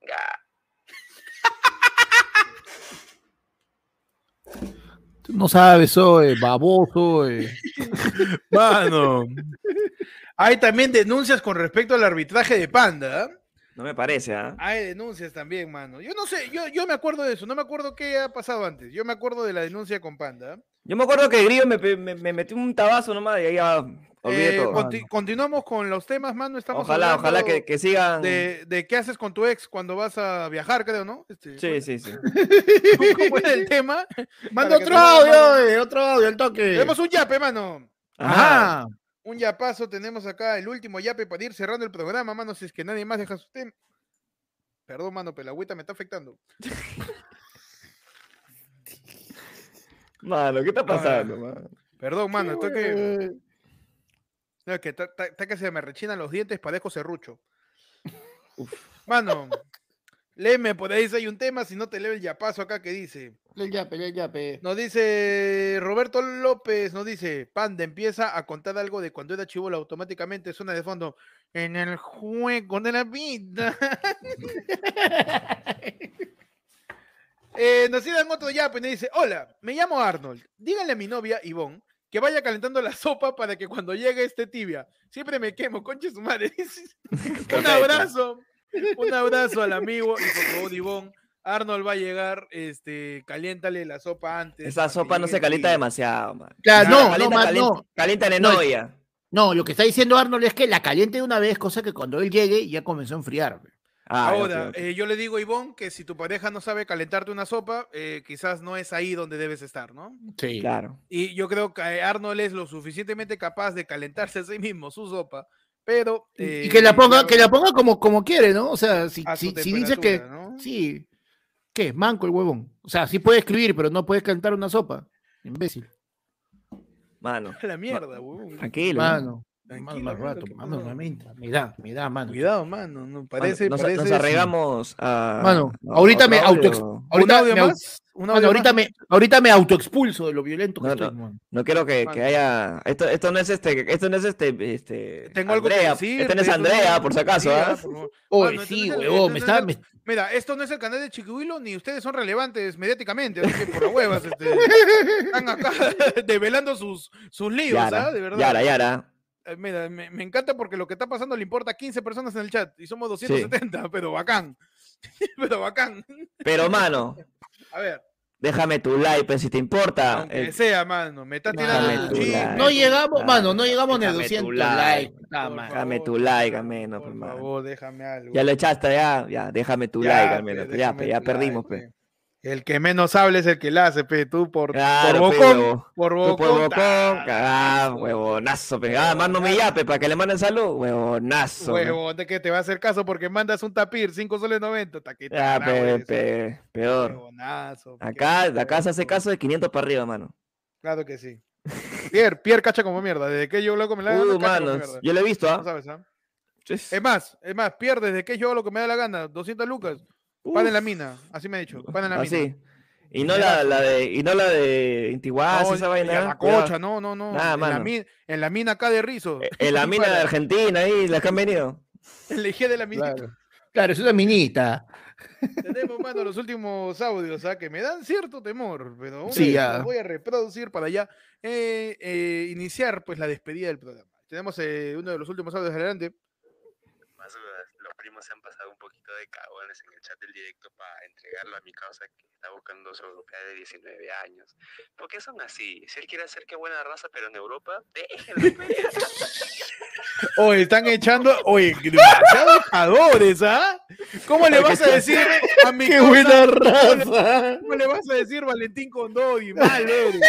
Ga. Tú no sabes, oe, baboso, oe. Mano. Hay también denuncias con respecto al arbitraje de Panda. ¿ah? No me parece, ¿ah? Hay denuncias también, mano. Yo no sé, yo, yo me acuerdo de eso, no me acuerdo qué ha pasado antes. Yo me acuerdo de la denuncia con Panda. ¿ah? Yo me acuerdo que Grillo me, me, me metió un tabazo nomás y ahí ya Eh, todo. conti- continuamos con los temas, mano. Estamos Ojalá, ojalá que, que sigan. de, de qué haces con tu ex cuando vas a viajar, creo, ¿no? Este, Sí, sí, sí. ¿Cómo era el tema? Manda otro audio, oe, otro audio, al toque. Tenemos un yape, mano. Ajá. Ajá. Un yapazo, tenemos acá el último yape para ir cerrando el programa, mano, si es que nadie más deja su tema. Perdón, mano, pero la agüita me está afectando. Mano, ¿qué está Ah, pasando, mano? Perdón, mano, estoy que... No, es que está, está- está que se me rechinan los dientes, parezco serrucho. Mano, léeme por ahí si hay un tema, si no te leo el yapazo acá que dice. El yape, el yape. Nos dice Roberto López, nos dice, Panda empieza a contar algo de cuando era chivolo, automáticamente suena de fondo, en el juego de la vida. eh, nos dan otro yape y nos dice, hola, me llamo Arnold, díganle a mi novia Ivonne que vaya calentando la sopa para que cuando llegue esté tibia. Siempre me quemo, conche su madre. un abrazo, un abrazo al amigo y por favor, Ivonne, Arnold va a llegar, este, caliéntale la sopa antes. Esa sopa no se calienta demasiado, man. Claro, no, no, calienta, más, calienta, no. calienta en No, olla. No, lo que está diciendo Arnold es que la caliente de una vez, cosa que cuando él llegue ya comenzó a enfriar. pe. Ah, Ahora, eh, yo le digo a Ivonne que si tu pareja no sabe calentarte una sopa, eh, quizás no es ahí donde debes estar, ¿no? Sí. Claro. Y yo creo que eh, Arnold es lo suficientemente capaz de calentarse a sí mismo su sopa, pero... Y- eh, y que la ponga, claro, que la ponga como, como quiere, ¿no? O sea, si, si, si dice que. Sí. ¿Qué? Manco el huevón. O sea, sí puede escribir, pero no puede calentar una sopa. Imbécil. Mano, A la mierda, huevón. tranquilo. Mano. Más, Tranquilo, más mano, rato. ¿qué mano, da, me da, mano. Cuidado, mano, no, Mano, parece... nos, parece nos arregamos a. Mano, ahorita me ¿Un Ahorita me más? ¿Un Mano, ahorita, me, ahorita me autoexpulso de lo violento que No, estoy, no. mano. No quiero que, Mano. que haya. Esto, esto no es este. Esto no es este. este Tengo algo que Andrea. decir. Este no es Andrea, por si acaso. ¿ah? Oye, Mano, sí, huevón, me está. me- Mira, esto no es el canal de Chiquihuilo, ni ustedes son relevantes mediáticamente, así que por las huevas, este, están acá develando sus, sus líos, ¿ah? De verdad. Yara, Yara. Eh, Mira, me, me encanta porque lo que está pasando le importa a 15 personas en el chat y somos 270, pero bacán. pero bacán. Pero, mano, A ver, déjame tu like, pues, si te importa. aunque El- sea, mano, me está tirando tu like. No llegamos, mano, no llegamos ni a déjame tu 200 like. likes. Déjame tu like, déjame, al menos, Por pues, mano. favor, déjame algo. Ya lo echaste, ya. Ya, déjame tu Ya, like, al menos. pe, Ya, ya tu perdimos, like, pe. El que menos habla es el que la hace, pe. Tú por, Claro, por bocón. huevo. por bocón. por bocón, cagá, huevonazo, pe. Ah, mando mi yape para que le manden salud, huevonazo. Huevo, de que te va a hacer caso porque mandas un tapir, 5 soles 90. ta, que Ya, tarao pe, pe, peor. huevonazo, Acá, acá se hace caso de 500 para arriba, mano. Claro que sí. Pierre, Pierre cacha como mierda. Desde que yo lo que me la gana, Uh, mano, yo lo he visto, No ¿ah? sabes, ¿ah? Chis. Es más, es más, Pierre, desde que yo lo que me da la gana, 200 lucas, pan en la mina, así me ha dicho, pan en la mina. Así. Y no la, la de, y no la de Intiguaz, No, esa vaina. la cocha, no, no, no. Nada, en, la en la mina acá de Rizo. En la mina de Argentina, ahí, las que han venido. En la de la mina. Claro. Claro, es una minita. Tenemos, mano, los últimos audios, ¿ah? que me dan cierto temor, pero Sí, ya. los voy a reproducir para ya eh, eh, iniciar pues la despedida del programa. Tenemos eh, uno de los últimos audios adelante. Más dudas, los primos se han pasado un poquito de cagones en el chat del directo para entregarlo a mi causa que está buscando su europea de 19 años. ¿Por qué son así? Si él quiere hacer que buena raza, pero en Europa, déjenlo. Oye, están echando, oye, demasiados jugadores, ¿ah? ¿Cómo le vas a decir a mi ¡Qué buena ¿cómo le- raza! ¿Cómo le vas a decir Valentín Condori? Mal eres.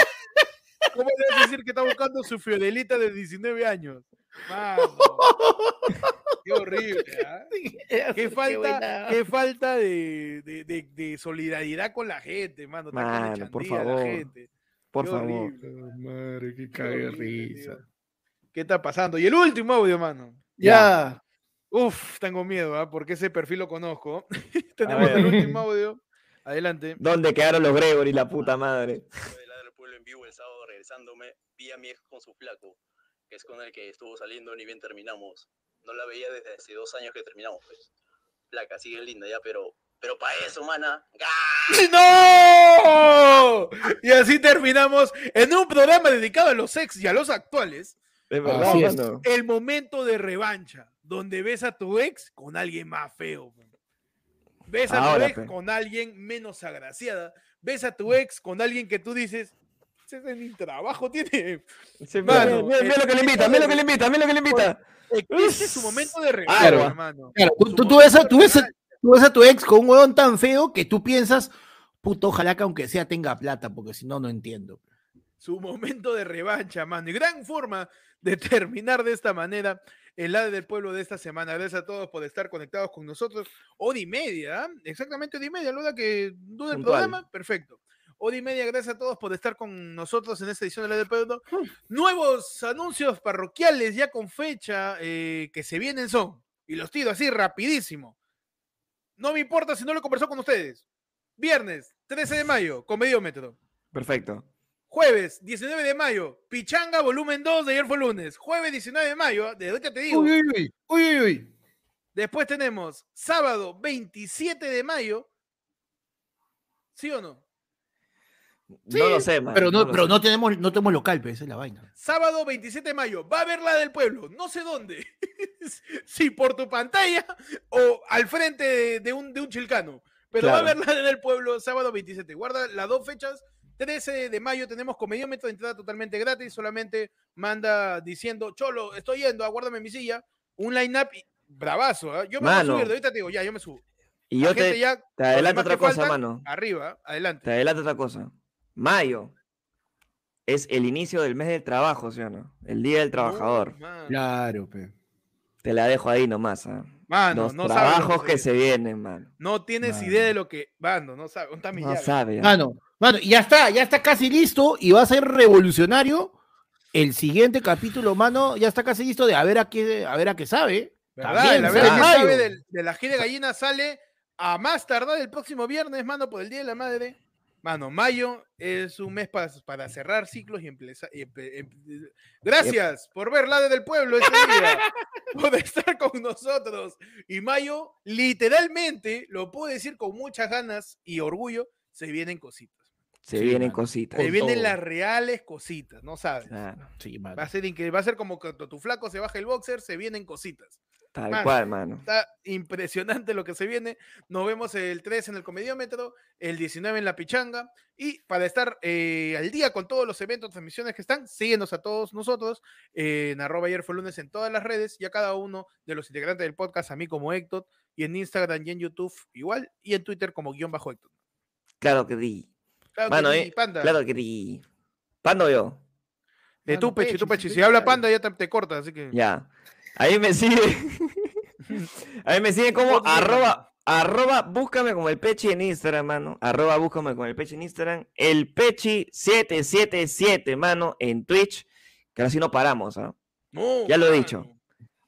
¿Cómo le vas a decir que está buscando su fiodelita de 19 años? Mano. Qué horrible, ¿ah? Qué falta, qué falta de, de- de- de solidaridad con la gente, mano. Por la favor. gente. Por Qué favor. horrible, Madre, qué qué cague risa. tío. ¿Qué está pasando? Y el último audio, mano. Ya. Uf, tengo miedo, ¿ah? porque ese perfil lo conozco. Tenemos el último audio. Adelante. ¿Dónde quedaron los Gregory, la puta madre? del Pueblo en vivo el sábado regresándome, vi a mi ex con su flaco, que es con el que estuvo saliendo ni bien terminamos. No la veía desde hace dos años que terminamos, pues. Flaca, sigue linda ya, pero... Pero para eso, mana. ¡No! Y así terminamos en un programa dedicado a los ex y a los actuales. Es verdad, es. mano. El momento de revancha, donde ves a tu ex con alguien más feo. Ves a Ahora, tu ex pe. con alguien menos agraciada. Ves a tu ex con alguien que tú dices, ese ni trabajo tiene. Mano, mira, mira, mira eh, lo que le invita, mira lo que le invita, mira lo que le invita. Es su momento de revancha, Claro. hermano. Claro, tú, tú- tú ves a, tú, ves a, tú ves a tu ex con un huevón tan feo que tú piensas, puto, ojalá que aunque sea tenga plata, porque si no, no entiendo. su momento de revancha, mano. Y gran forma de terminar de esta manera el lado del pueblo de esta semana. Gracias a todos por estar conectados con nosotros. Hora y media, ¿ah? exactamente hora y media, la que duda el programa, perfecto. Hora y media, gracias a todos por estar con nosotros en esta edición de la pueblo. Nuevos anuncios parroquiales ya con fecha eh, que se vienen son, y los tiro así rapidísimo. No me importa si no lo conversó con ustedes. Viernes, 13 de mayo, Comediómetro. Perfecto. Jueves 19 de mayo, Pichanga volumen 2 de ayer fue lunes. Jueves 19 de mayo, de ahorita te digo. Uy, uy, uy, uy, uy, uy. Después tenemos sábado 27 de mayo. ¿Sí o no? No lo sé, mano. Pero no, lo pero sé. no tenemos, no tenemos local, pues, esa es la vaina. Sábado 27 de mayo, va a haber la del pueblo, no sé dónde. si por tu pantalla o al frente de, de un, de un chilcano. Pero va a haber la del pueblo sábado 27. Guarda las dos fechas. 13 de mayo tenemos comediómetro de entrada totalmente gratis. Solamente manda diciendo, Cholo, estoy yendo, aguárdame mi silla. Un line-up y- bravazo. ¿ah? Yo me voy a Mano. subir, de ahorita te digo, ya, yo me subo. Y yo te, ya, te adelanto otra cosa, faltan, mano. Arriba, adelante. Te adelanto otra cosa. Mayo es el inicio del mes del trabajo, ¿sí o no? El día del trabajador. Mano. Claro, pe. Te la dejo ahí nomás. ¿ah? Mano, Los no lo trabajos que que se vienen, mano. No tienes Mano. idea de lo que. Bando, no sabe. ¿Dónde está mi No llave? sabe. ¿ah? Mano, mano, ya está, ya está casi listo y va a ser revolucionario. El siguiente capítulo, mano, ya está casi listo de a ver a qué, a ver a qué sabe. ¿Verdad? También, la ¿sabes? verdad que Mayo. sabe del, del ají de gallina sale a más tardar el próximo viernes, mano, por el Día de la Madre. Mano, mayo es un mes pa- para cerrar ciclos y empezar. Gracias por ver la del pueblo este día, por estar con nosotros. Y mayo, literalmente, lo puedo decir con muchas ganas y orgullo, se vienen cositas. Se Sí, vienen mano. cositas. Se Con vienen todo. las reales cositas, ¿no sabes? Claro, Sí. Va a ser increíble, va a ser como que tu flaco se baja el boxer, se vienen cositas. Tal Mano. cual, mano. Está impresionante lo que se viene. Nos vemos el 3 en el Comediómetro, el 19 en la Pichanga. Y para estar eh, al día con todos los eventos, transmisiones que están, síguenos a todos nosotros eh, en arroba ayer fue lunes en todas las redes y a cada uno de los integrantes del podcast, a mí como Héctor, y en Instagram y en YouTube igual, y en Twitter como guion bajo Héctor. Claro que di. Claro Mano, que eh, sí, panda. Claro que di. ¿Cuándo yo? Eh, Mano, tú, sí, Pechi. sí, Si habla panda, ya te, te corta, así que. Ya. Ahí me sigue. Ahí me sigue como arroba, Arroba, búscame como el Pechi en Instagram, mano. Arroba, búscame como el Pechi en Instagram. El Pechi777, mano, en Twitch. Que ahora sí no paramos, ¿ah? No, Ya lo he dicho.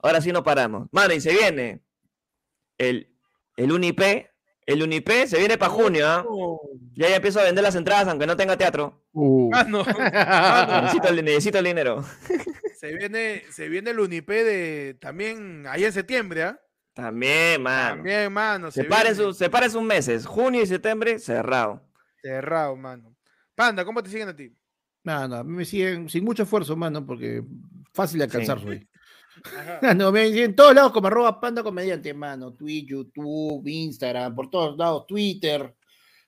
Ahora sí no paramos. Mano, y se viene el, el Unip. El Unip se viene para junio, ¿ah? Ya ya empiezo a vender las entradas, aunque no tenga teatro. Uh. Mano, mano, Necesito, el- necesito el dinero. se viene, se viene el Unipé de también ahí en septiembre, ¿ah? También, mano. También, mano. Se Separen, viene sus, separen sus meses. Junio y septiembre, cerrado. cerrado, mano. Panda, ¿cómo te siguen a ti? Mano, a mí me siguen sin mucho esfuerzo, mano, porque fácil de alcanzar soy. No, me siguen en todos lados como arroba panda comediante, mano. Twitch, YouTube, Instagram, por todos lados, Twitter.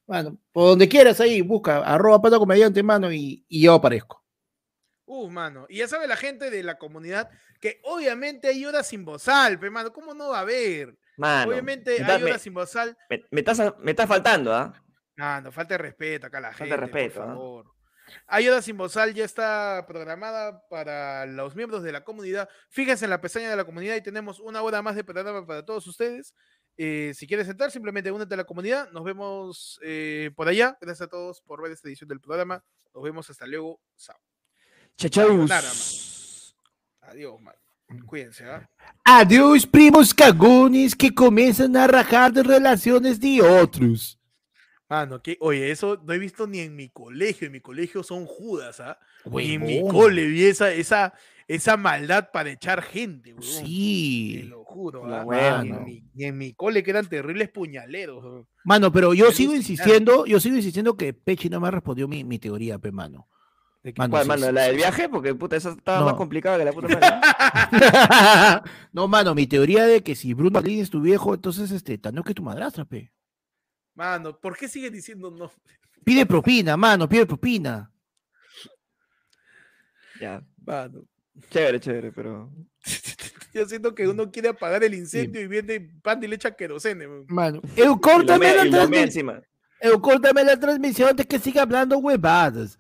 Mano, por donde quieras ahí, busca arroba panda comediante, mano, y, y yo aparezco. Uh, mano. Y ya sabe la gente de la comunidad que obviamente hay horas sin bozal, pe, mano. ¿Cómo no va a haber? Mano. Obviamente hay me- horas sin bozal. me- me estás- me está faltando, ¿ah? Ah, no, falta de respeto acá a la Falta gente, de respeto, por ¿ah? favor. Ayuda sin bozal ya está programada para los miembros de la comunidad. Fíjense en la pestaña de la comunidad y tenemos una hora más de programa para todos ustedes. Eh, si quieres entrar, simplemente únete a la comunidad. Nos vemos eh, por allá. Gracias a todos por ver esta edición del programa. Nos vemos hasta luego. Chao. Chachaus. Adiós, man. Cuídense, ¿ah? Adiós, primos cagones que comienzan a rajar de relaciones de otros. Mano, que, oye, eso no he visto ni en mi colegio. En mi colegio son judas, ¿ah? Ni en mi cole vi esa, esa, esa maldad para echar gente, weón. Te Sí. lo juro. ¿ah? Ni en mi- ni en mi cole que eran terribles puñaleros. weón. Mano, pero yo sigo insistiendo, yo sigo insistiendo que Pechi no me respondió mi, mi teoría, pe, mano. Mano, ¿Cuál, sí, mano? ¿La sí, del viaje? Porque, puta, esa estaba más complicada que la puta madre. no, mano, mi teoría de que si Bruno Martín es tu viejo, entonces este, Tano que tu madrastra, pe. Mano, ¿por qué sigue diciendo no? Pide propina, mano, pide propina. ya. Mano. Chévere, chévere, pero. Yo siento que uno quiere apagar el incendio y viene pan y le echa querosene. weón. Mano, Eu, córtame la transmisión. Eu, córtame la transmisión de que siga hablando huevadas.